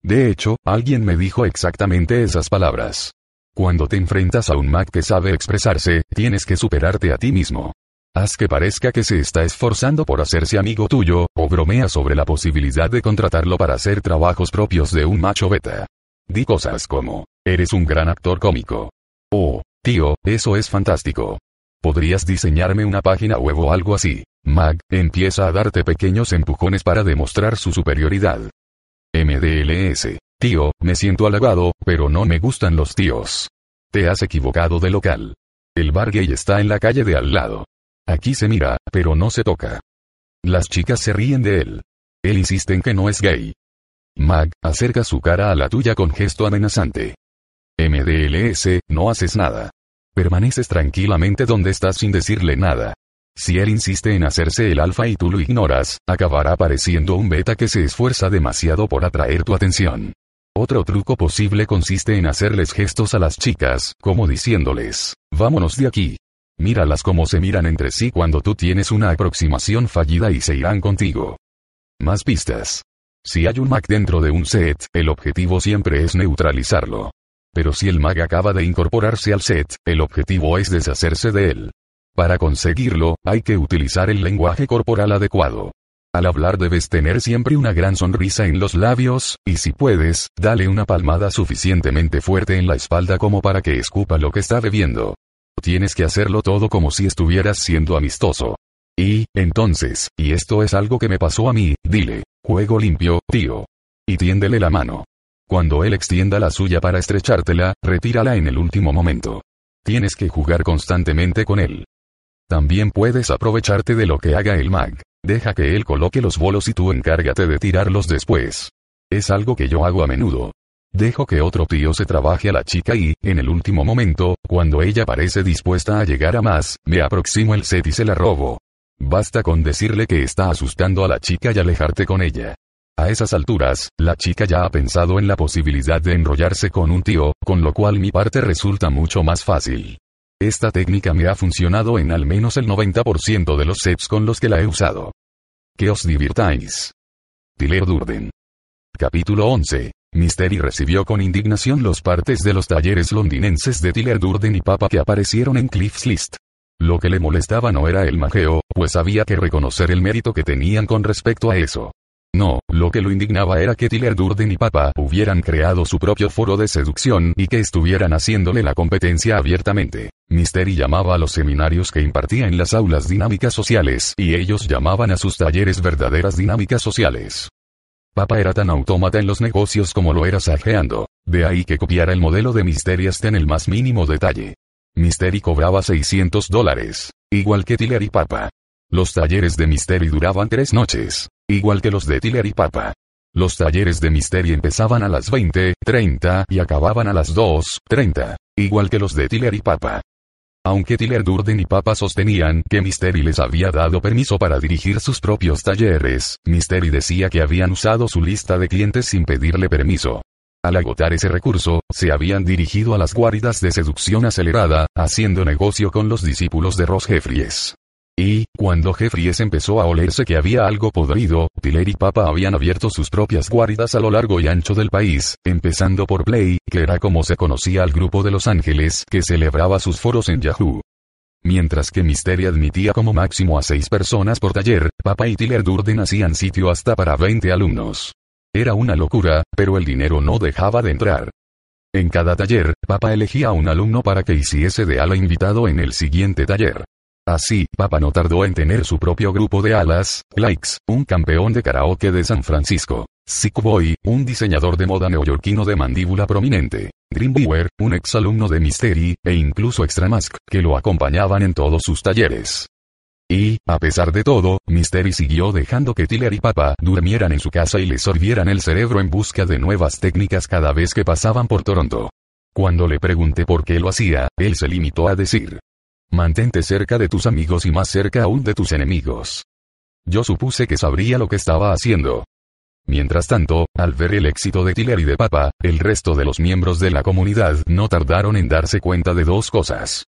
De hecho, alguien me dijo exactamente esas palabras. Cuando te enfrentas a un Mac que sabe expresarse, tienes que superarte a ti mismo. Haz que parezca que se está esforzando por hacerse amigo tuyo, o bromea sobre la posibilidad de contratarlo para hacer trabajos propios de un macho beta. Di cosas como, eres un gran actor cómico. O, tío, eso es fantástico. Podrías diseñarme una página web o algo así. Mag, empieza a darte pequeños empujones para demostrar su superioridad. MDLS. Tío, me siento halagado, pero no me gustan los tíos. Te has equivocado de local. El bar gay está en la calle de al lado. Aquí se mira, pero no se toca. Las chicas se ríen de él. Él insiste en que no es gay. Mag, acerca su cara a la tuya con gesto amenazante. MDLS, no haces nada. Permaneces tranquilamente donde estás sin decirle nada. Si él insiste en hacerse el alfa y tú lo ignoras, acabará pareciendo un beta que se esfuerza demasiado por atraer tu atención. Otro truco posible consiste en hacerles gestos a las chicas, como diciéndoles, vámonos de aquí. Míralas como se miran entre sí cuando tú tienes una aproximación fallida y se irán contigo. Más pistas. Si hay un mag dentro de un set, el objetivo siempre es neutralizarlo. Pero si el mag acaba de incorporarse al set, el objetivo es deshacerse de él. Para conseguirlo, hay que utilizar el lenguaje corporal adecuado. Al hablar debes tener siempre una gran sonrisa en los labios, y si puedes, dale una palmada suficientemente fuerte en la espalda como para que escupa lo que está bebiendo. Tienes que hacerlo todo como si estuvieras siendo amistoso. Y, entonces, y esto es algo que me pasó a mí, dile, juego limpio, tío. y tiéndele la mano. Cuando él extienda la suya para estrechártela, retírala en el último momento. Tienes que jugar constantemente con él. También puedes aprovecharte de lo que haga el mag. Deja que él coloque los bolos y tú encárgate de tirarlos después. Es algo que yo hago a menudo. Dejo que otro tío se trabaje a la chica y, en el último momento, cuando ella parece dispuesta a llegar a más, me aproximo el set y se la robo. Basta con decirle que está asustando a la chica y alejarte con ella. A esas alturas, la chica ya ha pensado en la posibilidad de enrollarse con un tío, con lo cual mi parte resulta mucho más fácil. Esta técnica me ha funcionado en al menos el 90% de los sets con los que la he usado. Que os divirtáis. Tiller Durden. Capítulo 11. Mystery recibió con indignación los partes de los talleres londinenses de Tiller Durden y Papa que aparecieron en Cliff's List. Lo que le molestaba no era el majeo, pues había que reconocer el mérito que tenían con respecto a eso. No, lo que lo indignaba era que Tiller Durden y Papa hubieran creado su propio foro de seducción y que estuvieran haciéndole la competencia abiertamente. Mystery llamaba a los seminarios que impartía en las aulas dinámicas sociales y ellos llamaban a sus talleres verdaderas dinámicas sociales. Papa era tan autómata en los negocios como lo era sajeando. De ahí que copiara el modelo de Mystery hasta en el más mínimo detalle. Mystery cobraba 600 dólares. Igual que Tiller y Papa. Los talleres de Mystery duraban tres noches. Igual que los de Tiller y Papa. Los talleres de Mystery empezaban a las 20, 30 y acababan a las 2, 30. Igual que los de Tiller y Papa. Aunque Tiller Durden y Papa sostenían que Mystery les había dado permiso para dirigir sus propios talleres, Mystery decía que habían usado su lista de clientes sin pedirle permiso. Al agotar ese recurso, se habían dirigido a las guaridas de seducción acelerada, haciendo negocio con los discípulos de Ross Jeffries. Y, cuando Jeffries empezó a olerse que había algo podrido, Tiller y Papa habían abierto sus propias guaridas a lo largo y ancho del país, empezando por Play, que era como se conocía al grupo de Los Ángeles que celebraba sus foros en Yahoo. Mientras que Mystery admitía como máximo a seis personas por taller, Papa y Tiller Durden hacían sitio hasta para 20 alumnos. Era una locura, pero el dinero no dejaba de entrar. En cada taller, Papa elegía a un alumno para que hiciese de ala invitado en el siguiente taller. Así, Papa no tardó en tener su propio grupo de alas, Likes, un campeón de karaoke de San Francisco, Sick Boy, un diseñador de moda neoyorquino de mandíbula prominente, Dreamweaver, un exalumno de Mystery, e incluso Extramask, que lo acompañaban en todos sus talleres. Y, a pesar de todo, Mystery siguió dejando que Tiller y Papa durmieran en su casa y le sorvieran el cerebro en busca de nuevas técnicas cada vez que pasaban por Toronto. Cuando le pregunté por qué lo hacía, él se limitó a decir. Mantente cerca de tus amigos y más cerca aún de tus enemigos. Yo supuse que sabría lo que estaba haciendo. Mientras tanto, al ver el éxito de Tiller y de Papa, el resto de los miembros de la comunidad no tardaron en darse cuenta de dos cosas.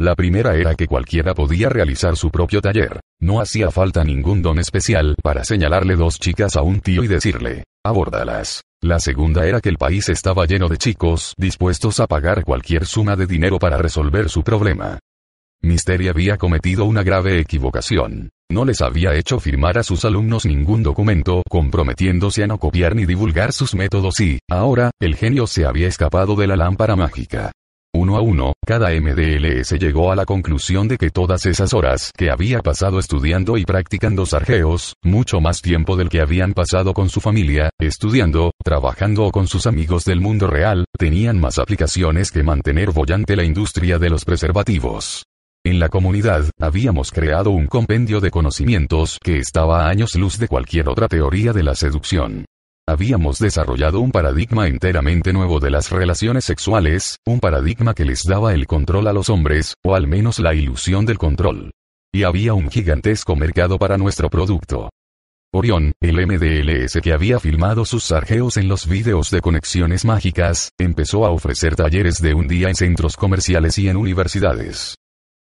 La primera era que cualquiera podía realizar su propio taller. No hacía falta ningún don especial para señalarle dos chicas a un tío y decirle, abórdalas. La segunda era que el país estaba lleno de chicos dispuestos a pagar cualquier suma de dinero para resolver su problema. Mystery había cometido una grave equivocación. No les había hecho firmar a sus alumnos ningún documento comprometiéndose a no copiar ni divulgar sus métodos y, ahora, el genio se había escapado de la lámpara mágica. Uno a uno, cada MDLS llegó a la conclusión de que todas esas horas que había pasado estudiando y practicando sarjeos, mucho más tiempo del que habían pasado con su familia, estudiando, trabajando o con sus amigos del mundo real, tenían más aplicaciones que mantener bollante la industria de los preservativos. En la comunidad, habíamos creado un compendio de conocimientos que estaba a años luz de cualquier otra teoría de la seducción. Habíamos desarrollado un paradigma enteramente nuevo de las relaciones sexuales, un paradigma que les daba el control a los hombres, o al menos la ilusión del control. Y había un gigantesco mercado para nuestro producto. Orión, el MDLS que había filmado sus sargeos en los vídeos de conexiones mágicas, empezó a ofrecer talleres de un día en centros comerciales y en universidades.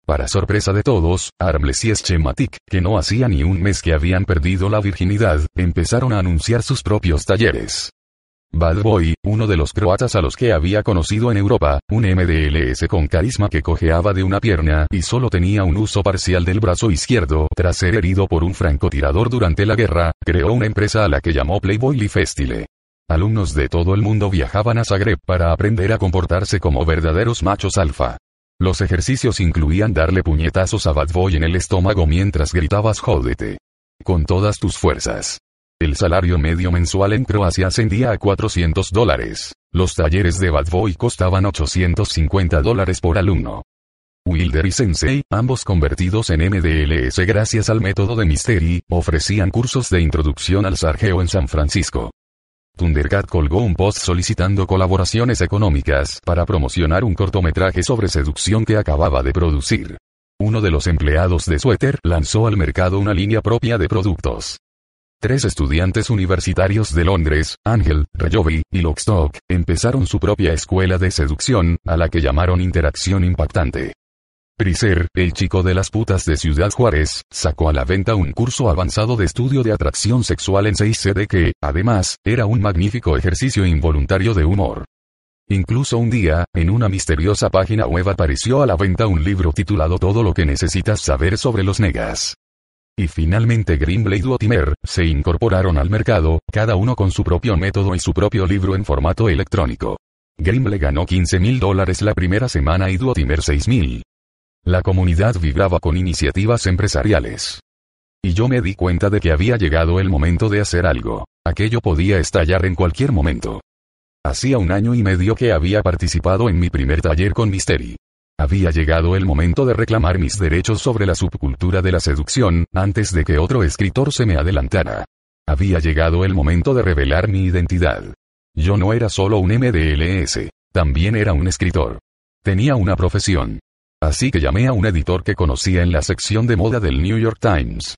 Para sorpresa de todos, Armless y Schematic, que no hacía ni un mes que habían perdido la virginidad, empezaron a anunciar sus propios talleres. Bad Boy, uno de los croatas a los que había conocido en Europa, un MDLS con carisma que cojeaba de una pierna y solo tenía un uso parcial del brazo izquierdo tras ser herido por un francotirador durante la guerra, creó una empresa a la que llamó Playboy Festile. Alumnos de todo el mundo viajaban a Zagreb para aprender a comportarse como verdaderos machos alfa. Los ejercicios incluían darle puñetazos a Bad Boy en el estómago mientras gritabas jódete. Con todas tus fuerzas. El salario medio mensual en Croacia ascendía a 400 dólares. Los talleres de Bad Boy costaban 850 dólares por alumno. Wilder y Sensei, ambos convertidos en MDLS gracias al método de Mystery, ofrecían cursos de introducción al sargeo en San Francisco. Thundercat colgó un post solicitando colaboraciones económicas para promocionar un cortometraje sobre seducción que acababa de producir. Uno de los empleados de Sweater lanzó al mercado una línea propia de productos. Tres estudiantes universitarios de Londres, Angel, Rayovi y Lockstock, empezaron su propia escuela de seducción, a la que llamaron Interacción Impactante. Priser, el chico de las putas de Ciudad Juárez, sacó a la venta un curso avanzado de estudio de atracción sexual en 6CD que, además, era un magnífico ejercicio involuntario de humor. Incluso un día, en una misteriosa página web apareció a la venta un libro titulado Todo lo que necesitas saber sobre los negas. Y finalmente Grimble y Duotimer, se incorporaron al mercado, cada uno con su propio método y su propio libro en formato electrónico. Grimble ganó 15 mil dólares la primera semana y Duotimer 6 mil. La comunidad vibraba con iniciativas empresariales. Y yo me di cuenta de que había llegado el momento de hacer algo. Aquello podía estallar en cualquier momento. Hacía un año y medio que había participado en mi primer taller con Mystery. Había llegado el momento de reclamar mis derechos sobre la subcultura de la seducción, antes de que otro escritor se me adelantara. Había llegado el momento de revelar mi identidad. Yo no era solo un MDLS, también era un escritor. Tenía una profesión. Así que llamé a un editor que conocía en la sección de moda del New York Times.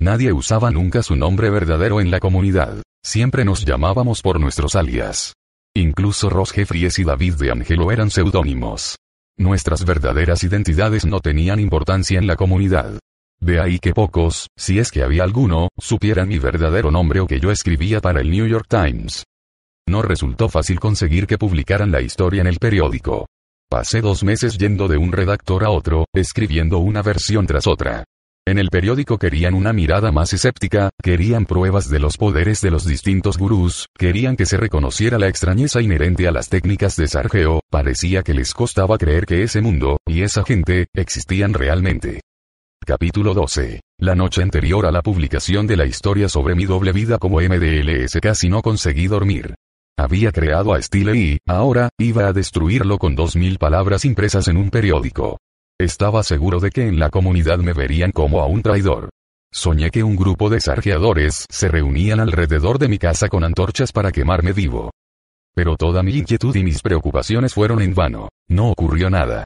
Nadie usaba nunca su nombre verdadero en la comunidad. Siempre nos llamábamos por nuestros alias. Incluso Ross Jeffries y David de Angelo eran seudónimos. Nuestras verdaderas identidades no tenían importancia en la comunidad. De ahí que pocos, si es que había alguno, supieran mi verdadero nombre o que yo escribía para el New York Times. No resultó fácil conseguir que publicaran la historia en el periódico. Pasé dos meses yendo de un redactor a otro, escribiendo una versión tras otra. En el periódico querían una mirada más escéptica, querían pruebas de los poderes de los distintos gurús, querían que se reconociera la extrañeza inherente a las técnicas de Sargeo, parecía que les costaba creer que ese mundo, y esa gente, existían realmente. Capítulo 12. La noche anterior a la publicación de la historia sobre mi doble vida como MDLS casi no conseguí dormir. Había creado a Stile y, ahora, iba a destruirlo con dos mil palabras impresas en un periódico. Estaba seguro de que en la comunidad me verían como a un traidor. Soñé que un grupo de sargeadores se reunían alrededor de mi casa con antorchas para quemarme vivo. Pero toda mi inquietud y mis preocupaciones fueron en vano. No ocurrió nada.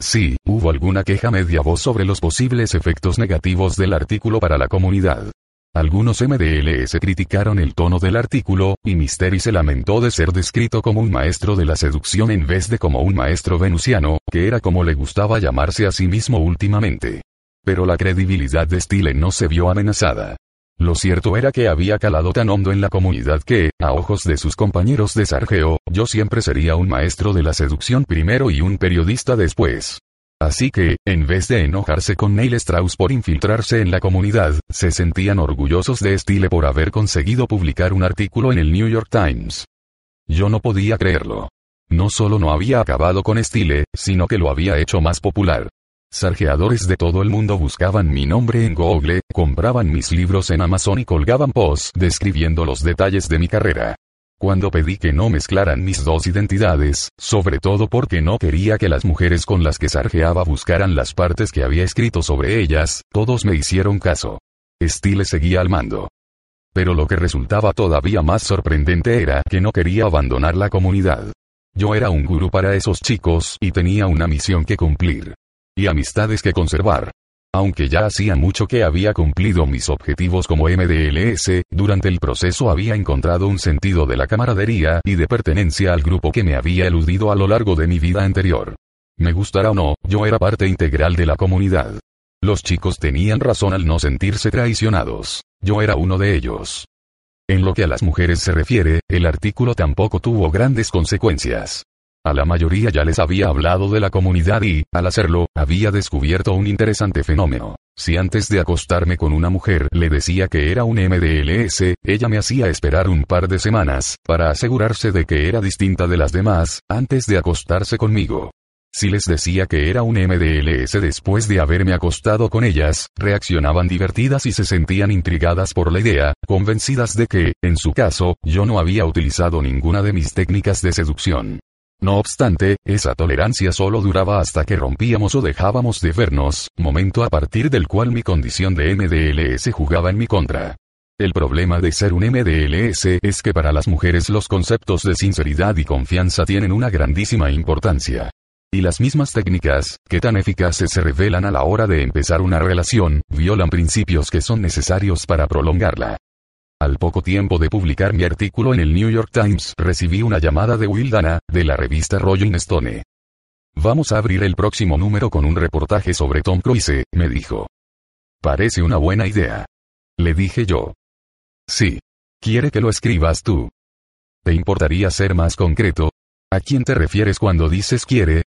Sí, hubo alguna queja media voz sobre los posibles efectos negativos del artículo para la comunidad. Algunos MDLS criticaron el tono del artículo, y Mystery se lamentó de ser descrito como un maestro de la seducción en vez de como un maestro venusiano, que era como le gustaba llamarse a sí mismo últimamente. Pero la credibilidad de Stile no se vio amenazada. Lo cierto era que había calado tan hondo en la comunidad que, a ojos de sus compañeros de Sargeo, yo siempre sería un maestro de la seducción primero y un periodista después. Así que, en vez de enojarse con Neil Strauss por infiltrarse en la comunidad, se sentían orgullosos de Stile por haber conseguido publicar un artículo en el New York Times. Yo no podía creerlo. No solo no había acabado con Stile, sino que lo había hecho más popular. Sargeadores de todo el mundo buscaban mi nombre en Google, compraban mis libros en Amazon y colgaban posts describiendo los detalles de mi carrera. Cuando pedí que no mezclaran mis dos identidades, sobre todo porque no quería que las mujeres con las que sarjeaba buscaran las partes que había escrito sobre ellas, todos me hicieron caso. Stile seguía al mando. Pero lo que resultaba todavía más sorprendente era que no quería abandonar la comunidad. Yo era un gurú para esos chicos y tenía una misión que cumplir. Y amistades que conservar. Aunque ya hacía mucho que había cumplido mis objetivos como MDLS, durante el proceso había encontrado un sentido de la camaradería y de pertenencia al grupo que me había eludido a lo largo de mi vida anterior. Me gustara o no, yo era parte integral de la comunidad. Los chicos tenían razón al no sentirse traicionados. Yo era uno de ellos. En lo que a las mujeres se refiere, el artículo tampoco tuvo grandes consecuencias. A la mayoría ya les había hablado de la comunidad y, al hacerlo, había descubierto un interesante fenómeno. Si antes de acostarme con una mujer le decía que era un MDLS, ella me hacía esperar un par de semanas, para asegurarse de que era distinta de las demás, antes de acostarse conmigo. Si les decía que era un MDLS después de haberme acostado con ellas, reaccionaban divertidas y se sentían intrigadas por la idea, convencidas de que, en su caso, yo no había utilizado ninguna de mis técnicas de seducción. No obstante, esa tolerancia solo duraba hasta que rompíamos o dejábamos de vernos, momento a partir del cual mi condición de MDLS jugaba en mi contra. El problema de ser un MDLS es que para las mujeres los conceptos de sinceridad y confianza tienen una grandísima importancia. Y las mismas técnicas, que tan eficaces se revelan a la hora de empezar una relación, violan principios que son necesarios para prolongarla. Al poco tiempo de publicar mi artículo en el New York Times, recibí una llamada de Will Dana, de la revista Rolling Stone. Vamos a abrir el próximo número con un reportaje sobre Tom Cruise, me dijo. Parece una buena idea. Le dije yo. Sí. Quiere que lo escribas tú. ¿Te importaría ser más concreto? ¿A quién te refieres cuando dices quiere?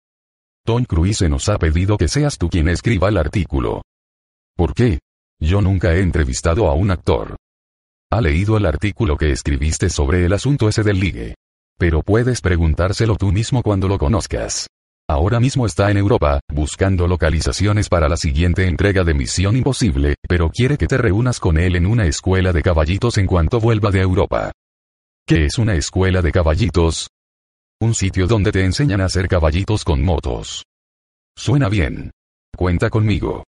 Tom Cruise nos ha pedido que seas tú quien escriba el artículo. ¿Por qué? Yo nunca he entrevistado a un actor. Ha leído el artículo que escribiste sobre el asunto ese del ligue. Pero puedes preguntárselo tú mismo cuando lo conozcas. Ahora mismo está en Europa, buscando localizaciones para la siguiente entrega de Misión Imposible, pero quiere que te reúnas con él en una escuela de caballitos en cuanto vuelva de Europa. ¿Qué es una escuela de caballitos? Un sitio donde te enseñan a hacer caballitos con motos. Suena bien. Cuenta conmigo.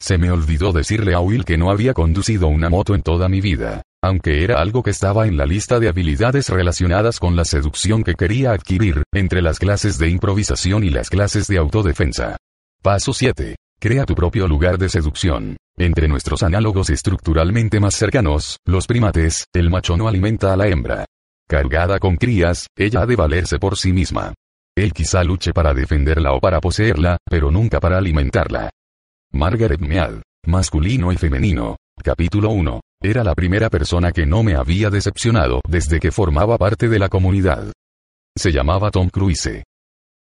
Se me olvidó decirle a Will que no había conducido una moto en toda mi vida, aunque era algo que estaba en la lista de habilidades relacionadas con la seducción que quería adquirir, entre las clases de improvisación y las clases de autodefensa. Paso 7. Crea tu propio lugar de seducción. Entre nuestros análogos estructuralmente más cercanos, los primates, el macho no alimenta a la hembra. Cargada con crías, ella ha de valerse por sí misma. Él quizá luche para defenderla o para poseerla, pero nunca para alimentarla. Margaret Mead. Masculino y femenino. Capítulo 1. Era la primera persona que no me había decepcionado desde que formaba parte de la comunidad. Se llamaba Tom Cruise.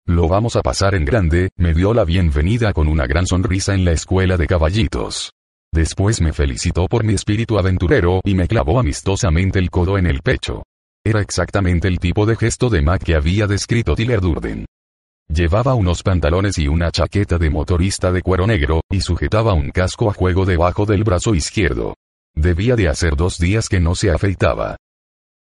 Lo vamos a pasar en grande, me dio la bienvenida con una gran sonrisa en la escuela de caballitos. Después me felicitó por mi espíritu aventurero y me clavó amistosamente el codo en el pecho. Era exactamente el tipo de gesto de Mac que había descrito Tiller Durden. Llevaba unos pantalones y una chaqueta de motorista de cuero negro, y sujetaba un casco a juego debajo del brazo izquierdo. Debía de hacer dos días que no se afeitaba.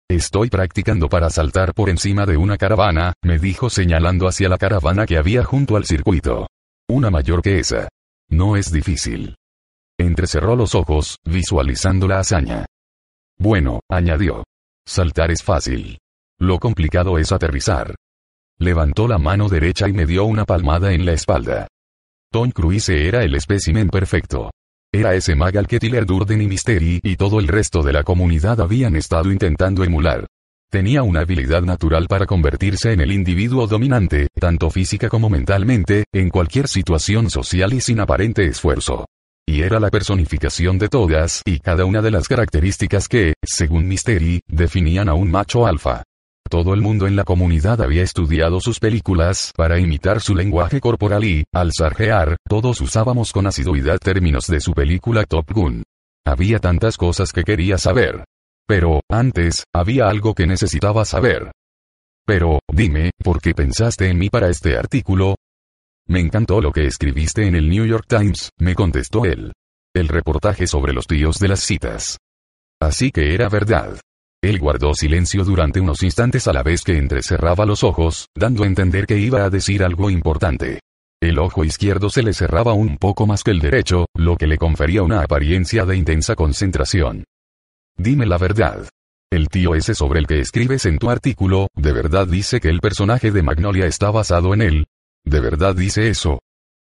Estoy practicando para saltar por encima de una caravana, me dijo señalando hacia la caravana que había junto al circuito. Una mayor que esa. No es difícil. Entrecerró los ojos, visualizando la hazaña. Bueno, añadió. Saltar es fácil. Lo complicado es aterrizar. Levantó la mano derecha y me dio una palmada en la espalda. Tom Cruise era el espécimen perfecto. Era ese magal que Tiller Durden y Mystery y todo el resto de la comunidad habían estado intentando emular. Tenía una habilidad natural para convertirse en el individuo dominante, tanto física como mentalmente, en cualquier situación social y sin aparente esfuerzo. Y era la personificación de todas y cada una de las características que, según Mystery, definían a un macho alfa. Todo el mundo en la comunidad había estudiado sus películas para imitar su lenguaje corporal y, al sarjear, todos usábamos con asiduidad términos de su película Top Gun. Había tantas cosas que quería saber. Pero, antes, había algo que necesitaba saber. Pero, dime, ¿por qué pensaste en mí para este artículo? Me encantó lo que escribiste en el New York Times, me contestó él. El reportaje sobre los tíos de las citas. Así que era verdad. Él guardó silencio durante unos instantes a la vez que entrecerraba los ojos, dando a entender que iba a decir algo importante. El ojo izquierdo se le cerraba un poco más que el derecho, lo que le confería una apariencia de intensa concentración. Dime la verdad. El tío ese sobre el que escribes en tu artículo, ¿de verdad dice que el personaje de Magnolia está basado en él? ¿De verdad dice eso?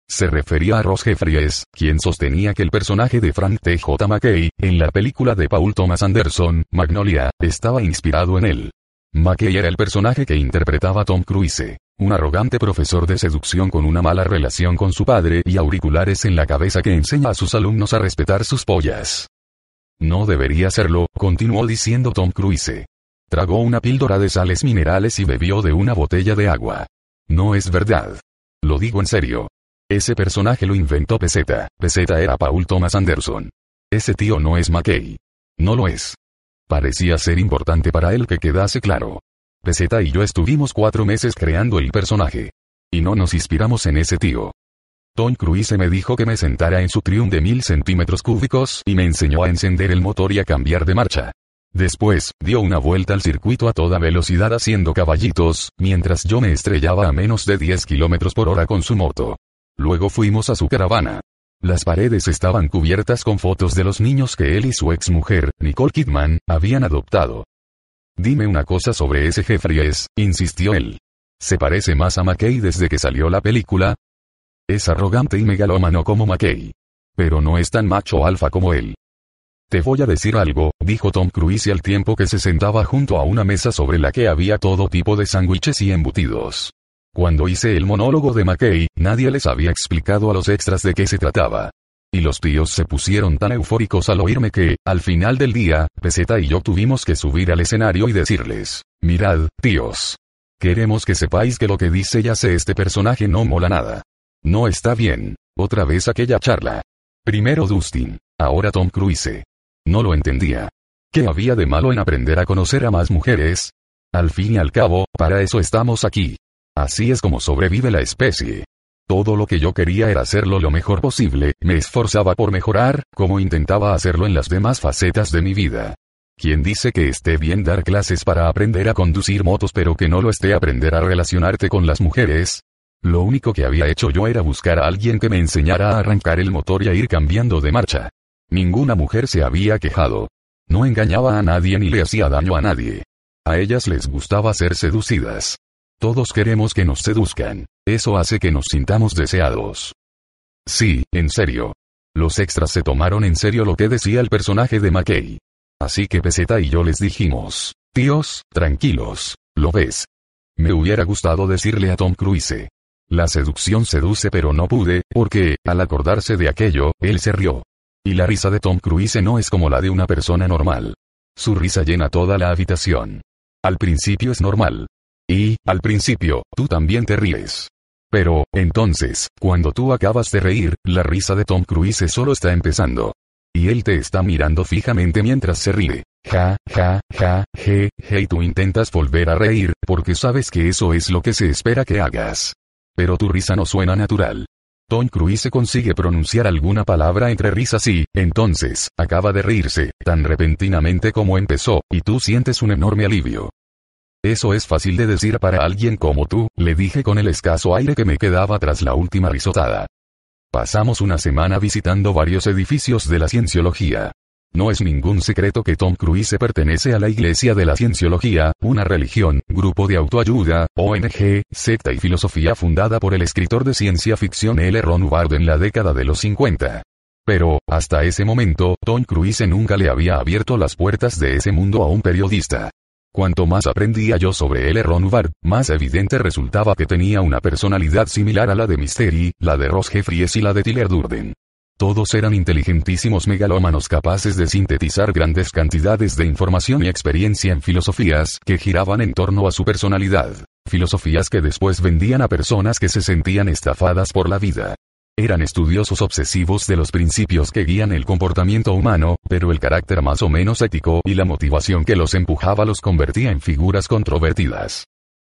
Se refería a Ross Jeffries, quien sostenía que el personaje de Frank T. J. McKay, en la película de Paul Thomas Anderson, Magnolia, estaba inspirado en él. McKay era el personaje que interpretaba Tom Cruise, un arrogante profesor de seducción con una mala relación con su padre y auriculares en la cabeza que enseña a sus alumnos a respetar sus pollas. No debería serlo, continuó diciendo Tom Cruise. Tragó una píldora de sales minerales y bebió de una botella de agua. No es verdad. Lo digo en serio. Ese personaje lo inventó Peseta. Peseta era Paul Thomas Anderson. Ese tío no es McKay. No lo es. Parecía ser importante para él que quedase claro. Peseta y yo estuvimos cuatro meses creando el personaje. Y no nos inspiramos en ese tío. Tom Cruise me dijo que me sentara en su Triumph de mil centímetros cúbicos y me enseñó a encender el motor y a cambiar de marcha. Después, dio una vuelta al circuito a toda velocidad haciendo caballitos, mientras yo me estrellaba a menos de 10 kilómetros por hora con su moto. Luego fuimos a su caravana. Las paredes estaban cubiertas con fotos de los niños que él y su exmujer, Nicole Kidman, habían adoptado. Dime una cosa sobre ese Jeffries, insistió él. ¿Se parece más a McKay desde que salió la película? Es arrogante y megalómano como McKay. Pero no es tan macho alfa como él. Te voy a decir algo, dijo Tom Cruise al tiempo que se sentaba junto a una mesa sobre la que había todo tipo de sándwiches y embutidos. Cuando hice el monólogo de McKay, nadie les había explicado a los extras de qué se trataba. Y los tíos se pusieron tan eufóricos al oírme que, al final del día, Peseta y yo tuvimos que subir al escenario y decirles, mirad, tíos. Queremos que sepáis que lo que dice ya sé este personaje no mola nada. No está bien. Otra vez aquella charla. Primero Dustin, ahora Tom Cruise. No lo entendía. ¿Qué había de malo en aprender a conocer a más mujeres? Al fin y al cabo, para eso estamos aquí. Así es como sobrevive la especie. Todo lo que yo quería era hacerlo lo mejor posible, me esforzaba por mejorar, como intentaba hacerlo en las demás facetas de mi vida. ¿Quién dice que esté bien dar clases para aprender a conducir motos pero que no lo esté aprender a relacionarte con las mujeres? Lo único que había hecho yo era buscar a alguien que me enseñara a arrancar el motor y a ir cambiando de marcha. Ninguna mujer se había quejado. No engañaba a nadie ni le hacía daño a nadie. A ellas les gustaba ser seducidas. Todos queremos que nos seduzcan. Eso hace que nos sintamos deseados. Sí, en serio. Los extras se tomaron en serio lo que decía el personaje de McKay. Así que Peseta y yo les dijimos, tíos, tranquilos, ¿lo ves? Me hubiera gustado decirle a Tom Cruise. La seducción seduce pero no pude, porque, al acordarse de aquello, él se rió. Y la risa de Tom Cruise no es como la de una persona normal. Su risa llena toda la habitación. Al principio es normal, y, al principio, tú también te ríes. Pero, entonces, cuando tú acabas de reír, la risa de Tom Cruise solo está empezando. Y él te está mirando fijamente mientras se ríe. Ja, ja, ja, je, je, y tú intentas volver a reír, porque sabes que eso es lo que se espera que hagas. Pero tu risa no suena natural. Tom Cruise consigue pronunciar alguna palabra entre risas y, entonces, acaba de reírse, tan repentinamente como empezó, y tú sientes un enorme alivio. Eso es fácil de decir para alguien como tú, le dije con el escaso aire que me quedaba tras la última risotada. Pasamos una semana visitando varios edificios de la cienciología. No es ningún secreto que Tom Cruise pertenece a la Iglesia de la Cienciología, una religión, grupo de autoayuda, ONG, secta y filosofía fundada por el escritor de ciencia ficción L. Ron Hubbard en la década de los 50. Pero, hasta ese momento, Tom Cruise nunca le había abierto las puertas de ese mundo a un periodista. Cuanto más aprendía yo sobre L. Ron más evidente resultaba que tenía una personalidad similar a la de Mystery, la de Ross Jeffries y la de Tyler Durden. Todos eran inteligentísimos megalómanos capaces de sintetizar grandes cantidades de información y experiencia en filosofías que giraban en torno a su personalidad. Filosofías que después vendían a personas que se sentían estafadas por la vida. Eran estudiosos obsesivos de los principios que guían el comportamiento humano, pero el carácter más o menos ético y la motivación que los empujaba los convertía en figuras controvertidas.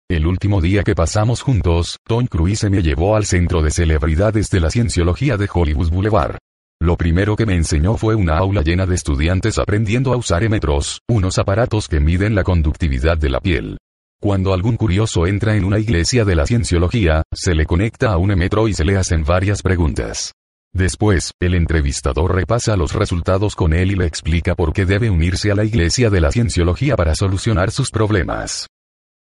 El último día que pasamos juntos, Tom Cruise me llevó al centro de celebridades de la cienciología de Hollywood Boulevard. Lo primero que me enseñó fue una aula llena de estudiantes aprendiendo a usar emetros, unos aparatos que miden la conductividad de la piel. Cuando algún curioso entra en una iglesia de la cienciología, se le conecta a un emetro y se le hacen varias preguntas. Después, el entrevistador repasa los resultados con él y le explica por qué debe unirse a la iglesia de la cienciología para solucionar sus problemas.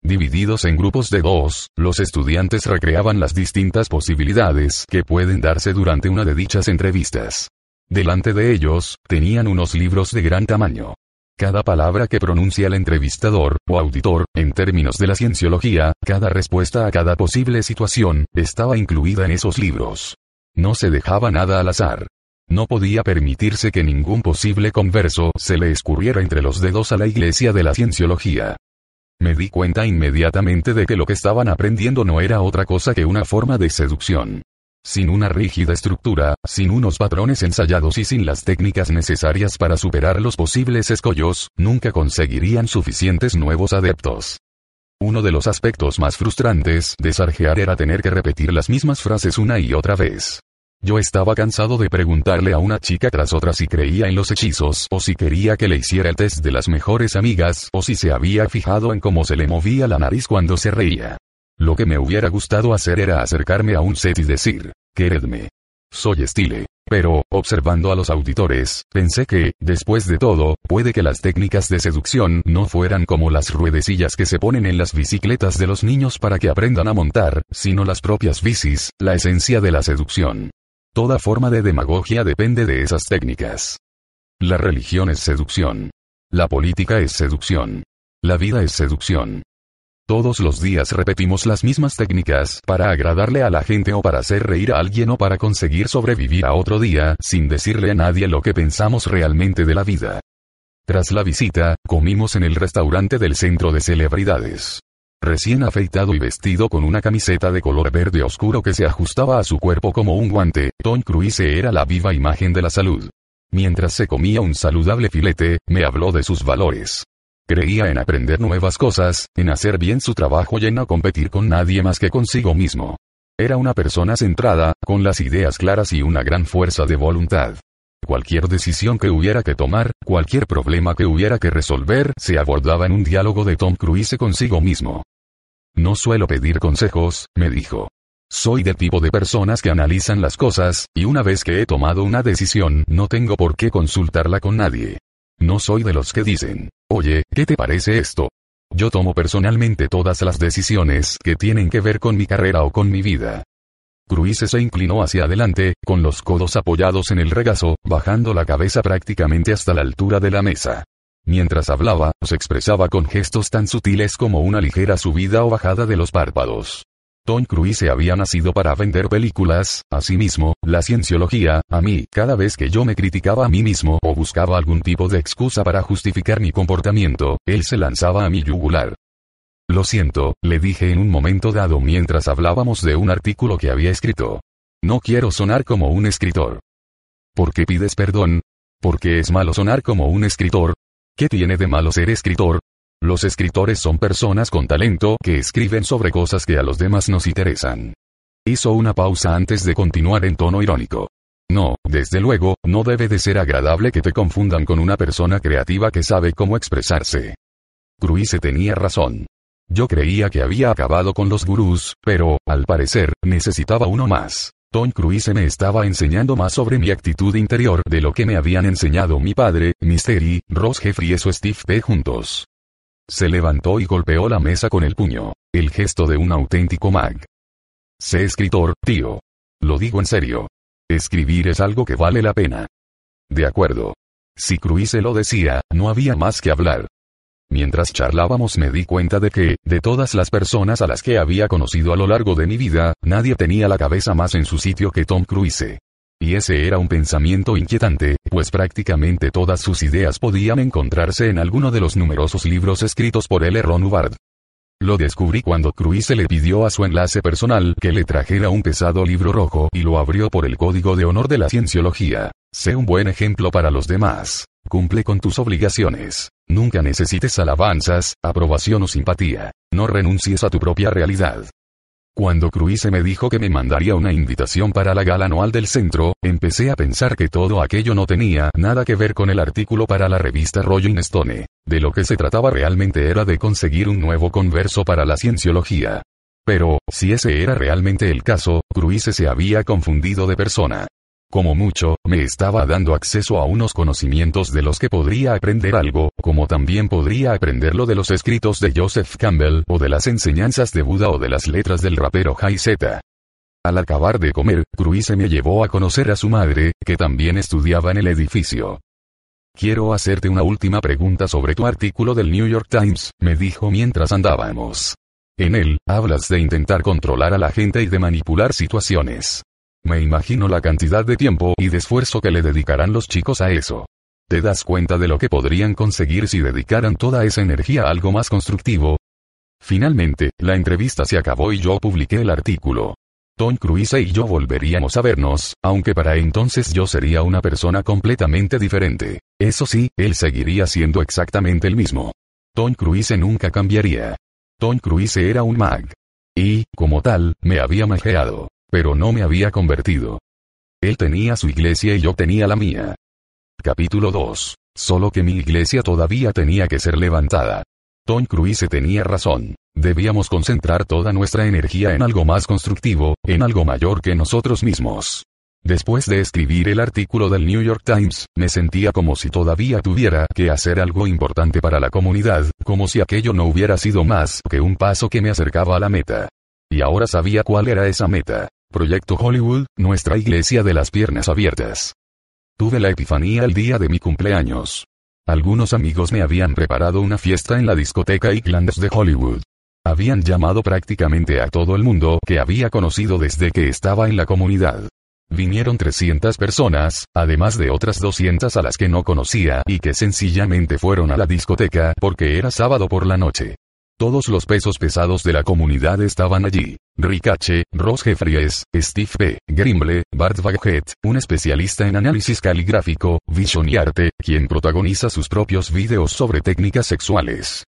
Divididos en grupos de dos, los estudiantes recreaban las distintas posibilidades que pueden darse durante una de dichas entrevistas. Delante de ellos, tenían unos libros de gran tamaño. Cada palabra que pronuncia el entrevistador, o auditor, en términos de la cienciología, cada respuesta a cada posible situación, estaba incluida en esos libros. No se dejaba nada al azar. No podía permitirse que ningún posible converso se le escurriera entre los dedos a la iglesia de la cienciología. Me di cuenta inmediatamente de que lo que estaban aprendiendo no era otra cosa que una forma de seducción. Sin una rígida estructura, sin unos patrones ensayados y sin las técnicas necesarias para superar los posibles escollos, nunca conseguirían suficientes nuevos adeptos. Uno de los aspectos más frustrantes de sarjear era tener que repetir las mismas frases una y otra vez. Yo estaba cansado de preguntarle a una chica tras otra si creía en los hechizos o si quería que le hiciera el test de las mejores amigas o si se había fijado en cómo se le movía la nariz cuando se reía. Lo que me hubiera gustado hacer era acercarme a un set y decir, queredme. Soy estile. Pero, observando a los auditores, pensé que, después de todo, puede que las técnicas de seducción no fueran como las ruedecillas que se ponen en las bicicletas de los niños para que aprendan a montar, sino las propias bicis, la esencia de la seducción. Toda forma de demagogia depende de esas técnicas. La religión es seducción. La política es seducción. La vida es seducción. Todos los días repetimos las mismas técnicas para agradarle a la gente o para hacer reír a alguien o para conseguir sobrevivir a otro día sin decirle a nadie lo que pensamos realmente de la vida. Tras la visita, comimos en el restaurante del centro de celebridades. Recién afeitado y vestido con una camiseta de color verde oscuro que se ajustaba a su cuerpo como un guante, Tom Cruise era la viva imagen de la salud. Mientras se comía un saludable filete, me habló de sus valores. Creía en aprender nuevas cosas, en hacer bien su trabajo y en no competir con nadie más que consigo mismo. Era una persona centrada, con las ideas claras y una gran fuerza de voluntad. Cualquier decisión que hubiera que tomar, cualquier problema que hubiera que resolver, se abordaba en un diálogo de Tom Cruise consigo mismo. No suelo pedir consejos, me dijo. Soy del tipo de personas que analizan las cosas, y una vez que he tomado una decisión, no tengo por qué consultarla con nadie. No soy de los que dicen, oye, ¿qué te parece esto? Yo tomo personalmente todas las decisiones que tienen que ver con mi carrera o con mi vida. Cruise se inclinó hacia adelante, con los codos apoyados en el regazo, bajando la cabeza prácticamente hasta la altura de la mesa. Mientras hablaba, se expresaba con gestos tan sutiles como una ligera subida o bajada de los párpados. Tom Cruise había nacido para vender películas, asimismo, la cienciología, a mí, cada vez que yo me criticaba a mí mismo o buscaba algún tipo de excusa para justificar mi comportamiento, él se lanzaba a mi yugular. Lo siento, le dije en un momento dado mientras hablábamos de un artículo que había escrito. No quiero sonar como un escritor. ¿Por qué pides perdón? Porque es malo sonar como un escritor. ¿Qué tiene de malo ser escritor? Los escritores son personas con talento que escriben sobre cosas que a los demás nos interesan. Hizo una pausa antes de continuar en tono irónico. No, desde luego, no debe de ser agradable que te confundan con una persona creativa que sabe cómo expresarse. Cruise tenía razón. Yo creía que había acabado con los gurús, pero, al parecer, necesitaba uno más. Tom Cruise me estaba enseñando más sobre mi actitud interior de lo que me habían enseñado mi padre, Mystery, Ross Jeffries o Steve P. juntos. Se levantó y golpeó la mesa con el puño. El gesto de un auténtico mag. Sé escritor, tío. Lo digo en serio. Escribir es algo que vale la pena. De acuerdo. Si Cruise lo decía, no había más que hablar. Mientras charlábamos me di cuenta de que, de todas las personas a las que había conocido a lo largo de mi vida, nadie tenía la cabeza más en su sitio que Tom Cruise. Y ese era un pensamiento inquietante, pues prácticamente todas sus ideas podían encontrarse en alguno de los numerosos libros escritos por L. Ron Hubbard. Lo descubrí cuando Cruise le pidió a su enlace personal que le trajera un pesado libro rojo y lo abrió por el código de honor de la cienciología. Sé un buen ejemplo para los demás. Cumple con tus obligaciones. Nunca necesites alabanzas, aprobación o simpatía. No renuncies a tu propia realidad. Cuando Cruise me dijo que me mandaría una invitación para la gala anual del centro, empecé a pensar que todo aquello no tenía nada que ver con el artículo para la revista Rolling Stone. De lo que se trataba realmente era de conseguir un nuevo converso para la cienciología. Pero, si ese era realmente el caso, Cruise se había confundido de persona. Como mucho, me estaba dando acceso a unos conocimientos de los que podría aprender algo, como también podría aprenderlo de los escritos de Joseph Campbell o de las enseñanzas de Buda o de las letras del rapero Jay Z. Al acabar de comer, Cruise me llevó a conocer a su madre, que también estudiaba en el edificio. Quiero hacerte una última pregunta sobre tu artículo del New York Times, me dijo mientras andábamos. En él, hablas de intentar controlar a la gente y de manipular situaciones. Me imagino la cantidad de tiempo y de esfuerzo que le dedicarán los chicos a eso. ¿Te das cuenta de lo que podrían conseguir si dedicaran toda esa energía a algo más constructivo? Finalmente, la entrevista se acabó y yo publiqué el artículo. Tom Cruise y yo volveríamos a vernos, aunque para entonces yo sería una persona completamente diferente. Eso sí, él seguiría siendo exactamente el mismo. Tom Cruise nunca cambiaría. Tom Cruise era un mag. Y, como tal, me había majeado. Pero no me había convertido. Él tenía su iglesia y yo tenía la mía. Capítulo 2. Solo que mi iglesia todavía tenía que ser levantada. Tom Cruise tenía razón. Debíamos concentrar toda nuestra energía en algo más constructivo, en algo mayor que nosotros mismos. Después de escribir el artículo del New York Times, me sentía como si todavía tuviera que hacer algo importante para la comunidad, como si aquello no hubiera sido más que un paso que me acercaba a la meta. Y ahora sabía cuál era esa meta. Proyecto Hollywood, nuestra iglesia de las piernas abiertas. Tuve la epifanía el día de mi cumpleaños. Algunos amigos me habían preparado una fiesta en la discoteca Eaglands de Hollywood. Habían llamado prácticamente a todo el mundo que había conocido desde que estaba en la comunidad. Vinieron 300 personas, además de otras 200 a las que no conocía y que sencillamente fueron a la discoteca porque era sábado por la noche. Todos los pesos pesados de la comunidad estaban allí. Rick H., Ross Jeffries, Steve P., Grimble, Bart Baguette, un especialista en análisis caligráfico, visión y arte, quien protagoniza sus propios videos sobre técnicas sexuales.